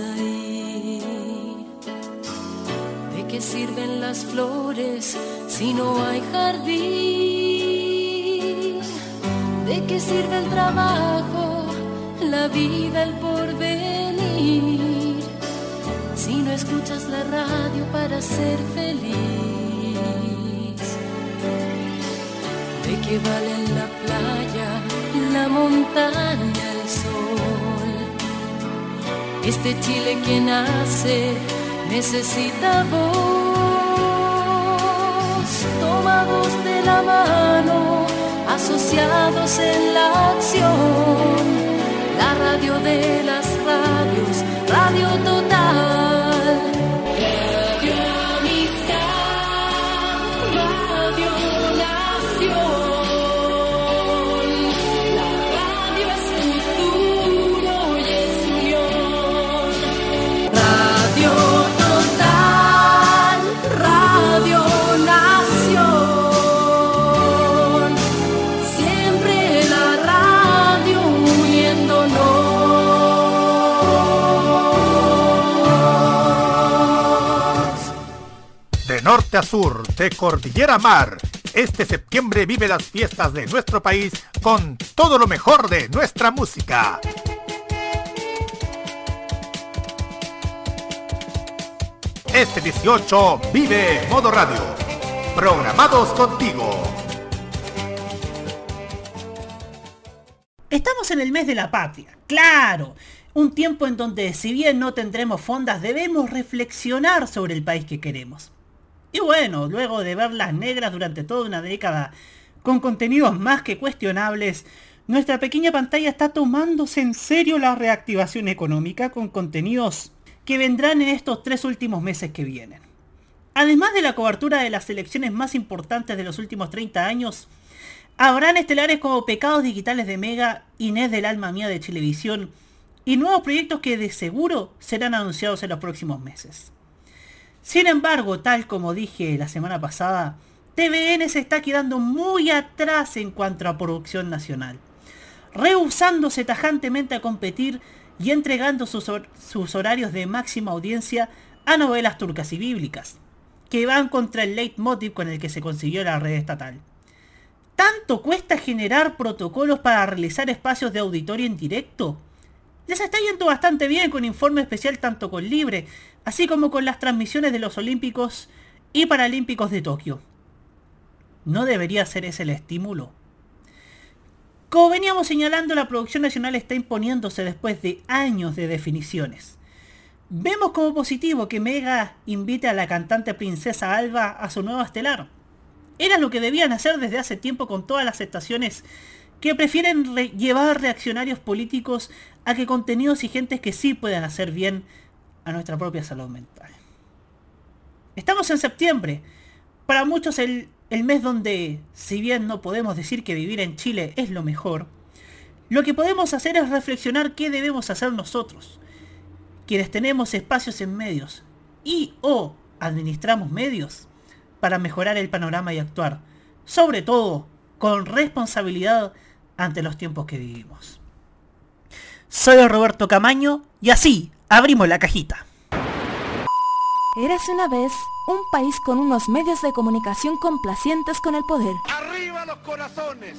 Ahí? ¿De qué sirven las flores si no hay jardín? ¿De qué sirve el trabajo, la vida, el porvenir? Si no escuchas la radio para ser feliz. ¿De qué valen la playa, la montaña? Este Chile que nace necesita voz, tomados de la mano, asociados en la acción. La radio de las radios, Radio Total. Norte a sur, de cordillera mar, este septiembre vive las fiestas de nuestro país con todo lo mejor de nuestra música. Este 18 vive Modo Radio. Programados contigo. Estamos en el mes de la patria, claro. Un tiempo en donde, si bien no tendremos fondas, debemos reflexionar sobre el país que queremos. Y bueno, luego de ver las negras durante toda una década, con contenidos más que cuestionables, nuestra pequeña pantalla está tomándose en serio la reactivación económica con contenidos que vendrán en estos tres últimos meses que vienen. Además de la cobertura de las elecciones más importantes de los últimos 30 años, habrán estelares como Pecados Digitales de Mega, Inés del Alma Mía de Chilevisión y nuevos proyectos que de seguro serán anunciados en los próximos meses. Sin embargo, tal como dije la semana pasada, TVN se está quedando muy atrás en cuanto a producción nacional, rehusándose tajantemente a competir y entregando sus, hor- sus horarios de máxima audiencia a novelas turcas y bíblicas, que van contra el leitmotiv con el que se consiguió la red estatal. ¿Tanto cuesta generar protocolos para realizar espacios de auditorio en directo? Les está yendo bastante bien con informe especial tanto con Libre, así como con las transmisiones de los Olímpicos y Paralímpicos de Tokio. ¿No debería ser ese el estímulo? Como veníamos señalando, la producción nacional está imponiéndose después de años de definiciones. Vemos como positivo que Mega invite a la cantante Princesa Alba a su nueva estelar. Era lo que debían hacer desde hace tiempo con todas las estaciones que prefieren re- llevar reaccionarios políticos a que contenidos y gentes que sí puedan hacer bien a nuestra propia salud mental. Estamos en septiembre, para muchos el, el mes donde, si bien no podemos decir que vivir en Chile es lo mejor, lo que podemos hacer es reflexionar qué debemos hacer nosotros, quienes tenemos espacios en medios y o administramos medios para mejorar el panorama y actuar, sobre todo con responsabilidad ante los tiempos que vivimos. Soy Roberto Camaño y así abrimos la cajita. Érase una vez un país con unos medios de comunicación complacientes con el poder, Arriba los corazones,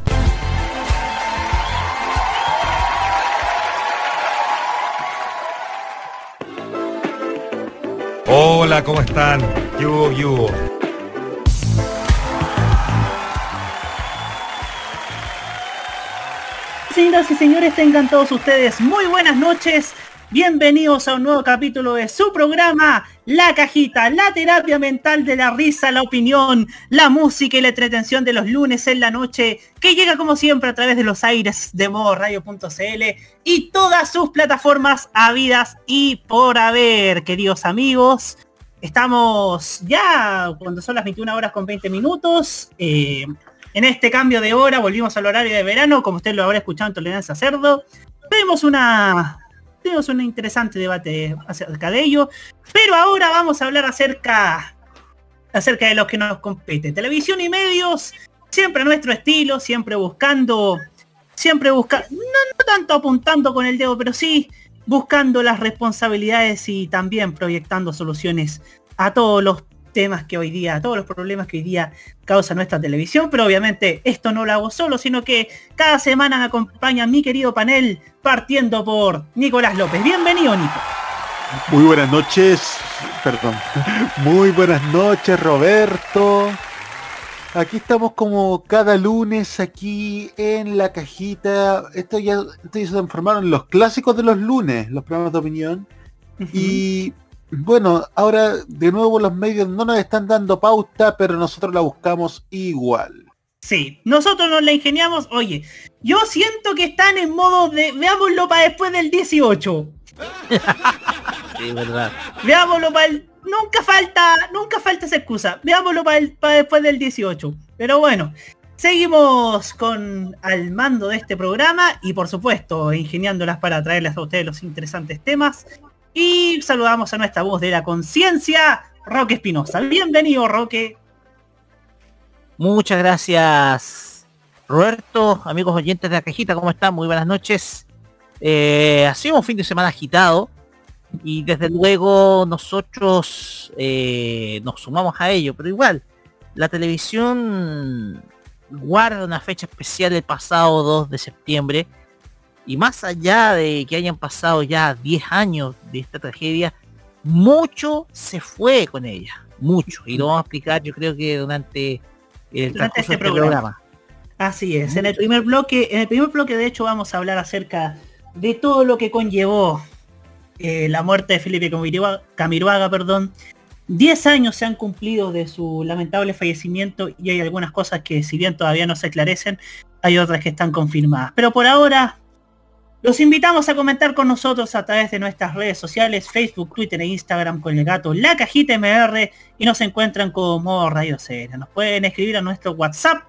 Hola, ¿cómo están? Yugo, yugo. Señoras y señores, tengan todos ustedes muy buenas noches. Bienvenidos a un nuevo capítulo de su programa, La Cajita, la terapia mental de la risa, la opinión, la música y la entretención de los lunes en la noche, que llega como siempre a través de los aires de modo radio.cl y todas sus plataformas habidas y por haber, queridos amigos. Estamos ya cuando son las 21 horas con 20 minutos. Eh, en este cambio de hora volvimos al horario de verano, como usted lo habrá escuchado en Tolerancia Cerdo. Vemos una tenemos un interesante debate acerca de ello, pero ahora vamos a hablar acerca acerca de los que nos compete. Televisión y medios, siempre nuestro estilo, siempre buscando, siempre buscando, no tanto apuntando con el dedo, pero sí buscando las responsabilidades y también proyectando soluciones a todos los temas que hoy día, todos los problemas que hoy día causa nuestra televisión, pero obviamente esto no lo hago solo, sino que cada semana me acompaña mi querido panel partiendo por Nicolás López. Bienvenido, Nico. Muy buenas noches, perdón. Muy buenas noches, Roberto. Aquí estamos como cada lunes aquí en la cajita. Esto ya, esto ya se transformaron en los clásicos de los lunes, los programas de opinión. Y bueno, ahora de nuevo los medios no nos están dando pauta, pero nosotros la buscamos igual. Sí, nosotros nos la ingeniamos. Oye, yo siento que están en modo de veámoslo para después del 18. sí, verdad. Veámoslo para el... Nunca falta, nunca falta esa excusa. Veámoslo para, el, para después del 18. Pero bueno, seguimos con al mando de este programa y por supuesto ingeniándolas para traerles a ustedes los interesantes temas. Y saludamos a nuestra voz de la conciencia, Roque Espinosa. Bienvenido, Roque. Muchas gracias, Roberto, amigos oyentes de la cajita, ¿cómo están? Muy buenas noches. Eh, un fin de semana agitado y desde luego nosotros eh, nos sumamos a ello, pero igual, la televisión guarda una fecha especial el pasado 2 de septiembre y más allá de que hayan pasado ya 10 años de esta tragedia, mucho se fue con ella, mucho. Y lo vamos a explicar yo creo que durante el durante este programa. Así es, en el primer bloque, en el primer bloque de hecho vamos a hablar acerca de todo lo que conllevó eh, la muerte de Felipe Camiruaga, perdón. 10 años se han cumplido de su lamentable fallecimiento y hay algunas cosas que si bien todavía no se esclarecen, hay otras que están confirmadas. Pero por ahora los invitamos a comentar con nosotros a través de nuestras redes sociales, Facebook, Twitter e Instagram con el gato La Cajita MR y nos encuentran como Radio Cera. Nos pueden escribir a nuestro WhatsApp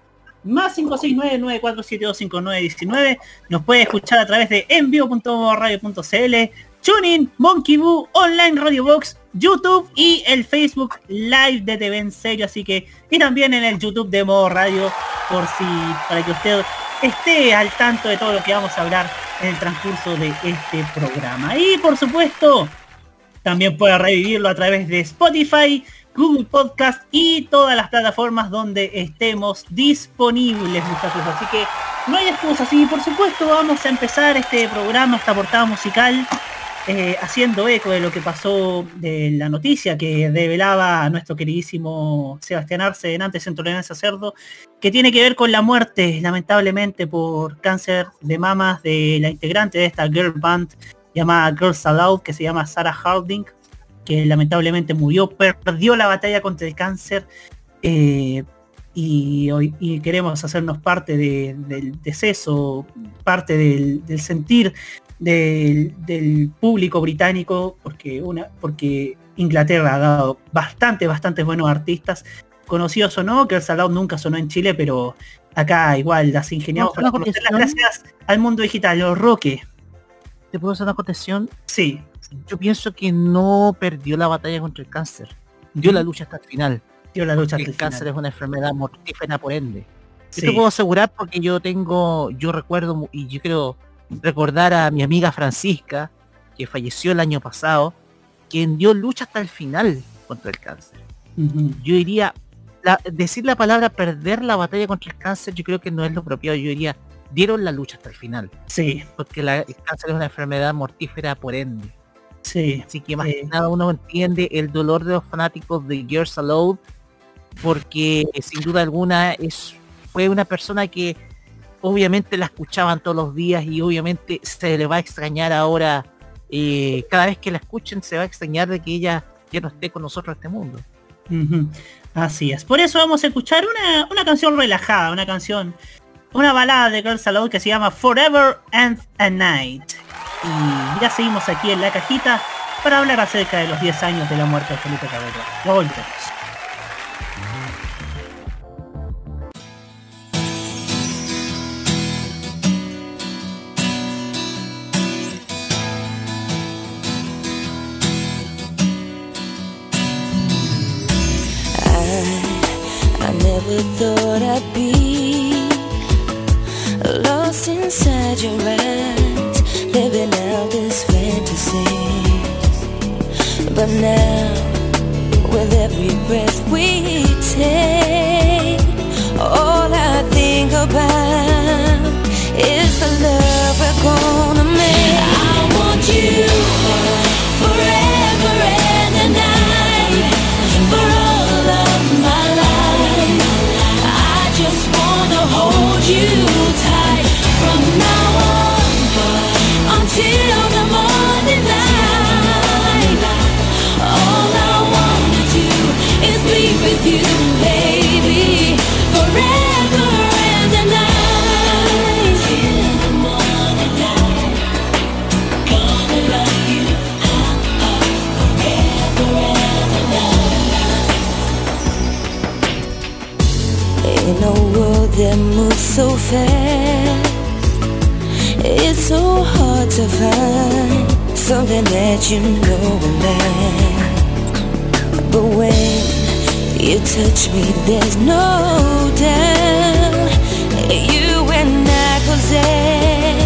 más 569-94725919. Nos puede escuchar a través de envío.radio.cl, Tuning, Monkey Boo, Online Radio Box, YouTube y el Facebook Live de TV en serio. Así que, y también en el YouTube de Modo Radio, por si, para que usted esté al tanto de todo lo que vamos a hablar en el transcurso de este programa. Y por supuesto, también puede revivirlo a través de Spotify, Google Podcast y todas las plataformas donde estemos disponibles, muchachos. Así que no hay excusas. Y por supuesto vamos a empezar este programa, esta portada musical, eh, haciendo eco de lo que pasó de la noticia que revelaba a nuestro queridísimo Sebastián Arce en antes en Cerdo, que tiene que ver con la muerte, lamentablemente, por cáncer de mamas de la integrante de esta girl band llamada Girls Aloud, que se llama Sarah Harding, que lamentablemente murió, perdió la batalla contra el cáncer. Eh, y, y, queremos hacernos parte del deceso, parte del sentir del, público británico, porque, una, porque Inglaterra ha dado bastante, bastante buenos artistas, conocidos o no, que el Salado nunca sonó en Chile, pero acá igual las ingeniamos para gracias al mundo digital, los Roque. ¿Te puedo hacer una contestación? Sí. Yo pienso que no perdió la batalla contra el cáncer. Dio la lucha hasta el final. Dio la lucha hasta el el cáncer final. es una enfermedad mortífera por ende. Yo Sí. te puedo asegurar porque yo tengo, yo recuerdo y yo quiero recordar a mi amiga Francisca, que falleció el año pasado, quien dio lucha hasta el final contra el cáncer. Yo diría, la- decir la palabra perder la batalla contra el cáncer, yo creo que no es lo apropiado. Yo diría, dieron la lucha hasta el final. Sí. Porque la- el cáncer es una enfermedad mortífera por ende. Sí. Así que más Sí. que nada uno entiende el dolor de los fanáticos de Gears Aloud porque sin duda alguna es fue una persona que obviamente la escuchaban todos los días y obviamente se le va a extrañar ahora eh, cada vez que la escuchen se va a extrañar de que ella ya no esté con nosotros en este mundo. Así es. Por eso vamos a escuchar una, una canción relajada, una canción, una balada de Girls Aloud que se llama Forever and a Night. Y ya seguimos aquí en la cajita para hablar acerca de los 10 años de la muerte de Felipe Cabello. Never thought I'd be lost inside your eyes, living out this fantasy. But now, with every breath we take, In a world that moves so fast, it's so hard to find something that you know last. But when you touch me, there's no doubt you and I possess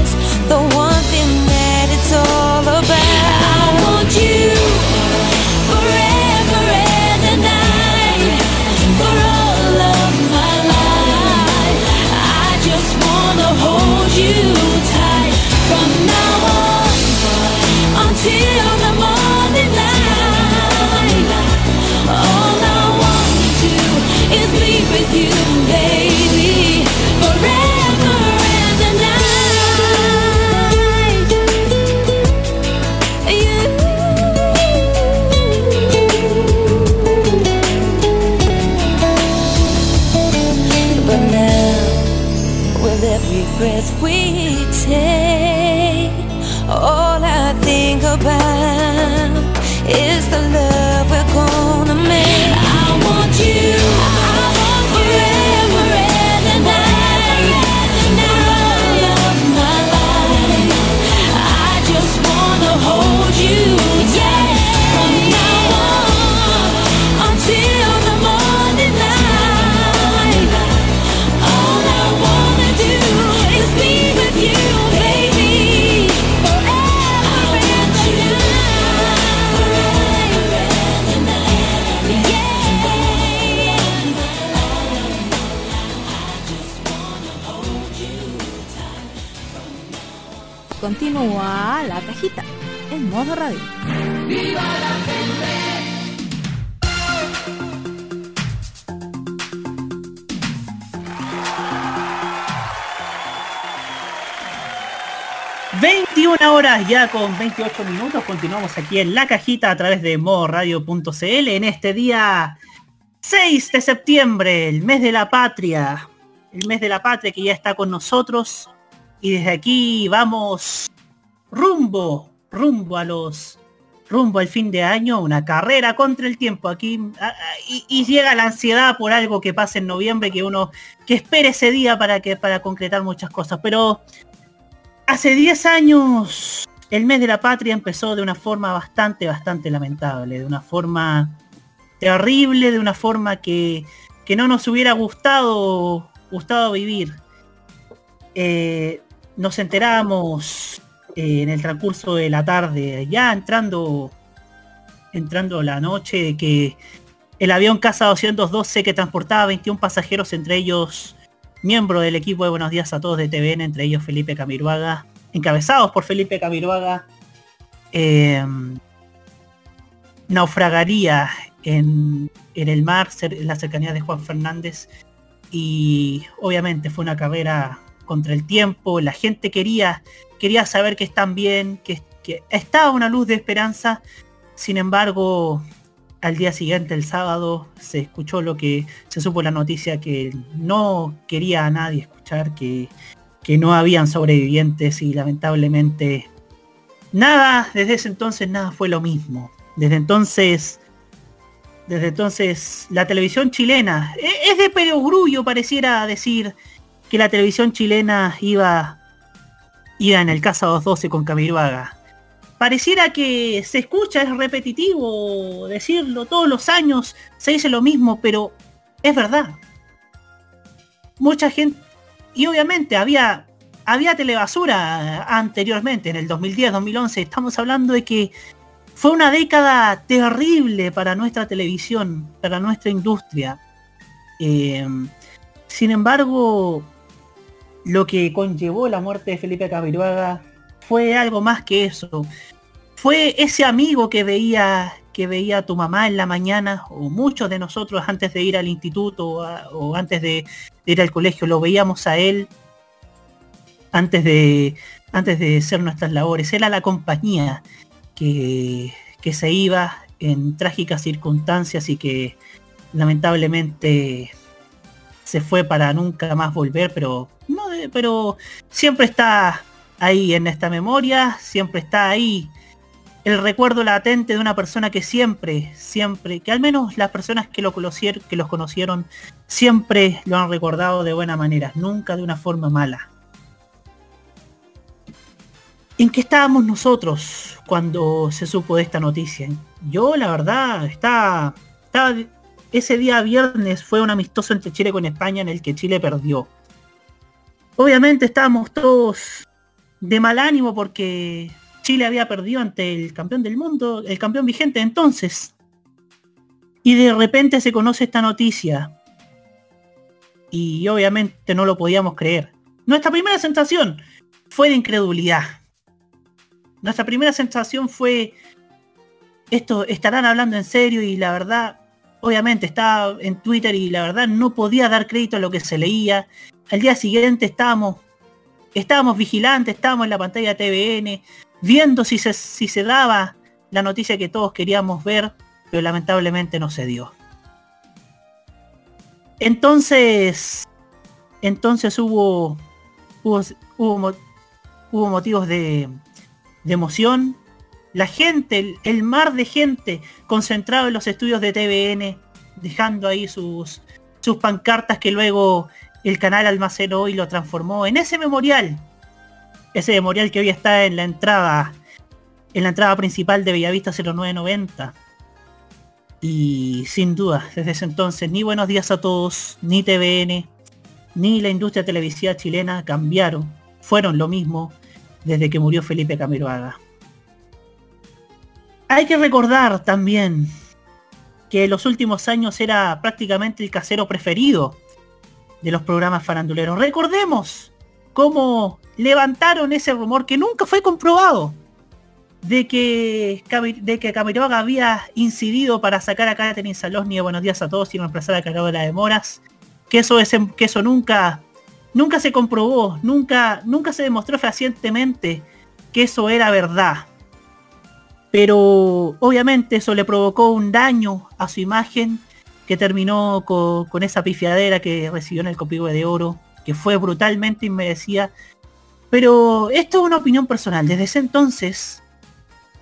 con 28 minutos. Continuamos aquí en la cajita a través de modoradio.cl en este día 6 de septiembre, el mes de la patria. El mes de la patria que ya está con nosotros. Y desde aquí vamos rumbo, rumbo a los rumbo al fin de año, una carrera contra el tiempo aquí y, llega la ansiedad por algo que pase en noviembre, que uno que espere ese día para que para concretar muchas cosas. Pero hace 10 años el mes de la patria empezó de una forma bastante, bastante lamentable, de una forma terrible, de una forma que, que no nos hubiera gustado, gustado vivir. Eh, nos enteramos eh, en el transcurso de la tarde, ya entrando, entrando la noche, de que el avión Casa 212 que transportaba 21 pasajeros, entre ellos miembro del equipo de Buenos Días a Todos de TVN, entre ellos Felipe Camiruaga, encabezados por Felipe Camiruaga, em, naufragaría en, en, el mar, en la cercanía de Juan Fernández, y obviamente fue una carrera contra el tiempo, la gente quería quería saber que están bien, que, estaba una luz de esperanza. Sin embargo, al día siguiente, el sábado, se escuchó lo que se supo la noticia que no quería a nadie escuchar, que, que no habían sobrevivientes y lamentablemente nada, desde ese entonces nada fue lo mismo. Desde entonces, desde entonces la televisión chilena, e, es de perogrullo pareciera decir que la televisión chilena iba iba en el Casa 212 con Camiroaga. Pareciera que se escucha, es repetitivo decirlo, todos los años se dice lo mismo, pero es verdad. Mucha gente, y obviamente había, había telebasura anteriormente, en el 2010, 2011, estamos hablando de que fue una década terrible para nuestra televisión, para nuestra industria. Eh, sin embargo, lo que conllevó la muerte de Felipe Camiroaga fue algo más que eso. Fue ese amigo que veía que veía a tu mamá en la mañana, o muchos de nosotros antes de ir al instituto o, antes de, ir al colegio, lo veíamos a él antes de, antes de hacer nuestras labores. Era la compañía que, que se iba en trágicas circunstancias y que lamentablemente se fue para nunca más volver, pero pero siempre está ahí en esta memoria, siempre está ahí el recuerdo latente de una persona que siempre, siempre, que al menos las personas que, lo conocieron, que los conocieron, siempre lo han recordado de buena manera, nunca de una forma mala. ¿En qué estábamos nosotros cuando se supo de esta noticia? Yo, la verdad, estaba, estaba ese día viernes fue un amistoso entre Chile con España en el que Chile perdió. Obviamente estábamos todos de mal ánimo porque Chile había perdido ante el campeón del mundo, el campeón vigente entonces. Y de repente se conoce esta noticia. Y obviamente no lo podíamos creer. Nuestra primera sensación fue de incredulidad. Nuestra primera sensación fue, esto estarán hablando en serio y la verdad obviamente estaba en Twitter y la verdad no podía dar crédito a lo que se leía. Al día siguiente estábamos, estábamos vigilantes, estábamos en la pantalla TVN, viendo si se, si se daba la noticia que todos queríamos ver, pero lamentablemente no se dio. Entonces, entonces hubo, hubo, hubo, motivos de, de emoción, la gente, el, mar de gente concentrado en los estudios de TVN, dejando ahí sus, sus pancartas que luego el canal almacenó y lo transformó en ese memorial. Ese memorial que hoy está en la entrada, en la entrada principal de Bellavista 0990. Y sin duda, desde ese entonces, ni Buenos Días a Todos, ni TVN, ni la industria televisiva chilena cambiaron. Fueron lo mismo desde que murió Felipe Camiroaga. Hay que recordar también que en los últimos años era prácticamente el casero preferido de los programas faranduleros. Recordemos cómo levantaron ese rumor que nunca fue comprobado de que, de que Camiroaga había incidido para sacar a Catherine Salosni de Buenos Días a Todos y reemplazar a Carola de Moras. Que eso, es, que eso nunca, nunca se comprobó, nunca, nunca se demostró fehacientemente que eso era verdad. Pero obviamente eso le provocó un daño a su imagen que terminó con, esa pifiadera que recibió en el Copihue de Oro, que fue brutalmente inmerecida. Pero esto es una opinión personal. Desde ese entonces,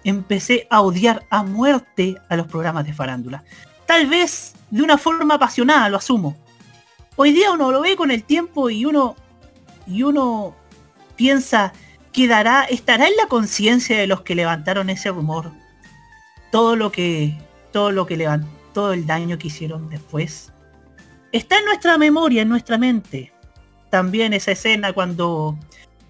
empecé a odiar a muerte a los programas de farándula. Tal vez de una forma apasionada, lo asumo. Hoy día uno lo ve con el tiempo y uno y uno piensa, quedará, estará en la conciencia de los que levantaron ese rumor. Todo lo que todo lo que levantó, todo el daño que hicieron después. Está en nuestra memoria, en nuestra mente. También esa escena cuando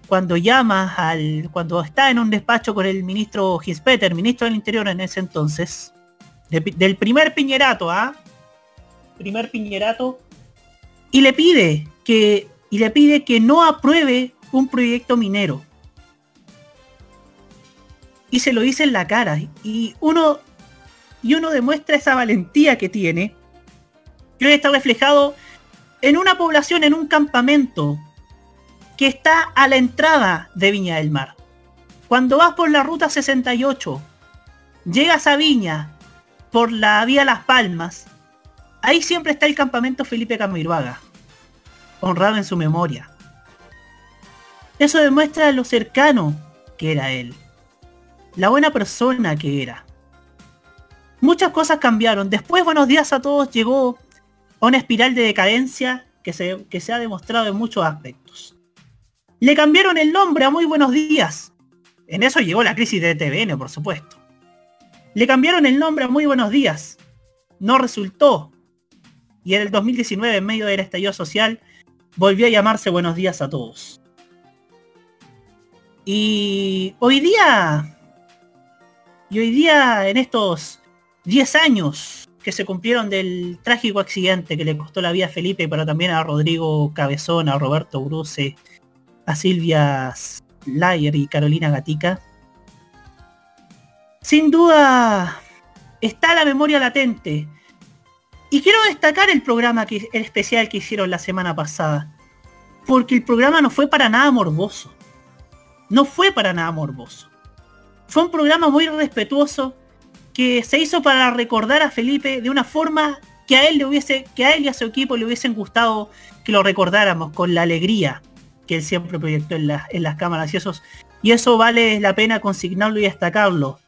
cuando llama al cuando está en un despacho con el ministro Gispeter, ministro del Interior en ese entonces, del primer piñerato, ¿ah? Primer piñerato y le pide que y le pide que no apruebe un proyecto minero. Y se lo dice en la cara y uno y uno demuestra esa valentía que tiene. Que hoy está reflejado en una población, en un campamento que está a la entrada de Viña del Mar. Cuando vas por la ruta 68, llegas a Viña por la vía Las Palmas, ahí siempre está el campamento Felipe Camiroaga, honrado en su memoria. Eso demuestra lo cercano que era él, la buena persona que era. Muchas cosas cambiaron. Después, buenos días a todos, llegó una espiral de decadencia que se, que se ha demostrado en muchos aspectos. Le cambiaron el nombre a Muy Buenos Días. En eso llegó la crisis de TVN, por supuesto. Le cambiaron el nombre a Muy Buenos Días. No resultó. Y en el 2019, en medio del estallido social, volvió a llamarse Buenos Días a todos. Y hoy día, y hoy día en estos 10 años que se cumplieron del trágico accidente que le costó la vida a Felipe, pero también a Rodrigo Cabezón, a Roberto Bruce, a Silvia Slayer y Carolina Gatica. Sin duda está la memoria latente. Y quiero destacar el programa que, el especial que hicieron la semana pasada. Porque el programa no fue para nada morboso. No fue para nada morboso. Fue un programa muy respetuoso que se hizo para recordar a Felipe de una forma que a él le hubiese, que a él y a su equipo le hubiesen gustado que lo recordáramos con la alegría que él siempre proyectó en, las cámaras y esos y eso vale la pena consignarlo y destacarlo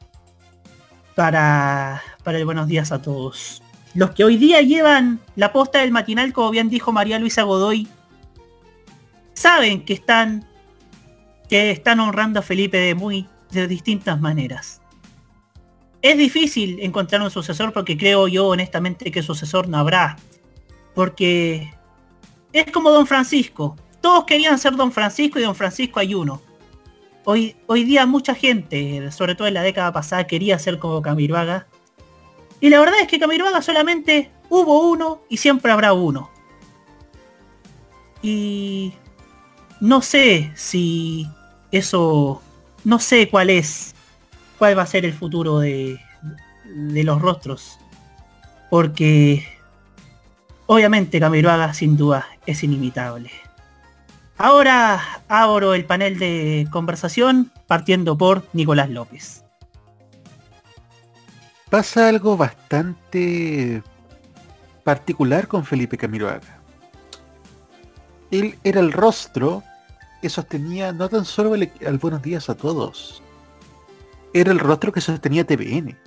para, para el buenos días a todos. Los que hoy día llevan la posta del matinal, como bien dijo María Luisa Godoy, saben que están que están honrando a Felipe de muy de distintas maneras. Es difícil encontrar un sucesor porque creo yo honestamente que sucesor no habrá. Porque es como Don Francisco todos querían ser Don Francisco y Don Francisco hay uno. Hoy, hoy día mucha gente, sobre todo en la década pasada, quería ser como Camiroaga. Y la verdad es que Camiroaga solamente hubo uno y siempre habrá uno. Y no sé si eso, no sé cuál es, cuál va a ser el futuro de, los rostros. Porque obviamente Camiroaga sin duda es inimitable. Ahora abro el panel de conversación partiendo por Nicolás López. Pasa algo bastante particular con Felipe Camiroaga. Él era el rostro que sostenía no tan solo el, Buenos Días a Todos, era el rostro que sostenía TVN.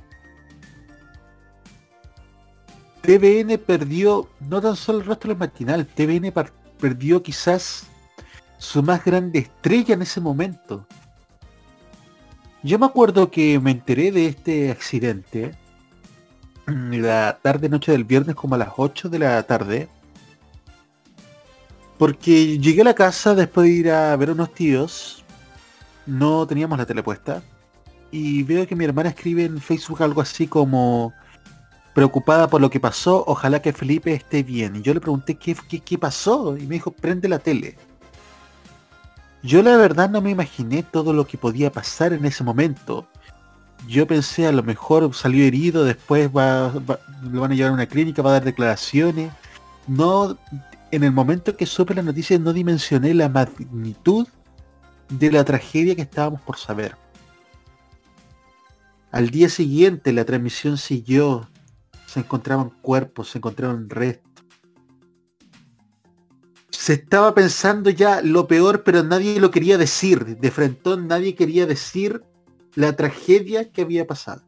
TVN perdió no tan solo el rostro del matinal, TVN perdió quizás su más grande estrella en ese momento. Yo me acuerdo que me enteré de este accidente la tarde noche del viernes como a las 8 de la tarde. Porque llegué a la casa después de ir a ver a unos tíos. No teníamos la tele puesta. Y veo que mi hermana escribe en Facebook algo así como preocupada por lo que pasó, ojalá que Felipe esté bien. Y yo le pregunté qué, qué, qué pasó y me dijo, prende la tele. Yo la verdad no me imaginé todo lo que podía pasar en ese momento. Yo pensé a lo mejor salió herido, después lo van a llevar a una clínica, va a dar declaraciones. No, en el momento que supe la noticia no dimensioné la magnitud de la tragedia que estábamos por saber. Al día siguiente la transmisión siguió, se encontraban cuerpos, se encontraron restos se estaba pensando ya lo peor, pero nadie lo quería decir. De frente nadie quería decir la tragedia que había pasado.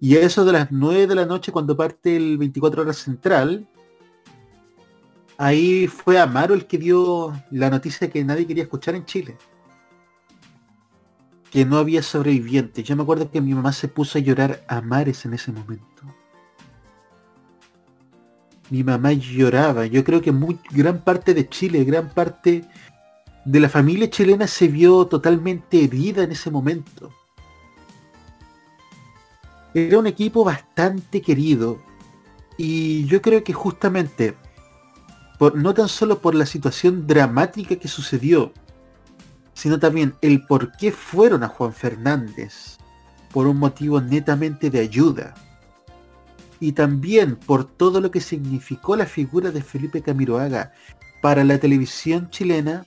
Y a eso de las 9 de la noche, cuando parte el 24 horas central, ahí fue Amaro el que dio la noticia que nadie quería escuchar en Chile. Que no había sobrevivientes. Yo me acuerdo que mi mamá se puso a llorar a mares en ese momento. Mi mamá lloraba. Yo creo que muy, gran parte de Chile, gran parte de la familia chilena se vio totalmente herida en ese momento. Era un equipo bastante querido y yo creo que justamente, por, no tan solo por la situación dramática que sucedió, sino también el por qué fueron a Juan Fernández, por un motivo netamente de ayuda, y también por todo lo que significó la figura de Felipe Camiroaga para la televisión chilena,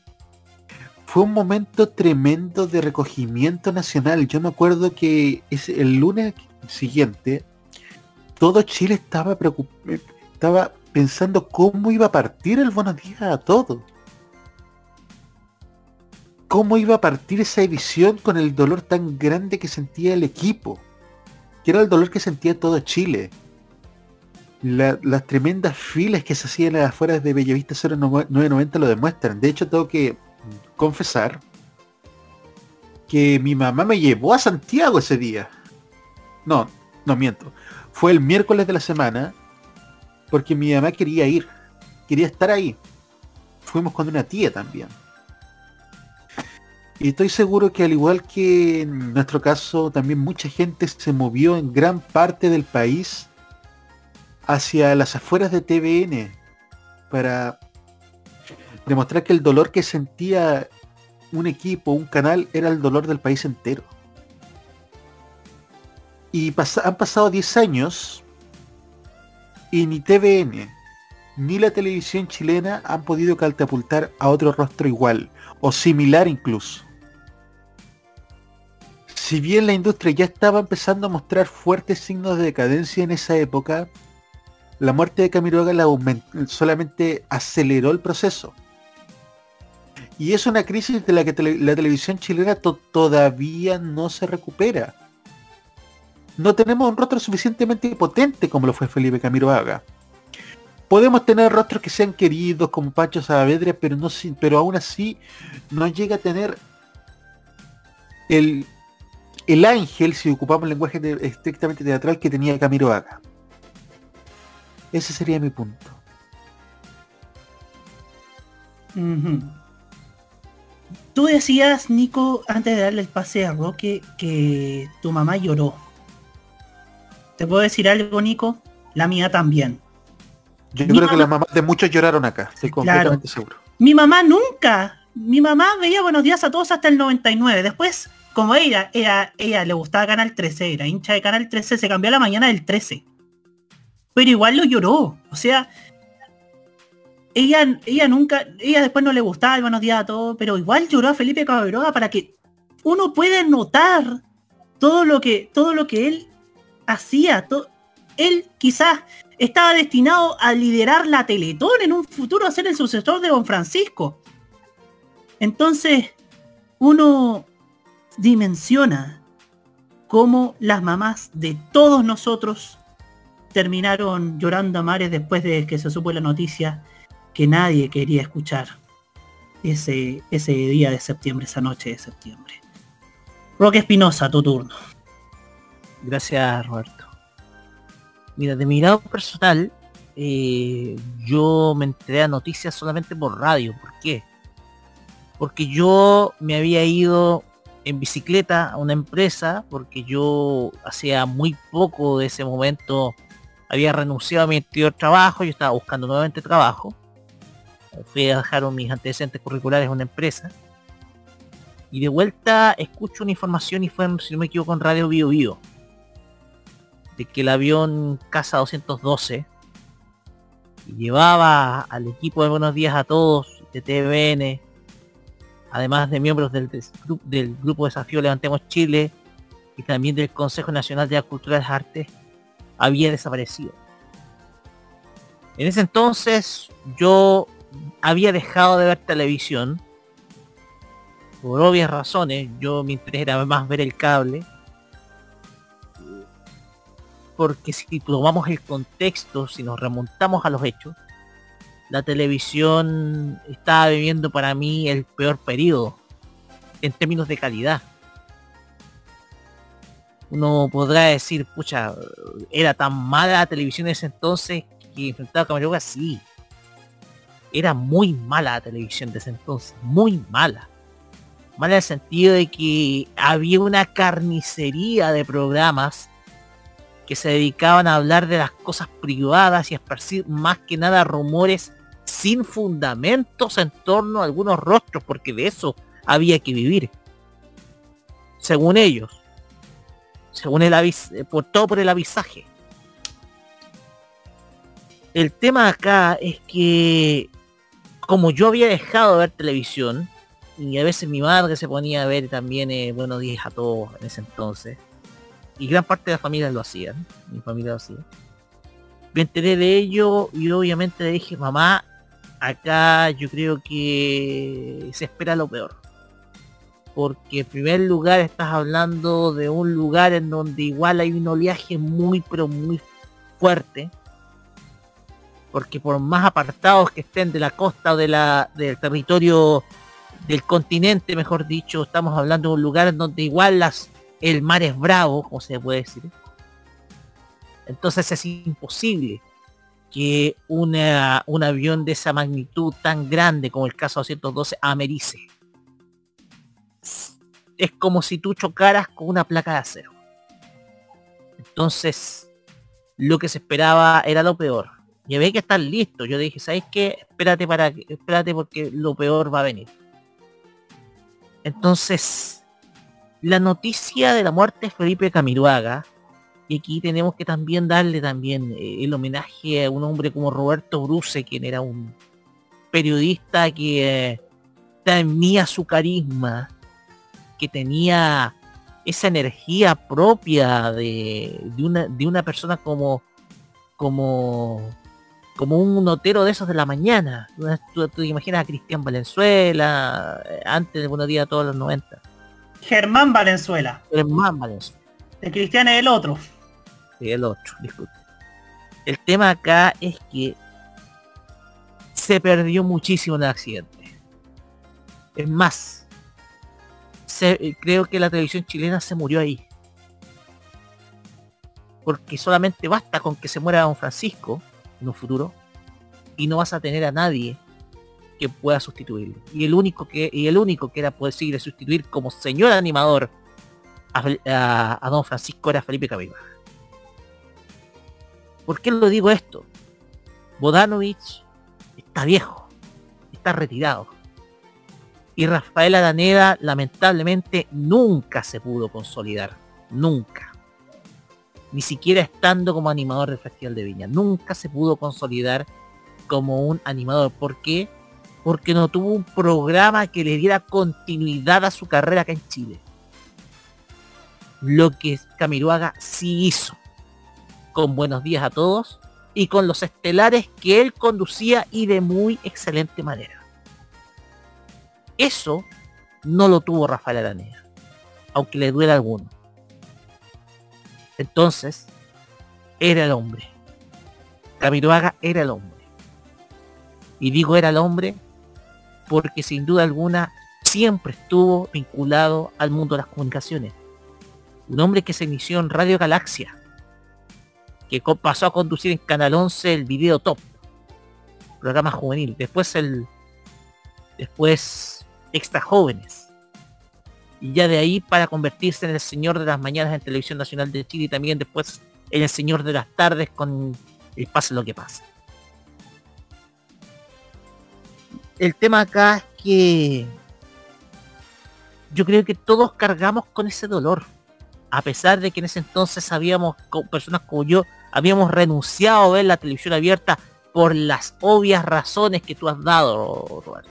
fue un momento tremendo de recogimiento nacional. Yo me acuerdo que es el lunes siguiente, todo Chile estaba estaba pensando cómo iba a partir el buenos días a todos. Cómo iba a partir esa edición con el dolor tan grande que sentía el equipo. Que era el dolor que sentía todo Chile. las tremendas filas que se hacían a las afueras de Bellavista 0990 lo demuestran. De hecho, tengo que confesar que mi mamá me llevó a Santiago ese día. No, no miento. Fue el miércoles de la semana porque mi mamá quería ir. Quería estar ahí. Fuimos con una tía también. Y estoy seguro que al igual que en nuestro caso, también mucha gente se movió en gran parte del país hacia las afueras de TVN para demostrar que el dolor que sentía un equipo, un canal, era el dolor del país entero. Y han pasado 10 años y ni TVN ni la televisión chilena han podido catapultar a otro rostro igual o similar incluso. Si bien la industria ya estaba empezando a mostrar fuertes signos de decadencia en esa época, la muerte de Camiroaga solamente aceleró el proceso. Y es una crisis de la que la televisión chilena todavía no se recupera no tenemos un rostro suficientemente potente como lo fue Felipe Camiroaga. Podemos tener rostros que sean queridos como Pacho Saavedra, pero no pero aún así no llega a tener el, el ángel, si ocupamos el lenguaje estrictamente teatral, que tenía Camiroaga. Ese sería mi punto. Tú decías, Nico, antes de darle el pase a Roque, que tu mamá lloró. ¿Te puedo decir algo, Nico? La mía también. Yo creo que las mamás de muchos lloraron acá, estoy completamente seguro. Mi mamá nunca, mi mamá veía Buenos Días a todos hasta el 99. Después, como ella, ella, ella le gustaba Canal 13, era hincha de Canal 13, se cambió a la mañana del 13. Pero igual lo lloró. O sea, ella, ella nunca, ella después no le gustaba el Buenos Días a todos, pero igual lloró a Felipe Caberoa para que uno pueda notar todo lo que, todo lo que él hacía. Él quizás estaba destinado a liderar la Teletón en un futuro a ser el sucesor de Don Francisco. Entonces, uno dimensiona cómo las mamás de todos nosotros terminaron llorando a mares después de que se supo la noticia que nadie quería escuchar ese, ese día de septiembre, esa noche de septiembre. Roque Espinosa, tu turno. Gracias, Roberto. Mira, de mi lado personal, eh, yo me enteré a noticias solamente por radio. ¿Por qué? Porque yo me había ido en bicicleta a una empresa, porque yo hacía muy poco de ese momento había renunciado a mi anterior trabajo, yo estaba buscando nuevamente trabajo. Fui a dejar mis antecedentes curriculares en una empresa. Y de vuelta escucho una información y fue, si no me equivoco, en Radio Bio Bio de que el avión Casa 212 llevaba al equipo de Buenos Días a Todos de TVN, además de miembros del, del Grupo Desafío Levantemos Chile y también del Consejo Nacional de la Cultura y las Artes, había desaparecido. En ese entonces yo había dejado de ver televisión por obvias razones, yo me interés era más ver el cable. Porque si tomamos el contexto, si nos remontamos a los hechos, la televisión estaba viviendo para mí el peor periodo en términos de calidad. Uno podrá decir, pucha, era tan mala la televisión en ese entonces que enfrentaba a Camaroga, sí. Era muy mala la televisión de ese entonces, muy mala. Mala en el sentido de que había una carnicería de programas que se dedicaban a hablar de las cosas privadas y a esparcir más que nada rumores sin fundamentos en torno a algunos rostros, porque de eso había que vivir. Según ellos. Según el avis eh, por todo por el avisaje. El tema acá es que como yo había dejado de ver televisión, y a veces mi madre se ponía a ver también eh, Buenos días a todos en ese entonces, y gran parte de la familia lo hacían, mi familia lo hacía. Me enteré de ello y obviamente le dije, mamá, acá yo creo que se espera lo peor. Porque en primer lugar estás hablando de un lugar en donde igual hay un oleaje muy pero muy fuerte. Porque por más apartados que estén de la costa o de la, del territorio del continente, mejor dicho, estamos hablando de un lugar en donde igual las, el mar es bravo, como se puede decir. Entonces es imposible que una, un avión de esa magnitud tan grande como el caso 212 americe. Es como si tú chocaras con una placa de acero. Entonces, lo que se esperaba era lo peor. Y había que estar listo. Yo dije, ¿sabes qué? Espérate para espérate porque lo peor va a venir. Entonces, la noticia de la muerte de Felipe Camiruaga y aquí tenemos que también darle también eh, el homenaje a un hombre como Roberto Bruce, quien era un periodista que eh, tenía su carisma, que tenía esa energía propia de, una, de una persona como, como, como un notero de esos de la mañana. Tú, te imaginas a Cristian Valenzuela, eh, antes de Buenos Días a todos los 90. Germán Valenzuela. Germán Valenzuela. El Cristian es el otro el otro, disculpe. El tema acá es que se perdió muchísimo en el accidente. Es más, creo que la televisión chilena se murió ahí. Porque solamente basta con que se muera Don Francisco en un futuro y no vas a tener a nadie que pueda sustituirlo. Y el único que, y el único que era posible sustituir como señor animador a, Don Francisco era Felipe Cabello. ¿Por qué lo digo esto? Bodanovich está viejo, está retirado. Y Rafael Araneda lamentablemente nunca se pudo consolidar. Nunca. Ni siquiera estando como animador del Festival de Viña. Nunca se pudo consolidar como un animador. ¿Por qué? Porque no tuvo un programa que le diera continuidad a su carrera acá en Chile. Lo que Camiruaga sí hizo con Buenos Días a Todos y con los estelares que él conducía y de muy excelente manera. Eso no lo tuvo Rafael Aranea, aunque le duele a alguno. Entonces, era el hombre. Camiroaga era el hombre. Y digo era el hombre porque sin duda alguna siempre estuvo vinculado al mundo de las comunicaciones. Un hombre que se inició en Radio Galaxia, que pasó a conducir en Canal 11 el video top, programa juvenil. Después el, después extra jóvenes. Y ya de ahí para convertirse en el señor de las mañanas en Televisión Nacional de Chile y también después en el señor de las tardes con el pase lo que pase. El tema acá es que yo creo que todos cargamos con ese dolor. A pesar de que en ese entonces sabíamos, personas como yo, habíamos renunciado a ver la televisión abierta por las obvias razones que tú has dado, Roberto.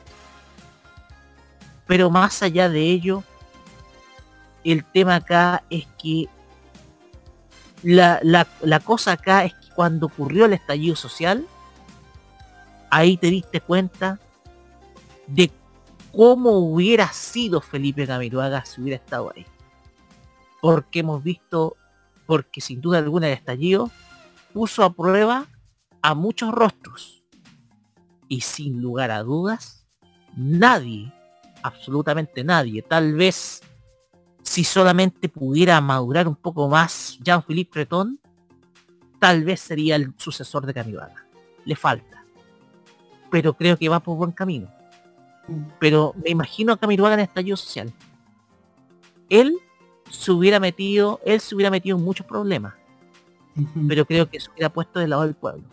Pero más allá de ello, el tema acá es que la, la, cosa acá es que cuando ocurrió el estallido social, ahí te diste cuenta de cómo hubiera sido Felipe Camiroaga si hubiera estado ahí. Porque hemos visto, porque sin duda alguna el estallido puso a prueba a muchos rostros. Y sin lugar a dudas, nadie, absolutamente nadie, tal vez si solamente pudiera madurar un poco más Jean-Philippe Breton, tal vez sería el sucesor de Camiroaga. Le falta. Pero creo que va por buen camino. Pero me imagino a Camiroaga en estallido social. Él se hubiera metido, él se hubiera metido en muchos problemas. Pero creo que se hubiera puesto del lado del pueblo.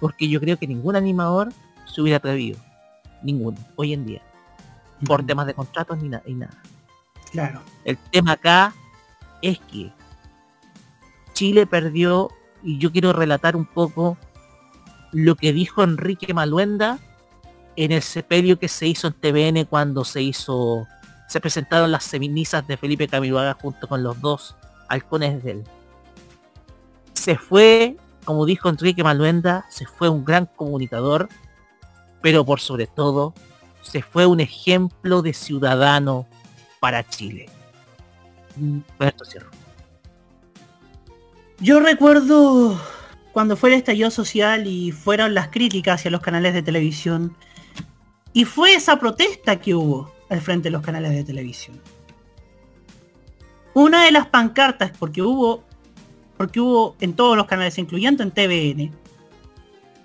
Porque yo creo que ningún animador se hubiera atrevido. Ninguno, hoy en día. Por temas de contratos ni, y nada. Claro. El tema acá es que Chile perdió, y yo quiero relatar un poco lo que dijo Enrique Maluenda en el sepelio que se hizo en TVN cuando se hizo, se presentaron las cenizas de Felipe Camiroaga junto con los dos halcones de él. Se fue, como dijo Enrique Maluenda, se fue un gran comunicador, pero por sobre todo, se fue un ejemplo de ciudadano para Chile. Yo recuerdo cuando fue el estallido social y fueron las críticas hacia los canales de televisión. Y fue esa protesta que hubo al frente de los canales de televisión. Una de las pancartas, porque hubo, porque hubo en todos los canales, incluyendo en TVN,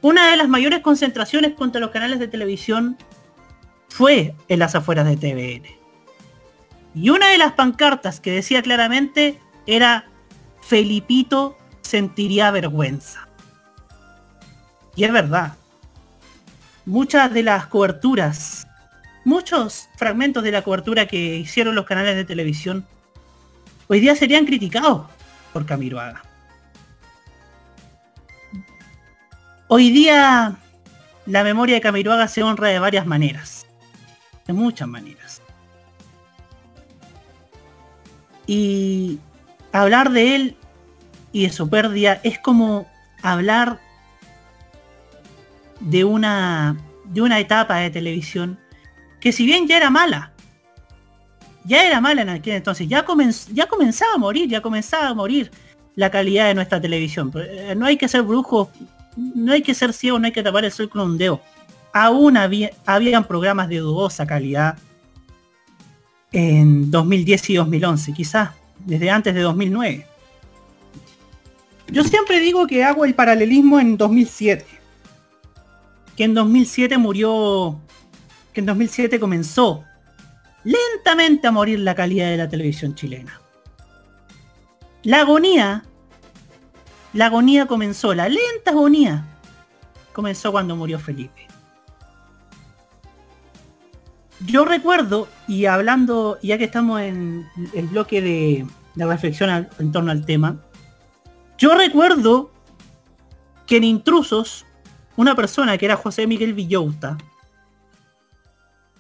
una de las mayores concentraciones contra los canales de televisión fue en las afueras de TVN. Y una de las pancartas que decía claramente era Felipito sentiría vergüenza. Y es verdad. Muchas de las coberturas, muchos fragmentos de la cobertura que hicieron los canales de televisión, hoy día serían criticados por Camiroaga. Hoy día la memoria de Camiroaga se honra de varias maneras. De muchas maneras. Y hablar de él y de su pérdida es como hablar de una de una etapa de televisión que si bien ya era mala, ya era mala en aquel entonces, ya, ya comenzaba a morir, ya comenzaba a morir la calidad de nuestra televisión. Eh, no hay que ser brujos, no hay que ser ciego, no hay que tapar el sol con un dedo. Aún había, habían programas de dudosa calidad en 2010 y 2011, quizás desde antes de 2009. Yo siempre digo que hago el paralelismo en 2007. Que en 2007 murió, que en 2007 comenzó lentamente a morir la calidad de la televisión chilena. La agonía, la agonía comenzó, la lenta agonía comenzó cuando murió Felipe. Yo recuerdo, y hablando, ya que estamos en el bloque de, reflexión en torno al tema, yo recuerdo que en Intrusos, una persona que era José Miguel Villouta,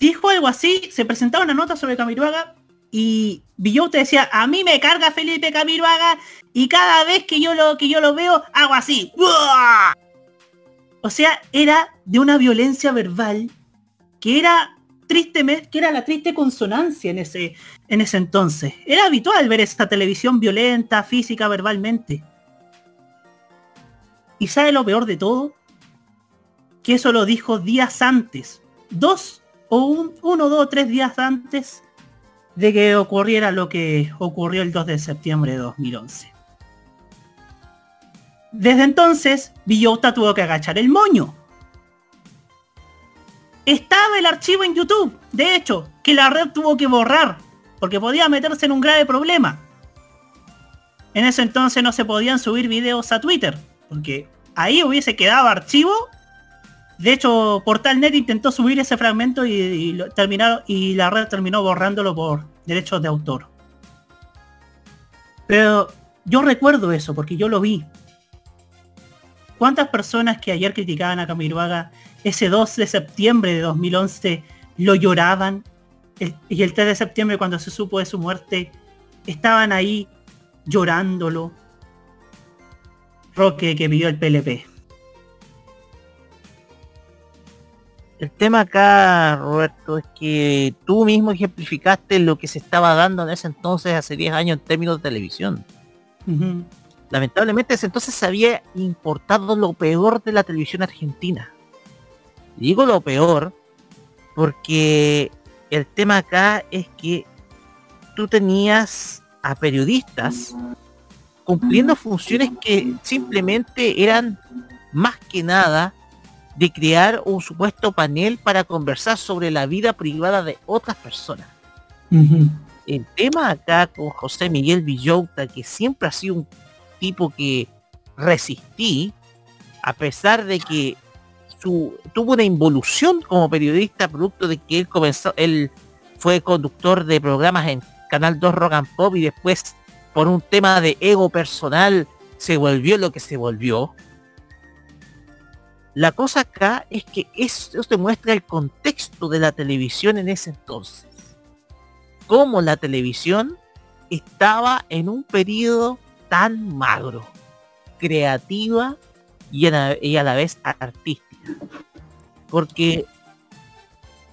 dijo algo así, se presentaba una nota sobre Camiruaga y Villouta decía, a mí me carga Felipe Camiruaga y cada vez que yo lo, que yo lo veo, hago así. O sea, era de una violencia verbal que era tristemente, que era la triste consonancia en ese, en ese entonces. Era habitual ver esta televisión violenta, física, verbalmente. ¿Y sabe lo peor de todo? Que eso lo dijo días antes. Dos o un, uno, dos, tres días antes de que ocurriera lo que ocurrió el 2 de septiembre de 2011. Desde entonces, Villota tuvo que agachar el moño estaba el archivo en YouTube, de hecho, que la red tuvo que borrar, porque podía meterse en un grave problema. En ese entonces no se podían subir videos a Twitter, porque ahí hubiese quedado archivo. De hecho, Portalnet intentó subir ese fragmento y, terminaron, y la red terminó borrándolo por derechos de autor. Pero yo recuerdo eso, porque yo lo vi. ¿Cuántas personas que ayer criticaban a Camiruaga ese 2 de septiembre de 2011 lo lloraban y el 3 de septiembre cuando se supo de su muerte estaban ahí llorándolo. Roque que vivió el PLP. El tema acá, Roberto, es que tú mismo ejemplificaste lo que se estaba dando en ese entonces, hace 10 años, en términos de televisión. Lamentablemente ese entonces se había importado lo peor de la televisión argentina. Digo lo peor porque el tema acá es que tú tenías a periodistas cumpliendo funciones que simplemente eran más que nada de crear un supuesto panel para conversar sobre la vida privada de otras personas. El tema acá con José Miguel Villota, que siempre ha sido un tipo que resistí, a pesar de que su, tuvo una involución como periodista, producto de que él comenzó, él fue conductor de programas en Canal 2 Rock and Pop y después por un tema de ego personal se volvió lo que se volvió la cosa acá es que esto demuestra el contexto de la televisión en ese entonces. Cómo la televisión estaba en un periodo tan magro, creativa y a, la vez artística. Porque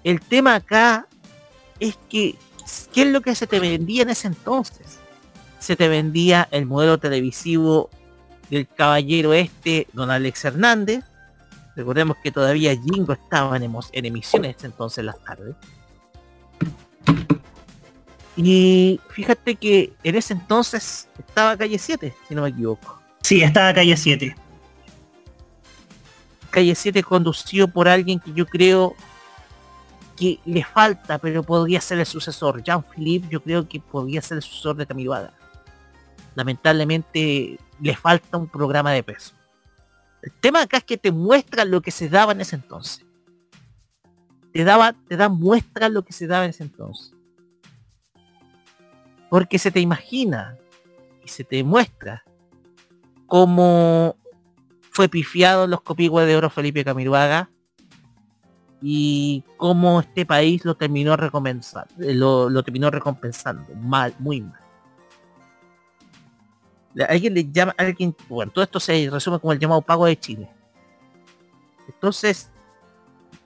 el tema acá es que, ¿qué es lo que se te vendía en ese entonces? Se te vendía el modelo televisivo del caballero este, don Alex Hernández, Recordemos que todavía Jingo estaba en, emisiones entonces en las tardes. Y fíjate que en ese entonces estaba calle 7, si no me equivoco. Sí, estaba calle 7. Calle 7 conducido por alguien que yo creo que le falta, pero podría ser el sucesor. Jean-Philippe yo creo que podría ser el sucesor de Camiloaga. Lamentablemente le falta un programa de peso. El tema acá es que te muestra lo que se daba en ese entonces. Te daba, te da muestra lo que se daba en ese entonces. Porque se te imagina y se te muestra cómo fue pifiado los copigües de oro Felipe Camiruaga y cómo este país lo terminó lo terminó recompensando mal, muy mal alguien le llama, alguien, bueno, todo esto se resume como el llamado pago de Chile. Entonces,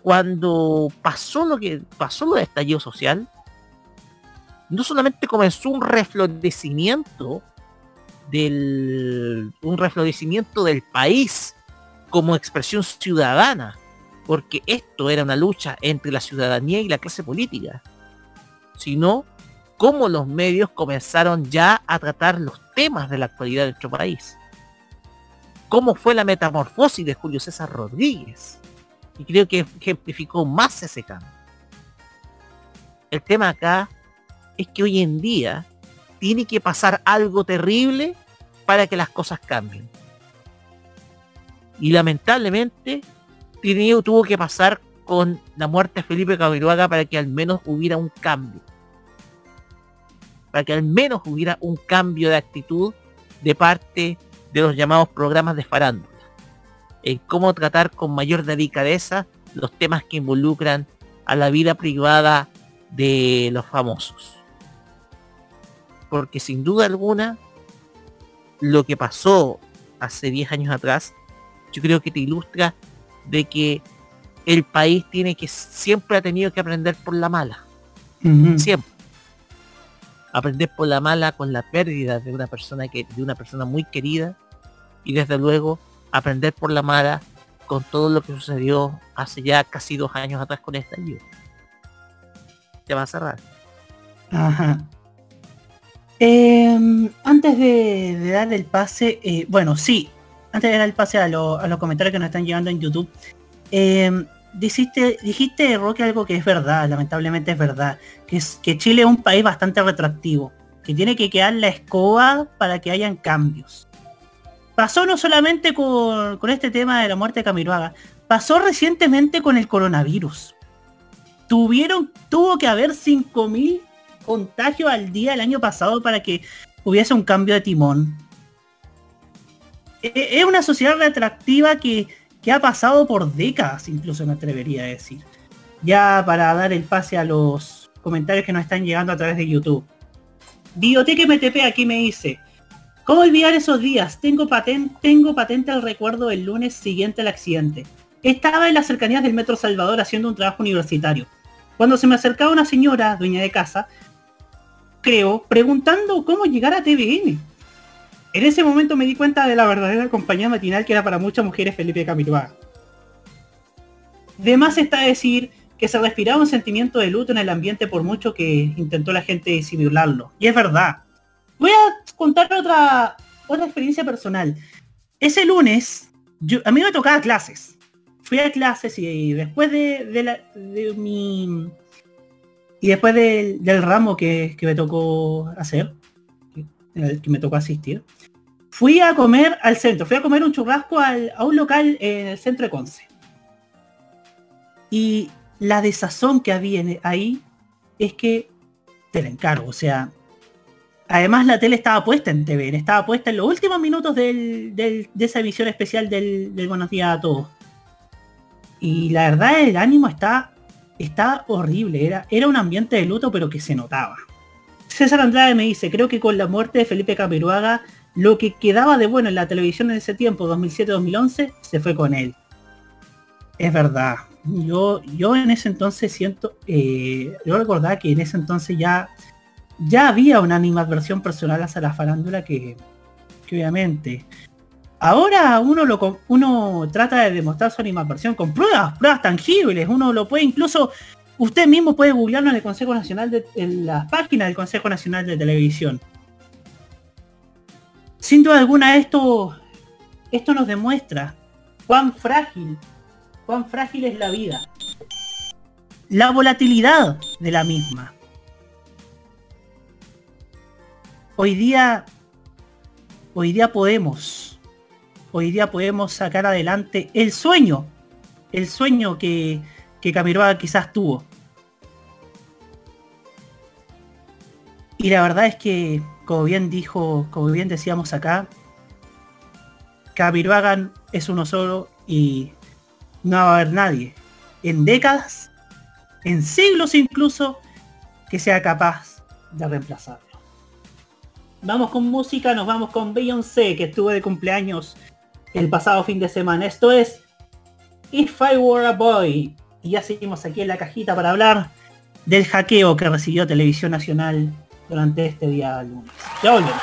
cuando pasó lo que pasó lo de estallido social, no solamente comenzó un reflorecimiento del un reflorecimiento del país como expresión ciudadana, porque esto era una lucha entre la ciudadanía y la clase política, sino cómo los medios comenzaron ya a tratar los temas de la actualidad de nuestro país. Cómo fue la metamorfosis de Julio César Rodríguez. Y creo que ejemplificó más ese cambio. El tema acá es que hoy en día tiene que pasar algo terrible para que las cosas cambien. Y lamentablemente tuvo que pasar con la muerte de Felipe Camiroaga para que al menos hubiera un cambio para que al menos hubiera un cambio de actitud de parte de los llamados programas de farándula, en cómo tratar con mayor delicadeza los temas que involucran a la vida privada de los famosos. Porque sin duda alguna, lo que pasó hace 10 años atrás, yo creo que te ilustra de que el país tiene que siempre ha tenido que aprender por la mala. Siempre aprender por la mala con la pérdida de una persona que de una persona muy querida y desde luego aprender por la mala con todo lo que sucedió hace ya casi dos años atrás con esta ayuda. Te va a cerrar. Ajá. Em, antes de, de, dar el pase, eh, bueno, sí, antes de dar el pase a, a, los comentarios que nos están llegando en YouTube, eh, dijiste, dijiste, Roque, algo que es verdad, lamentablemente es verdad, que es que Chile es un país bastante retroactivo, que tiene que quedar la escoba para que hayan cambios. Pasó no solamente con, este tema de la muerte de Camiroaga, pasó recientemente con el coronavirus. Tuvieron, tuvo que haber 5.000 contagios al día el año pasado para que hubiese un cambio de timón. E, es una sociedad retroactiva que que ha pasado por décadas, incluso me atrevería a decir. Ya para dar el pase a los comentarios que nos están llegando a través de YouTube. Bioteque MTP aquí me dice, ¿cómo olvidar esos días? Tengo patente, tengo patente al recuerdo del lunes siguiente al accidente. Estaba en las cercanías del Metro Salvador haciendo un trabajo universitario. Cuando se me acercaba una señora, dueña de casa, creo, preguntando cómo llegar a TVN. En ese momento me di cuenta de la verdadera compañía matinal que era para muchas mujeres Felipe Camiroaga. De más está decir que se respiraba un sentimiento de luto en el ambiente por mucho que intentó la gente disimularlo. Y es verdad. Voy a contar otra, otra experiencia personal. Ese lunes, a mí me tocaba clases. Fui a clases y después de, la, de mi... Y después del ramo que me tocó hacer, el que me tocó asistir, fui a comer al centro, fui a comer un churrasco a un local en el centro de Conce. Y la desazón que había ahí es que te la encargo, o sea, además la tele estaba puesta en TV, estaba puesta en los últimos minutos de esa emisión especial del, Buenos Días a Todos. Y la verdad el ánimo está, está horrible, era, era un ambiente de luto pero que se notaba. César Andrade me dice, creo que con la muerte de Felipe Camiruaga, lo que quedaba de bueno en la televisión en ese tiempo, 2007-2011, se fue con él. Es verdad. Yo, yo en ese entonces siento, eh, yo recordaba que en ese entonces ya, ya había una animadversión personal hacia la farándula que, que obviamente Ahora uno lo uno trata de demostrar su animadversión con pruebas, pruebas tangibles. Uno lo puede incluso Usted mismo puede googlearlo en el Consejo Nacional de en la página del Consejo Nacional de Televisión. Sin duda alguna esto, esto nos demuestra cuán frágil, cuán frágil es la vida. La volatilidad de la misma. Hoy día, hoy día podemos, hoy día podemos sacar adelante el sueño, el sueño que, que Camiroaga quizás tuvo. Y la verdad es que, como bien dijo, como bien decíamos acá, Camiroaga es uno solo y no va a haber nadie en décadas, en siglos incluso, que sea capaz de reemplazarlo. Vamos con música, nos vamos con Beyoncé, que estuvo de cumpleaños el pasado fin de semana. Esto es If I Were a Boy, y ya seguimos aquí en la cajita para hablar del hackeo que recibió Televisión Nacional durante este día lunes. Ya volvemos.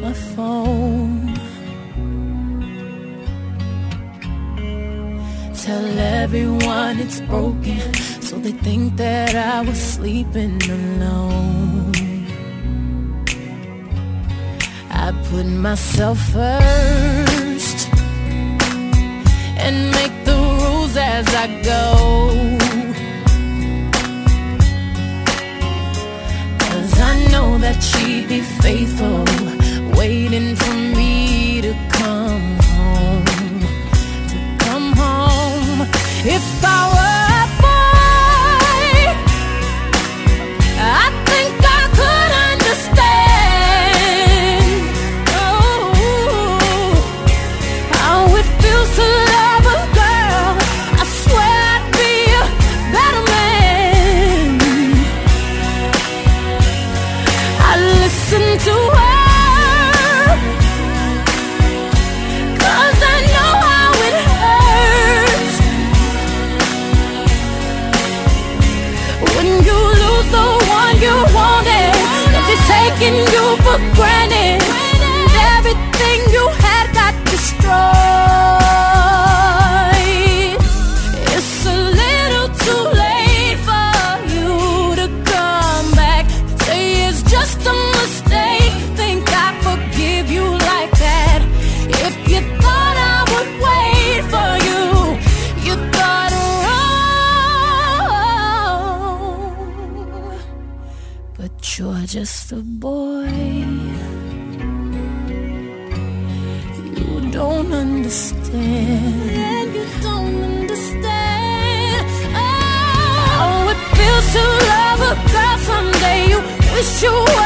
my phone. Tell everyone it's broken, so they think that I was sleeping alone. I put myself first and make the rules as I go. know that she'd be faithful, waiting for me to come home, to come home. If I were just a boy. You don't understand. And you don't understand. Oh, it feels to love a girl someday. You wish you were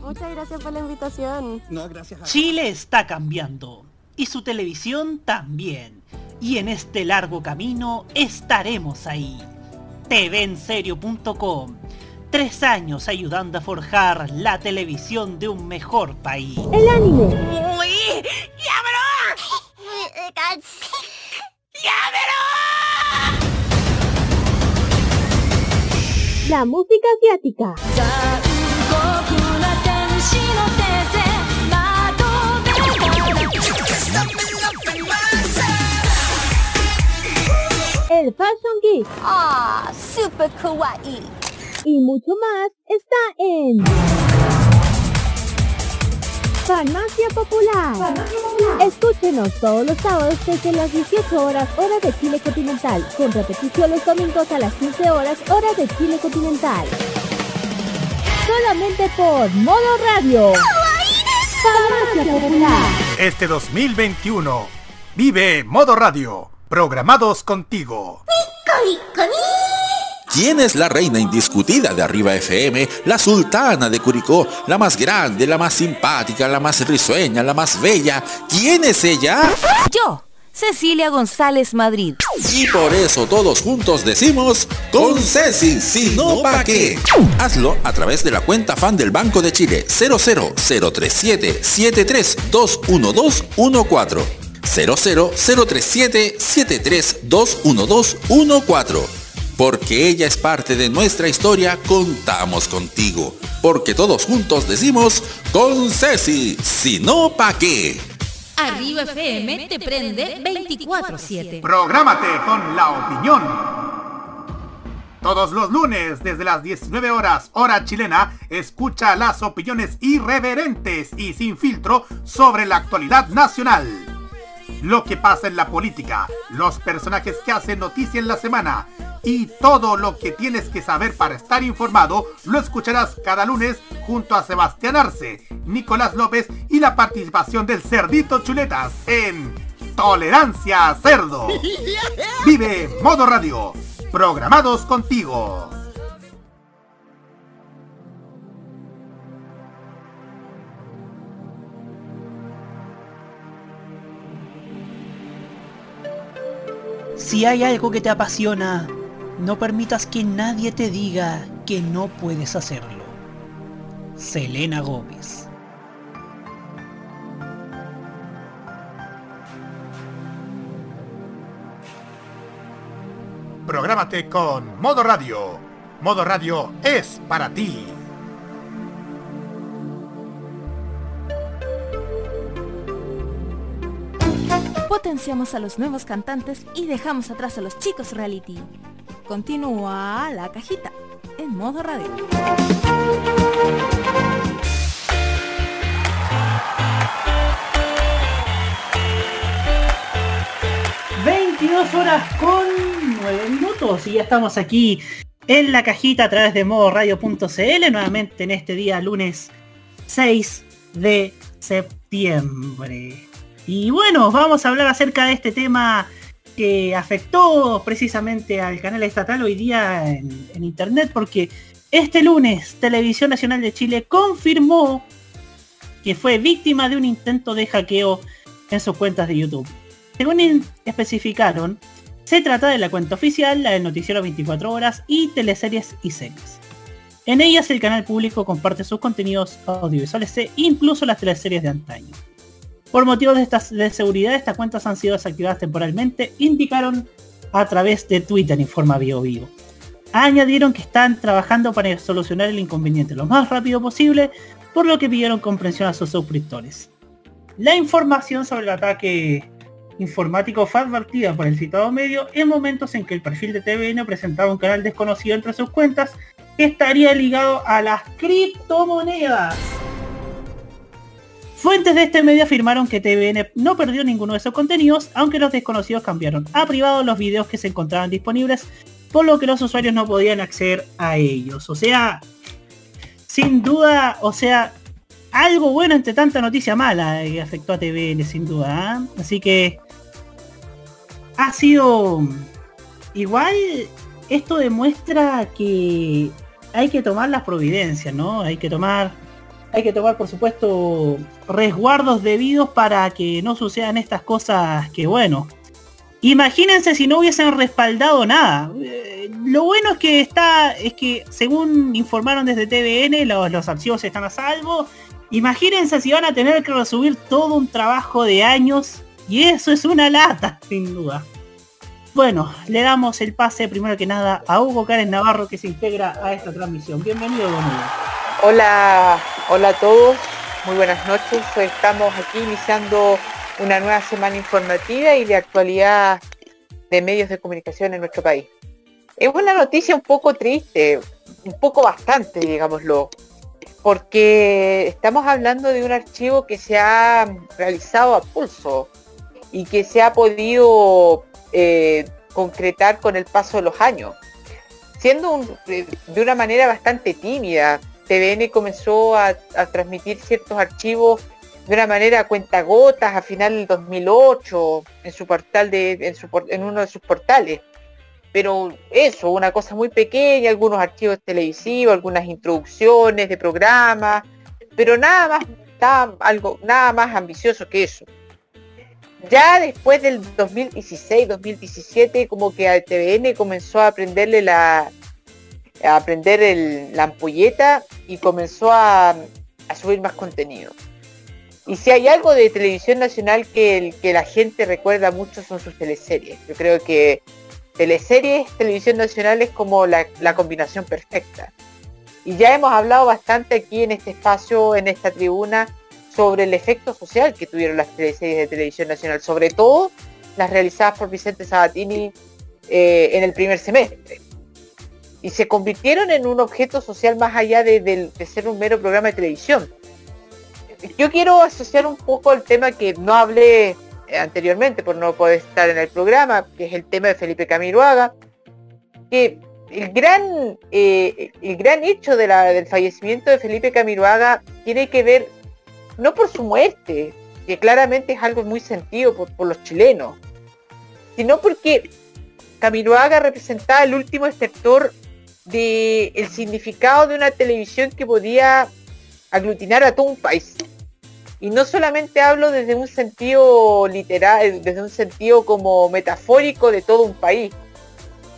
Muchas gracias por la invitación. No, gracias a Chile está cambiando y su televisión también. Y en este largo camino estaremos ahí. TVenserio.com. Tres años ayudando a forjar la televisión de un mejor país. El anime. ¡Uy! ¡Llámelo! La música asiática. El Fashion Geek. Ah, super kawaii. y mucho más está en Farmacia Popular. Escúchenos todos los sábados desde las 18 horas hora de Chile continental, con repetición los domingos a las 15 horas hora de Chile continental. Solamente por Modo Radio. Farmacia Popular. Este 2021, vive Modo Radio, programados contigo. ¿Quién es la reina indiscutida de Arriba FM? La sultana de Curicó, la más grande, la más simpática, la más risueña, la más bella. ¿Quién es ella? Yo, Cecilia González Madrid. Y por eso todos juntos decimos, con Ceci, si no pa' qué. Hazlo a través de la cuenta fan del Banco de Chile 00037 7321214 00037 7321214 porque ella es parte de nuestra historia, contamos contigo. Porque todos juntos decimos, con Ceci, si no, ¿pa' qué? Arriba FM te prende 24-7. Prográmate con la opinión. Todos los lunes, desde las 19 horas, hora chilena, escucha las opiniones irreverentes y sin filtro sobre la actualidad nacional. Lo que pasa en la política, los personajes que hacen noticia en la semana y todo lo que tienes que saber para estar informado lo escucharás cada lunes junto a Sebastián Arce, Nicolás López y la participación del Cerdito Chuletas en Tolerancia a Cerdo. Vive Modo Radio, programados contigo. Si hay algo que te apasiona, no permitas que nadie te diga que no puedes hacerlo. Selena Gómez. Prográmate con Modo Radio. Modo Radio es para ti. Potenciamos a los nuevos cantantes y dejamos atrás a los chicos reality. Continúa la cajita en modo radio. 22 horas con 9 minutos y ya estamos aquí en la cajita a través de modoradio.cl nuevamente en este día lunes 6 de septiembre. Y bueno, vamos a hablar acerca de este tema que afectó precisamente al canal estatal hoy día en, internet porque este lunes Televisión Nacional de Chile confirmó que fue víctima de un intento de hackeo en sus cuentas de YouTube. Según especificaron, se trata de la cuenta oficial, la del noticiero 24 horas y teleseries y series. En ellas el canal público comparte sus contenidos audiovisuales e incluso las teleseries de antaño. Por motivos de, seguridad, estas cuentas han sido desactivadas temporalmente, indicaron a través de Twitter, informa BioBio. Añadieron que están trabajando para solucionar el inconveniente lo más rápido posible, por lo que pidieron comprensión a sus suscriptores. La información sobre el ataque informático fue advertida por el citado medio en momentos en que el perfil de TVN presentaba un canal desconocido entre sus cuentas que estaría ligado a las criptomonedas. Fuentes de este medio afirmaron que TVN no perdió ninguno de esos contenidos, aunque los desconocidos cambiaron a privado los videos que se encontraban disponibles, por lo que los usuarios no podían acceder a ellos. O sea, sin duda, o sea, algo bueno entre tanta noticia mala que afectó a TVN, sin duda. ¿ah? Así que ha sido igual esto demuestra que hay que tomar las providencias, ¿no? Hay que tomar hay que tomar por supuesto resguardos debidos para que no sucedan estas cosas que bueno. Imagínense si no hubiesen respaldado nada. Eh, lo bueno es que está, es que según informaron desde TVN, los, los archivos están a salvo. Imagínense si van a tener que resubir todo un trabajo de años y eso es una lata, sin duda. Bueno, le damos el pase primero que nada a Hugo Karen Navarro que se integra a esta transmisión. Bienvenido, Hugo. Hola, hola a todos, muy buenas noches. Estamos aquí iniciando una nueva semana informativa y de actualidad de medios de comunicación en nuestro país. Es una noticia un poco triste, un poco bastante, digámoslo, porque estamos hablando de un archivo que se ha realizado a pulso y que se ha podido eh, concretar con el paso de los años. Siendo de, una manera bastante tímida, TVN comenzó a, transmitir ciertos archivos de una manera cuentagotas a final del 2008 en su portal de, en, uno de sus portales. Pero eso, una cosa muy pequeña, algunos archivos televisivos, algunas introducciones de programas, pero nada más, algo, nada más ambicioso que eso ya después del 2016-2017 como que a TVN comenzó a aprenderle la a aprender el, la ampolleta y comenzó a, subir más contenido. Y si hay algo de televisión nacional que, la gente recuerda mucho son sus teleseries. Yo creo que teleseries, televisión nacional es como la combinación perfecta. Y ya hemos hablado bastante aquí en este espacio, en esta tribuna, sobre el efecto social que tuvieron las series de televisión nacional, sobre todo las realizadas por Vicente Sabatini eh, en el primer semestre. Y se convirtieron en un objeto social más allá de, ser un mero programa de televisión. Yo quiero asociar un poco el tema que no hablé eh, anteriormente por no poder estar en el programa, que es el tema de Felipe Camiroaga, que el gran, eh, el gran hecho de la, del fallecimiento de Felipe Camiroaga tiene que ver no por su muerte, que claramente es algo muy sentido por, los chilenos, sino porque Camiroaga representaba el último sector del significado de una televisión que podía aglutinar a todo un país. Y no solamente hablo desde un sentido literal, desde un sentido como metafórico de todo un país.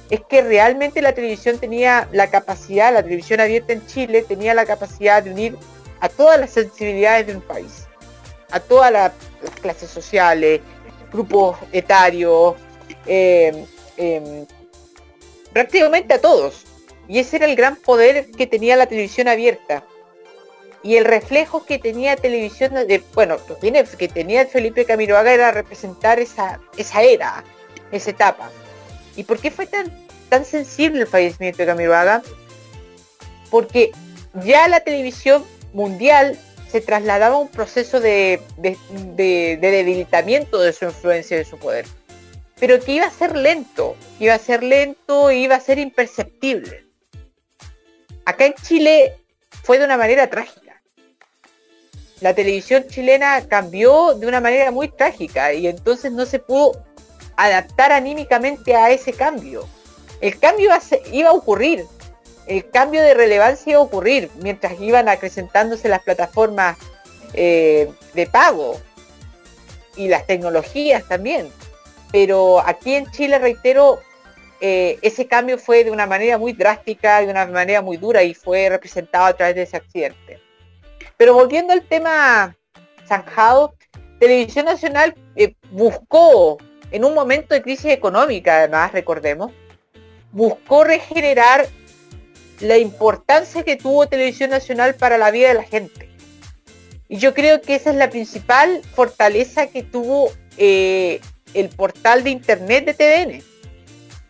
Es que realmente la televisión tenía la capacidad, la televisión abierta en Chile tenía la capacidad de unir a todas las sensibilidades de un país, a todas las clases sociales, grupos etarios, em, em, prácticamente a todos. Y ese era el gran poder que tenía la televisión abierta. Y el reflejo que tenía televisión, de, bueno, que tenía Felipe Camiroaga era representar esa, esa era, esa etapa. ¿Y por qué fue tan, tan sensible el fallecimiento de Camiroaga? Porque ya la televisión mundial se trasladaba un proceso de, debilitamiento de su influencia y de su poder. Pero que iba a ser lento, iba a ser lento, iba a ser imperceptible. Acá en Chile fue de una manera trágica. La televisión chilena cambió de una manera muy trágica y entonces no se pudo adaptar anímicamente a ese cambio. El cambio iba a ocurrir, el cambio de relevancia iba a ocurrir mientras iban acrecentándose las plataformas eh, de pago y las tecnologías también. Pero aquí en Chile, reitero, eh, ese cambio fue de una manera muy drástica, de una manera muy dura y fue representado a través de ese accidente. Pero volviendo al tema zanjado, Televisión Nacional eh, buscó, en un momento de crisis económica, además, recordemos, buscó regenerar la importancia que tuvo Televisión Nacional para la vida de la gente. Y yo creo que esa es la principal fortaleza que tuvo eh, el portal de internet de TVN,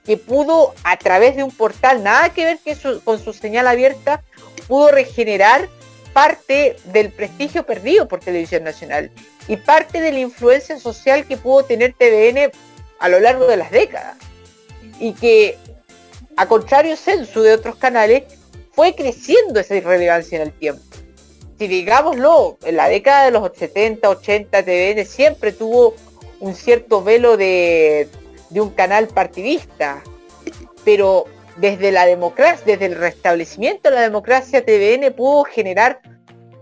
que pudo a través de un portal, nada que ver con su señal abierta, pudo regenerar parte del prestigio perdido por Televisión Nacional y parte de la influencia social que pudo tener TVN a lo largo de las décadas. Y que, a contrario censo de otros canales, fue creciendo esa irrelevancia en el tiempo. Si digámoslo, en la década de los 70, 80, TVN siempre tuvo un cierto velo de, de un canal partidista, pero desde la democracia, desde el restablecimiento de la democracia, TVN pudo generar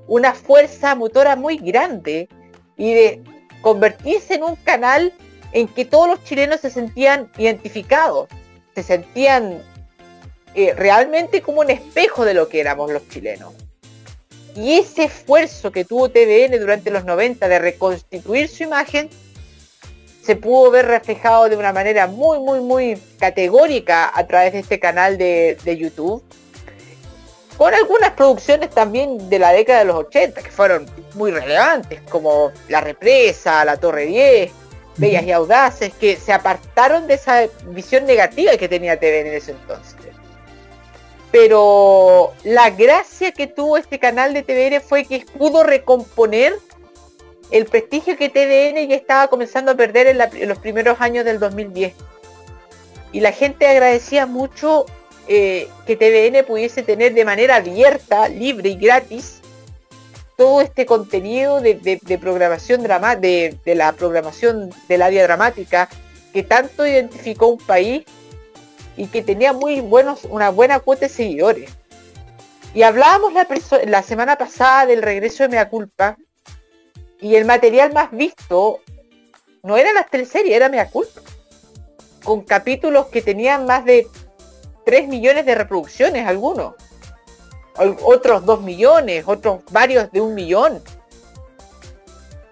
una fuerza motora muy grande y de convertirse en un canal en que todos los chilenos se sentían identificados, se sentían eh, realmente como un espejo de lo que éramos los chilenos. Y ese esfuerzo que tuvo TVN durante los 90 de reconstituir su imagen se pudo ver reflejado de una manera muy, muy, muy categórica a través de este canal de, de YouTube. Con algunas producciones también de la década de los 80 que fueron muy relevantes, como La Represa, La Torre 10, Bellas y Audaces, que se apartaron de esa visión negativa que tenía TVN en ese entonces. Pero la gracia que tuvo este canal de TVN fue que pudo recomponer el prestigio que TVN ya estaba comenzando a perder en, la- en los primeros años del 2010. Y la gente agradecía mucho eh, que TVN pudiese tener de manera abierta, libre y gratis todo este contenido de, programación drama, de, la programación del área dramática que tanto identificó un país y que tenía muy buenos, una buena cuota de seguidores. Y hablábamos la, la semana pasada del regreso de Mea Culpa y el material más visto no era las teleseries, era Mea Culpa. Con capítulos que tenían más de 3 millones de reproducciones algunos. Otros 2 millones, otros varios de un millón.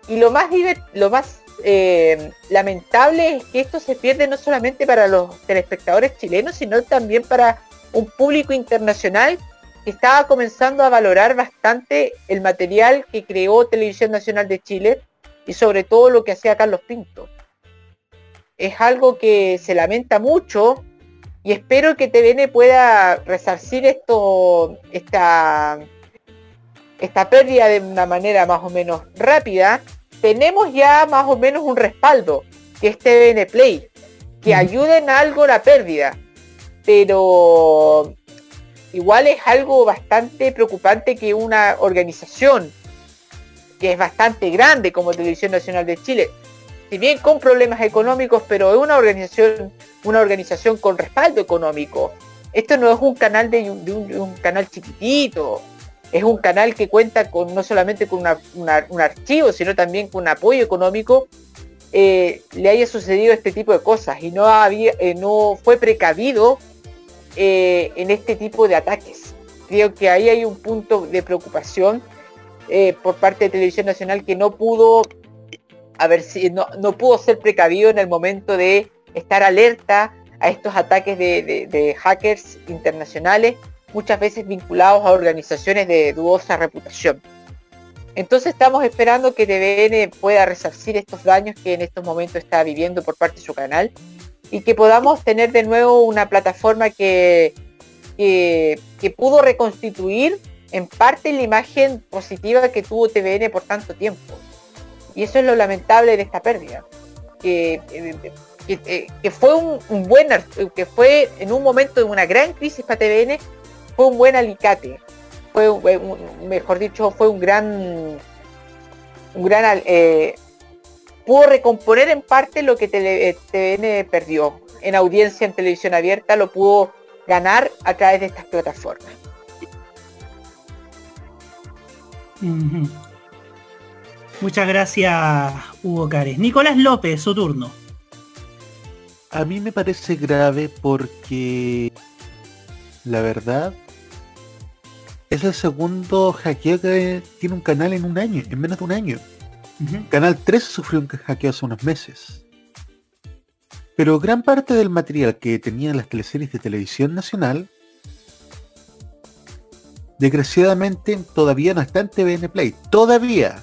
Y lo más, lo más eh, lamentable es que esto se pierde no solamente para los telespectadores chilenos, sino también para un público internacional que estaba comenzando a valorar bastante el material que creó Televisión Nacional de Chile y sobre todo lo que hacía Carlos Pinto. Es algo que se lamenta mucho y espero que TVN pueda resarcir esto, esta, esta pérdida de una manera más o menos rápida. Tenemos ya más o menos un respaldo, que es TVN Play, que ayuda en algo la pérdida, pero igual es algo bastante preocupante que una organización que es bastante grande como Televisión Nacional de Chile, si bien con problemas económicos, pero es una organización, una organización con respaldo económico. Esto no es un canal de, un, canal chiquitito, es un canal que cuenta con no solamente con una- un archivo, sino también con un apoyo económico. eh, le haya sucedido este tipo de cosas y no había, eh, no fue precavido eh, en este tipo de ataques. Creo que ahí hay un punto de preocupación por parte de Televisión Nacional que no pudo haber si no, no pudo ser precavido en el momento de estar alerta a estos ataques de hackers internacionales, muchas veces vinculados a organizaciones de dudosa reputación. Entonces estamos esperando que TVN pueda resarcir estos daños que en estos momentos está viviendo por parte de su canal y que podamos tener de nuevo una plataforma que, que, que pudo reconstituir en parte la imagen positiva que tuvo TVN por tanto tiempo. Y eso es lo lamentable de esta pérdida. Que, eh, eh, que fue un, buen que fue en un momento de una gran crisis para TVN, fue un buen alicate. Fue mejor dicho, fue un gran un gran eh, pudo recomponer en parte lo que Tele- eh, TVN perdió en audiencia en televisión abierta, lo pudo ganar a través de estas plataformas. Muchas gracias, Hugo Cares. Nicolás López, su turno. A mí me parece grave porque la verdad es el segundo hackeo que tiene un canal en un año, en menos de un año. Canal 3 sufrió un hackeo hace unos meses. Pero gran parte del material que tenían las teleseries de televisión nacional, desgraciadamente todavía no está en TVN Play. Todavía.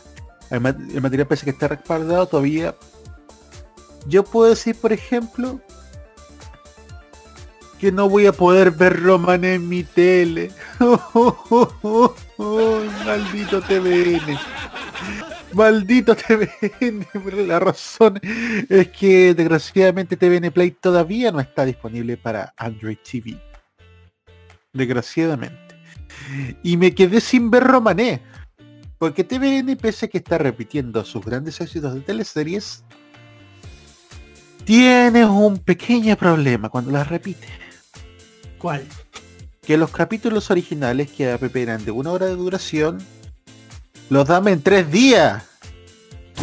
El, ma- el material parece que está respaldado todavía. Yo puedo decir, por ejemplo, que no voy a poder ver Roman en mi tele. maldito TVN. Maldito TVN. La razón es que desgraciadamente TVN Play todavía no está disponible para Android TV. Desgraciadamente. Y me quedé sin ver Romané. Porque TVN, pese a que está repitiendo sus grandes éxitos de teleseries, tiene un pequeño problema cuando las repite. ¿Cuál? Que los capítulos originales que APP eran de una hora de duración, los dan en tres días.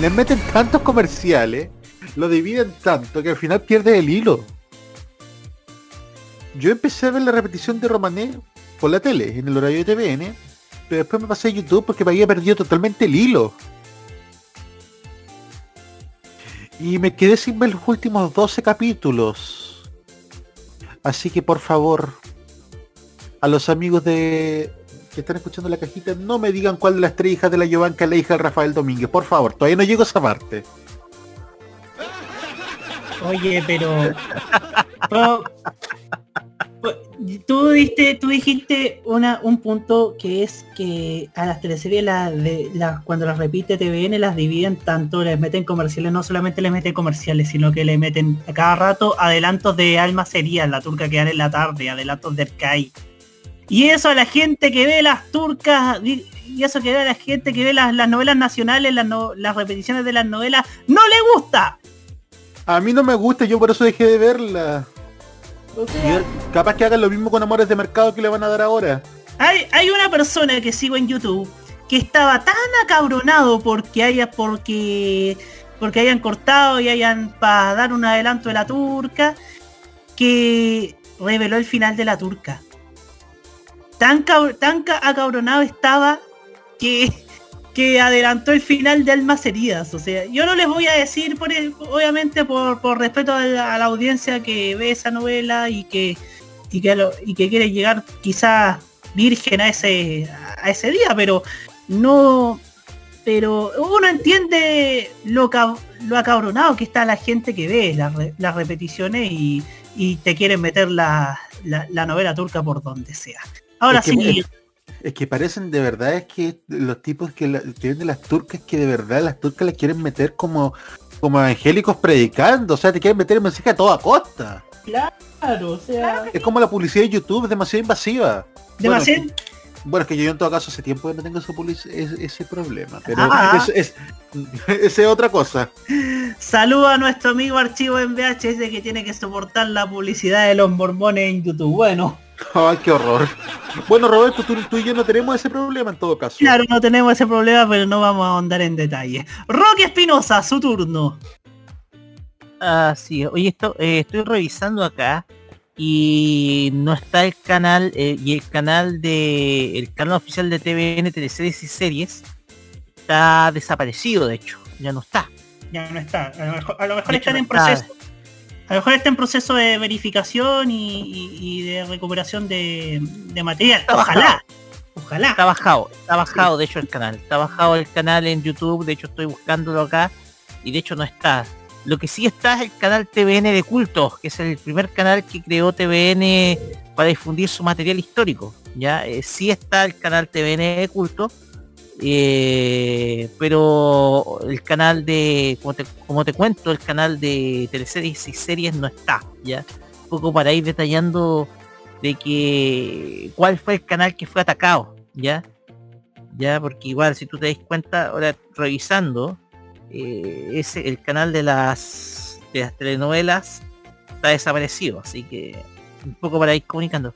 Les meten tantos comerciales, lo dividen tanto que al final pierde el hilo. Yo empecé a ver la repetición de Romané por la tele, en el horario de TVN, pero después me pasé a YouTube porque me había perdido totalmente el hilo. Y me quedé sin ver los últimos 12 capítulos. Así que por favor, a los amigos de que están escuchando la cajita, no me digan cuál de las tres hijas de la Giovanca es la hija del Rafael Domínguez. Por favor, todavía no llego a esa parte. Oye, pero... tú diste, tú dijiste una, un punto que es que a las teleseries las de, cuando las repite TVN las dividen tanto, les meten comerciales, no solamente les meten comerciales, sino que le meten a cada rato adelantos de Alma Sería, la turca que dan en la tarde, adelantos del CAI. Y eso a la gente que ve las turcas, y eso que ve a la gente que ve las, las novelas nacionales, las, las repeticiones de las novelas, no le gusta. A mí no me gusta, yo por eso dejé de verla. Yo- capaz que hagan lo mismo con Amores de Mercado que le van a dar ahora. Hay, hay una persona que sigo en YouTube que estaba tan acabronado porque haya porque porque hayan cortado y hayan para dar un adelanto de la turca que reveló el final de la turca. Tan, cab- tan ca- acabronado estaba que, que adelantó el final de Almas Heridas. O sea, yo no les voy a decir, por obviamente por, por respeto a la, a la audiencia que ve esa novela y que, y que, lo- y que quiere llegar quizás virgen a ese, a ese día, pero no... Pero uno entiende lo, cab- lo acabronado que está la gente que ve las, re- las repeticiones y, y te quieren meter la, la- la novela turca por donde sea. Ahora Es que- sí, es- Es que parecen de verdad es que los tipos que, la- que venden las turcas que de verdad las turcas las quieren meter como como evangélicos predicando, o sea, te quieren meter el mensaje a toda costa. Claro, o sea. Es como la publicidad de YouTube, es demasiado invasiva. Demasiado- Bueno, bueno, es que yo en todo caso hace tiempo que no tengo ese, ese, ese problema, pero Ah. es, es, esa es otra cosa. Saluda a nuestro amigo archivo en VHS que tiene que soportar la publicidad de los mormones en YouTube. Bueno, Ay, qué horror. Bueno, Roberto, tú, tú y yo no tenemos ese problema en todo caso. claro, no tenemos ese problema, pero no vamos a ahondar en detalle. Roque Espinosa, su turno. Así es. Oye, esto, eh, estoy revisando acá y no está el canal eh, y el canal de el canal oficial de TVN Teleseries y Series está desaparecido, de hecho, ya no está. Ya no está. A lo mejor, a lo mejor De hecho, están no en está. A lo mejor está en proceso de verificación y, y- y de recuperación de, de material. Ojalá. Ojalá. Está bajado, está bajado de hecho el canal. Está bajado el canal en YouTube, de hecho estoy buscándolo acá y de hecho no está. Lo que sí está es el canal TVN de culto, que es el primer canal que creó TVN para difundir su material histórico. Ya Eh, sí está el canal TVN de culto, eh, pero el canal de, como te, como te cuento, el canal de teleseries y series no está. Ya, un poco para ir detallando de que cuál fue el canal que fue atacado, ¿ya? Ya, porque igual si tú te das cuenta, ahora revisando, eh, ese, el canal de las, de las telenovelas está desaparecido, así que un poco para ir comunicando.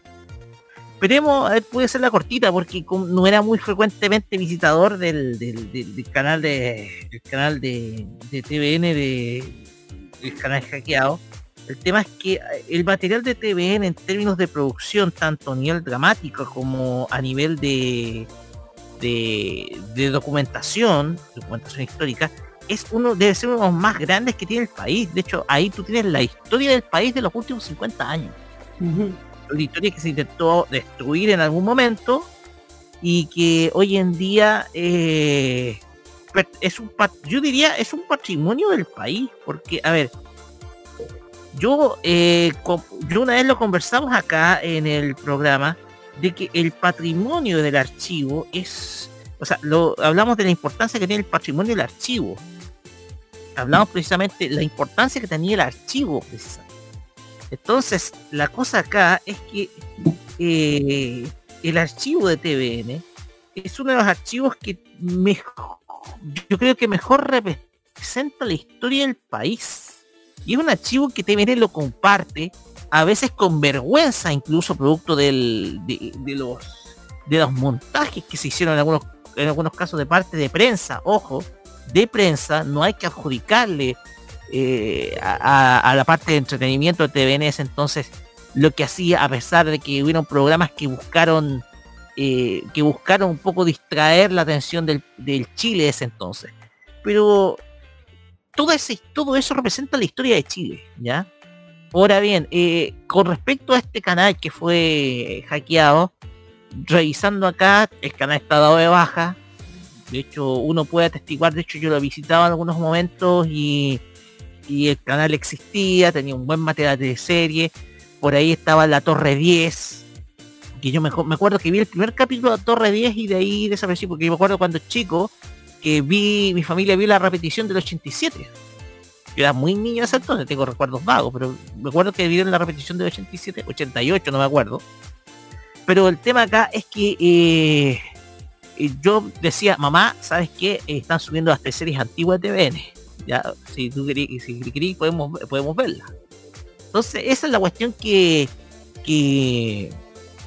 Esperemos, a puede ser la cortita porque no era muy frecuentemente visitador del, del- del- canal de canal de, TVN de el canal hackeado. El tema es que eh, el material de TVN en términos de producción, tanto a nivel dramático como a nivel de documentación, documentación histórica, es uno, debe ser uno de los más grandes que tiene el país. De hecho, ahí tú tienes la historia del país de los últimos 50 años. Una historia que se intentó destruir en algún momento y que hoy en día eh, es un yo diría es un patrimonio del país porque a ver yo eh, yo una vez lo conversamos acá en el programa de que el patrimonio del archivo es o sea lo hablamos de la importancia que tiene el patrimonio del archivo. Hablamos precisamente de la importancia que tenía el archivo precisamente entonces, la cosa acá es que eh, el archivo de TVN es uno de los archivos que mejor, yo creo que mejor representa la historia del país. Y es un archivo que TVN lo comparte, a veces con vergüenza, incluso producto de, de los de los montajes que se hicieron en algunos, en algunos casos de parte de prensa, ojo, de prensa, no hay que adjudicarle eh, a, la parte de entretenimiento de TVN ese entonces lo que hacía a pesar de que hubieron programas que buscaron eh, que buscaron un poco distraer la atención del, Chile ese entonces. Pero todo ese todo eso representa la historia de Chile ya ahora bien eh, con respecto a este canal que fue hackeado revisando acá el canal está dado de baja. De hecho uno puede atestiguar de hecho yo lo he visitado en algunos momentos y y el canal existía, tenía un buen material de serie, por ahí estaba la Torre 10, que yo me, me acuerdo que vi el primer capítulo de Torre 10 y de ahí desaparecí, porque yo me acuerdo cuando chico que vi, mi familia vio la repetición del 87. Yo era muy niño ese entonces, tengo recuerdos vagos, pero me acuerdo que vieron la repetición del 87, 88, no me acuerdo. Pero el tema acá es que eh, eh, yo decía, mamá, ¿sabes qué? Eh, están subiendo las series antiguas de TVN ya si tú querís si podemos podemos verla. Entonces esa es la cuestión que que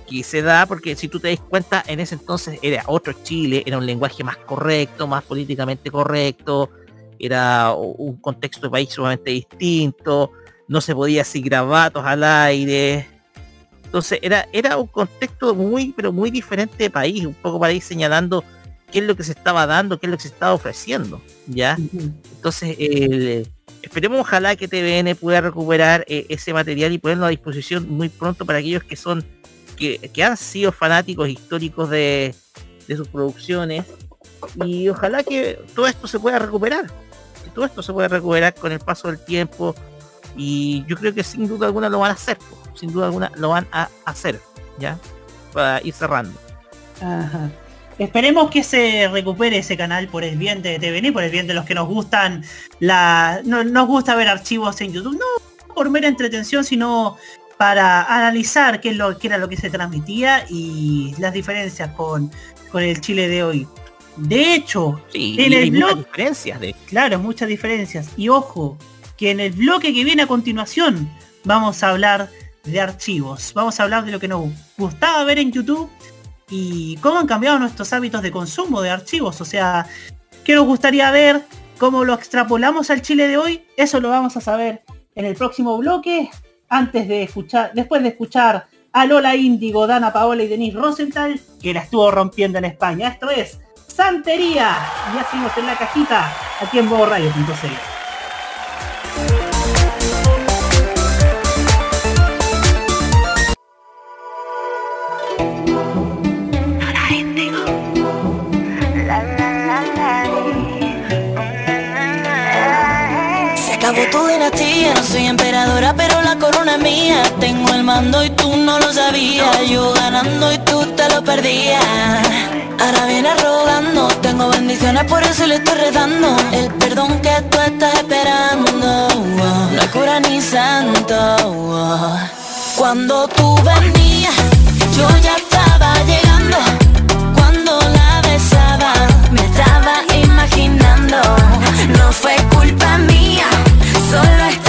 que se da porque si tú te das cuenta en ese entonces era otro Chile era un lenguaje más correcto más políticamente correcto era un contexto de país sumamente distinto no se podía así grabatos al aire. Entonces era era un contexto muy pero muy diferente de país un poco para ir señalando qué es lo que se estaba dando, qué es lo que se estaba ofreciendo, ¿ya? Entonces, esperemos ojalá que TVN pueda recuperar eh, ese material y ponerlo a disposición muy pronto para aquellos que son, que, que han sido fanáticos históricos de, de sus producciones y ojalá que todo esto se pueda recuperar, que todo esto se pueda recuperar con el paso del tiempo y yo creo que sin duda alguna lo van a hacer, sin duda alguna lo van a hacer, ¿ya? Para ir cerrando. Ajá. Esperemos que se recupere ese canal por el bien de TVN, por el bien de los que nos gustan la. No, nos gusta ver archivos en YouTube. No por mera entretención, sino para analizar qué es lo que era lo que se transmitía y las diferencias con, con el Chile de hoy. De hecho, Sí, en el hay muchas blog. diferencias de Claro, muchas diferencias. Y ojo, que en el bloque que viene a continuación vamos a hablar de archivos. Vamos a hablar de lo que nos gustaba ver en YouTube y cómo han cambiado nuestros hábitos de consumo de archivos. O sea, qué nos gustaría ver, cómo lo extrapolamos al Chile de hoy. Eso lo vamos a saber en el próximo bloque. Antes de escuchar, después de escuchar a Lola Índigo, Dana Paola y Denise Rosenthal, que la estuvo rompiendo en España. Esto es Santería. Y ya seguimos en la cajita aquí en Modo Radio.cl. Se soy emperadora, pero la corona es mía. Tengo el mando y tú no lo sabías. Yo ganando y tú te lo perdías. Ahora viene rogando, tengo bendiciones, por eso le estoy redando. El perdón que tú estás esperando, no hay cura ni santo. Cuando tú venías, yo ya estaba llegando. Cuando la besaba, me estaba imaginando. No culpa mía, solo estaba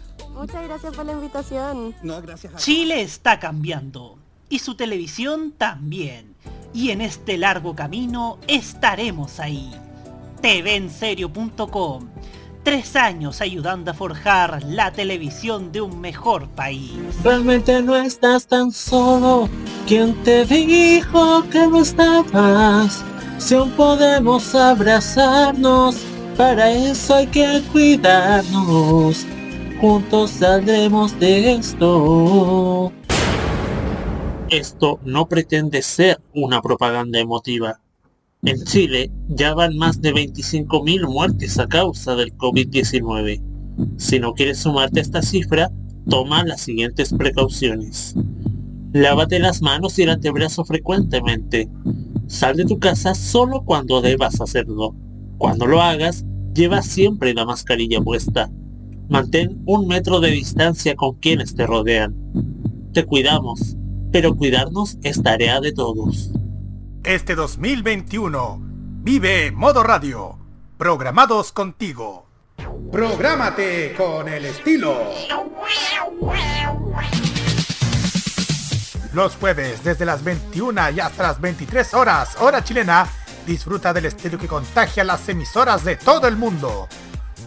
Muchas gracias por la invitación. No, gracias a Chile está cambiando y su televisión también. Y en este largo camino estaremos ahí. TVenserio.com. Tres años ayudando a forjar la televisión de un mejor país. Realmente no estás tan solo. ¿Quién te dijo que no estabas? Si aún podemos abrazarnos, para eso hay que cuidarnos. Juntos saldremos de esto. Esto no pretende ser una propaganda emotiva. En Chile ya van más de 25.000 muertes a causa del COVID-19. Si no quieres sumarte a esta cifra, toma las siguientes precauciones. Lávate las manos y el antebrazo frecuentemente. Sal de tu casa solo cuando debas hacerlo. Cuando lo hagas, lleva siempre la mascarilla puesta. Mantén un metro de distancia con quienes te rodean. Te cuidamos, pero cuidarnos es tarea de todos. Este 2021 vive Modo Radio. Programados contigo. Prográmate con el estilo. Los jueves desde las 21 y hasta las 23 horas, hora chilena, disfruta del estilo que contagia las emisoras de todo el mundo.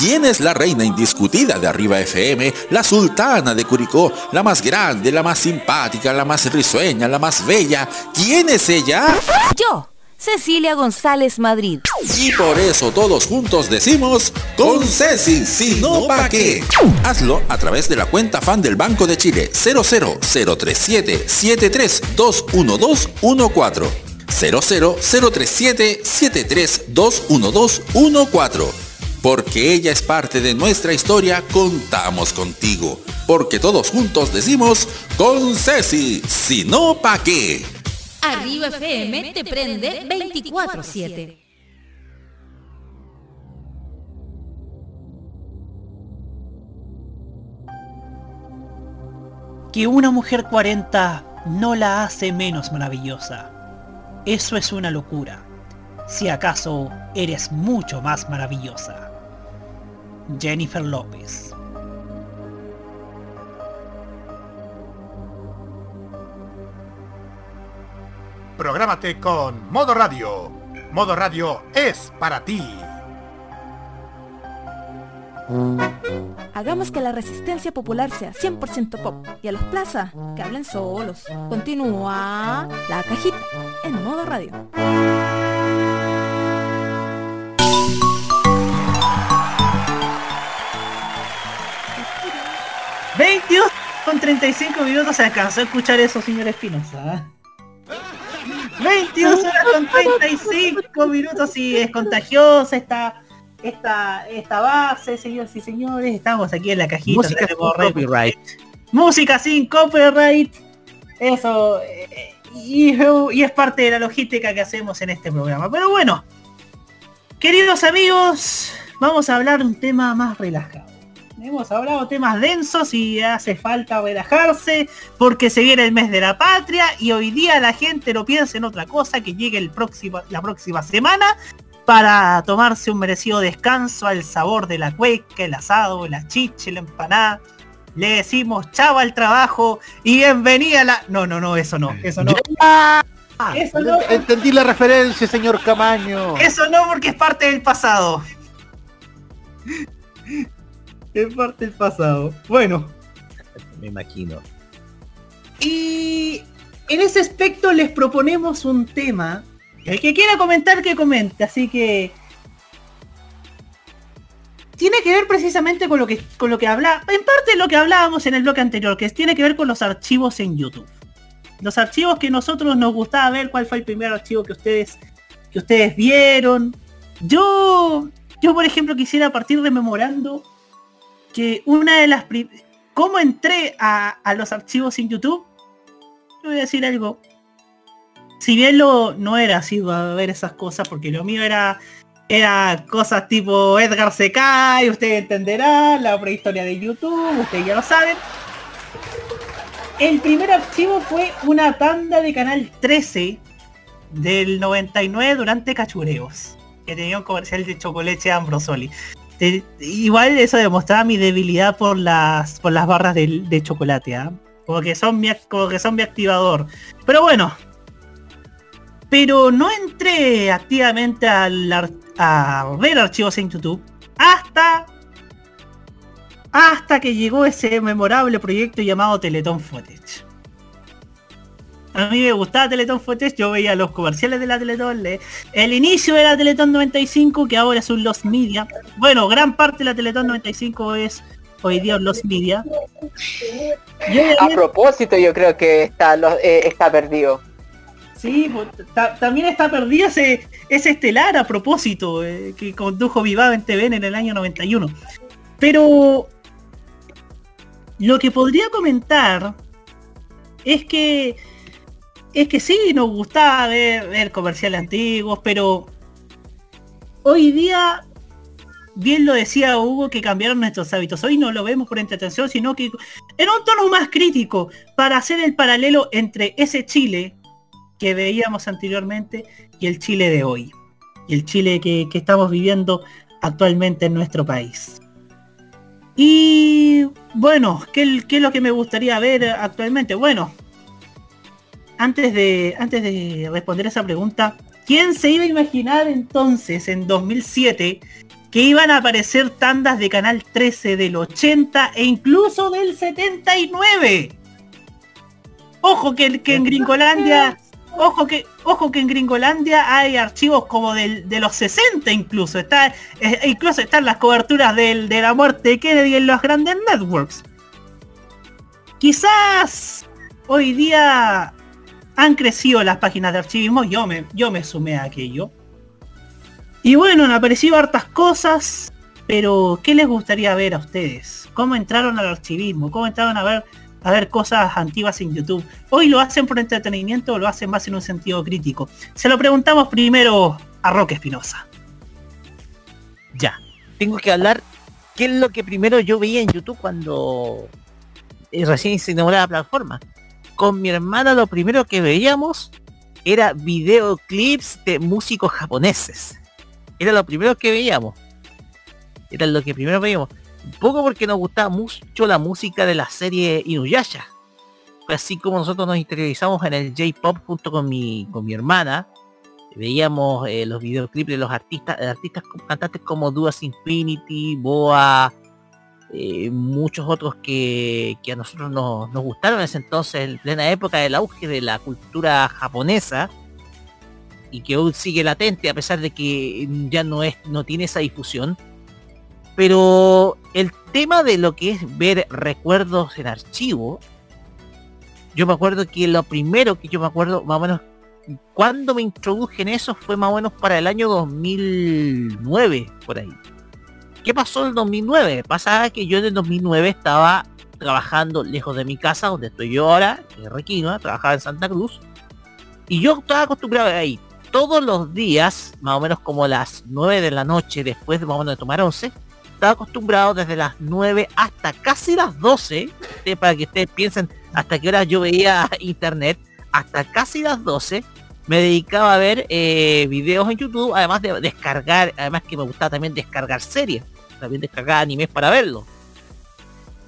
¿Quién es la reina indiscutida de Arriba FM? La sultana de Curicó, la más grande, la más simpática, la más risueña, la más bella. ¿Quién es ella? Yo, Cecilia González Madrid. Y por eso todos juntos decimos con Ceci, si no pa' qué. Hazlo a través de la cuenta fan del Banco de Chile 00037 7321214 00037 7321214 porque ella es parte de nuestra historia, contamos contigo. Porque todos juntos decimos, con Ceci, si no, ¿pa' qué? Arriba FM te prende 24-7. Que una mujer 40 no la hace menos maravillosa. Eso es una locura. Si acaso eres mucho más maravillosa. Jennifer López. Prográmate con Modo Radio. Modo Radio es para ti. Hagamos que la resistencia popular sea 100% pop y a los plazas que hablen solos. Continúa la cajita en modo radio. 22 con 35 minutos se alcanzó a escuchar eso, señor Espinosa. 22 horas con 35 minutos y es contagiosa esta, esta, esta base, señores y señores. Estamos aquí en la cajita. Música sin copyright. Música sin copyright. Eso. eh, y, y es parte de la logística que hacemos en este programa. Pero bueno, queridos amigos, vamos a hablar de un tema más relajado. Hemos hablado temas densos y hace falta relajarse porque se viene el mes de la patria y hoy día la gente no piensa en otra cosa que llegue el próximo, la próxima semana para tomarse un merecido descanso al sabor de la cueca, el asado, la chiche, la empanada. Le decimos chao al trabajo y bienvenida a la... No, no, no, eso no, eso no. Eso no, Entendí la referencia, señor Camaño. eso no porque es parte del pasado. Es parte del pasado. Bueno, Me imagino. Y en ese aspecto les proponemos un tema. El que quiera comentar, que comente. Así que... Tiene que ver precisamente con lo que con lo que habla, en parte lo que hablábamos en el bloque anterior, que tiene que ver con los archivos en YouTube. Los archivos que nosotros nos gustaba ver, cuál fue el primer archivo que ustedes que ustedes vieron. Yo yo por ejemplo quisiera partir rememorando que una de las cómo entré a, a los archivos en YouTube te voy a decir algo. Si bien lo no era así a ver esas cosas porque lo mío era era cosas tipo Edgar Secay usted entenderá la prehistoria de YouTube ustedes ya lo saben. El primer archivo fue una tanda de canal 13 del 99 durante cachureos que tenía un comercial de chocolate Ambrosoli igual eso demostraba mi debilidad por las por las barras de, de chocolate, ¿ah? Como que son mi como son mi activador. Pero bueno. Pero no entré activamente al a ver archivos en YouTube hasta hasta que llegó ese memorable proyecto llamado Teletón Footage. A mí me gustaba Teletón Footage, yo veía los comerciales de la Teletón, le- el inicio de la Teletón 95, que ahora es un Los Media. Bueno, gran parte de la Teletón 95 es hoy día un Los Media. A propósito, yo creo que está, eh, está perdido. Sí, pues, ta- también está perdida ese, ese estelar a propósito, eh, que condujo Vivado en TVN en el año 91. Pero lo que podría comentar es que es que sí, nos gustaba ver, comerciales antiguos, pero hoy día, bien lo decía Hugo, que cambiaron nuestros hábitos. Hoy no lo vemos por entretención, sino que en un tono más crítico, para hacer el paralelo entre ese Chile que veíamos anteriormente y el Chile de hoy. Y el Chile que, que estamos viviendo actualmente en nuestro país. Y bueno, ¿qué, qué es lo que me gustaría ver actualmente? Bueno, antes de, antes de responder esa pregunta, ¿quién se iba a imaginar entonces, en 2007, que iban a aparecer tandas de Canal 13 del 80 e incluso del 79? Ojo que, en Gringolandia ojo que, ojo que en Gringolandia hay archivos como del, de los 60 incluso. Está, eh, incluso están las coberturas de la muerte de Kennedy en los grandes networks. Quizás hoy día han crecido las páginas de archivismo, yo me, yo me sumé a aquello. Y bueno, han aparecido hartas cosas, pero ¿qué les gustaría ver a ustedes? ¿Cómo entraron al archivismo? ¿Cómo entraron a ver, a ver cosas antiguas en YouTube? ¿Hoy lo hacen por entretenimiento o lo hacen más en un sentido crítico? Se lo preguntamos primero a Roque Espinosa. Ya, tengo que hablar qué es lo que primero yo veía en YouTube cuando eh, recién se inauguró la plataforma. Con mi hermana lo primero que veíamos era videoclips de músicos japoneses. Era lo primero que veíamos. Era lo que primero veíamos. Un poco porque nos gustaba mucho la música de la serie Inuyasha. Así como nosotros nos interiorizamos en el J-Pop junto con mi, con mi hermana. Veíamos eh, los videoclips de los artistas, de artistas cantantes como Duas Infinity, Boa, eh, muchos otros que, a nosotros nos, gustaron en ese entonces, en plena época del auge de la cultura japonesa y que hoy sigue latente a pesar de que ya no es no tiene esa difusión. Pero el tema de lo que es ver recuerdos en archivo yo me acuerdo que lo primero que yo me acuerdo más o menos cuando me introduje en eso fue más o menos para el año 2009 por ahí ¿Qué pasó en el 2009? Pasaba que yo en el 2009 estaba trabajando lejos de mi casa, donde estoy yo ahora, es Requinoa, trabajaba en Santa Cruz. Y yo estaba acostumbrado a ir todos los días, más o menos como las 9 de la noche, después de más o menos de tomar 11, estaba acostumbrado desde las 9 hasta casi las 12, para que ustedes piensen hasta qué hora yo veía internet, hasta casi las 12, me dedicaba a ver eh, videos en YouTube, además de descargar, además que me gustaba también descargar series, también descargar animes para verlo.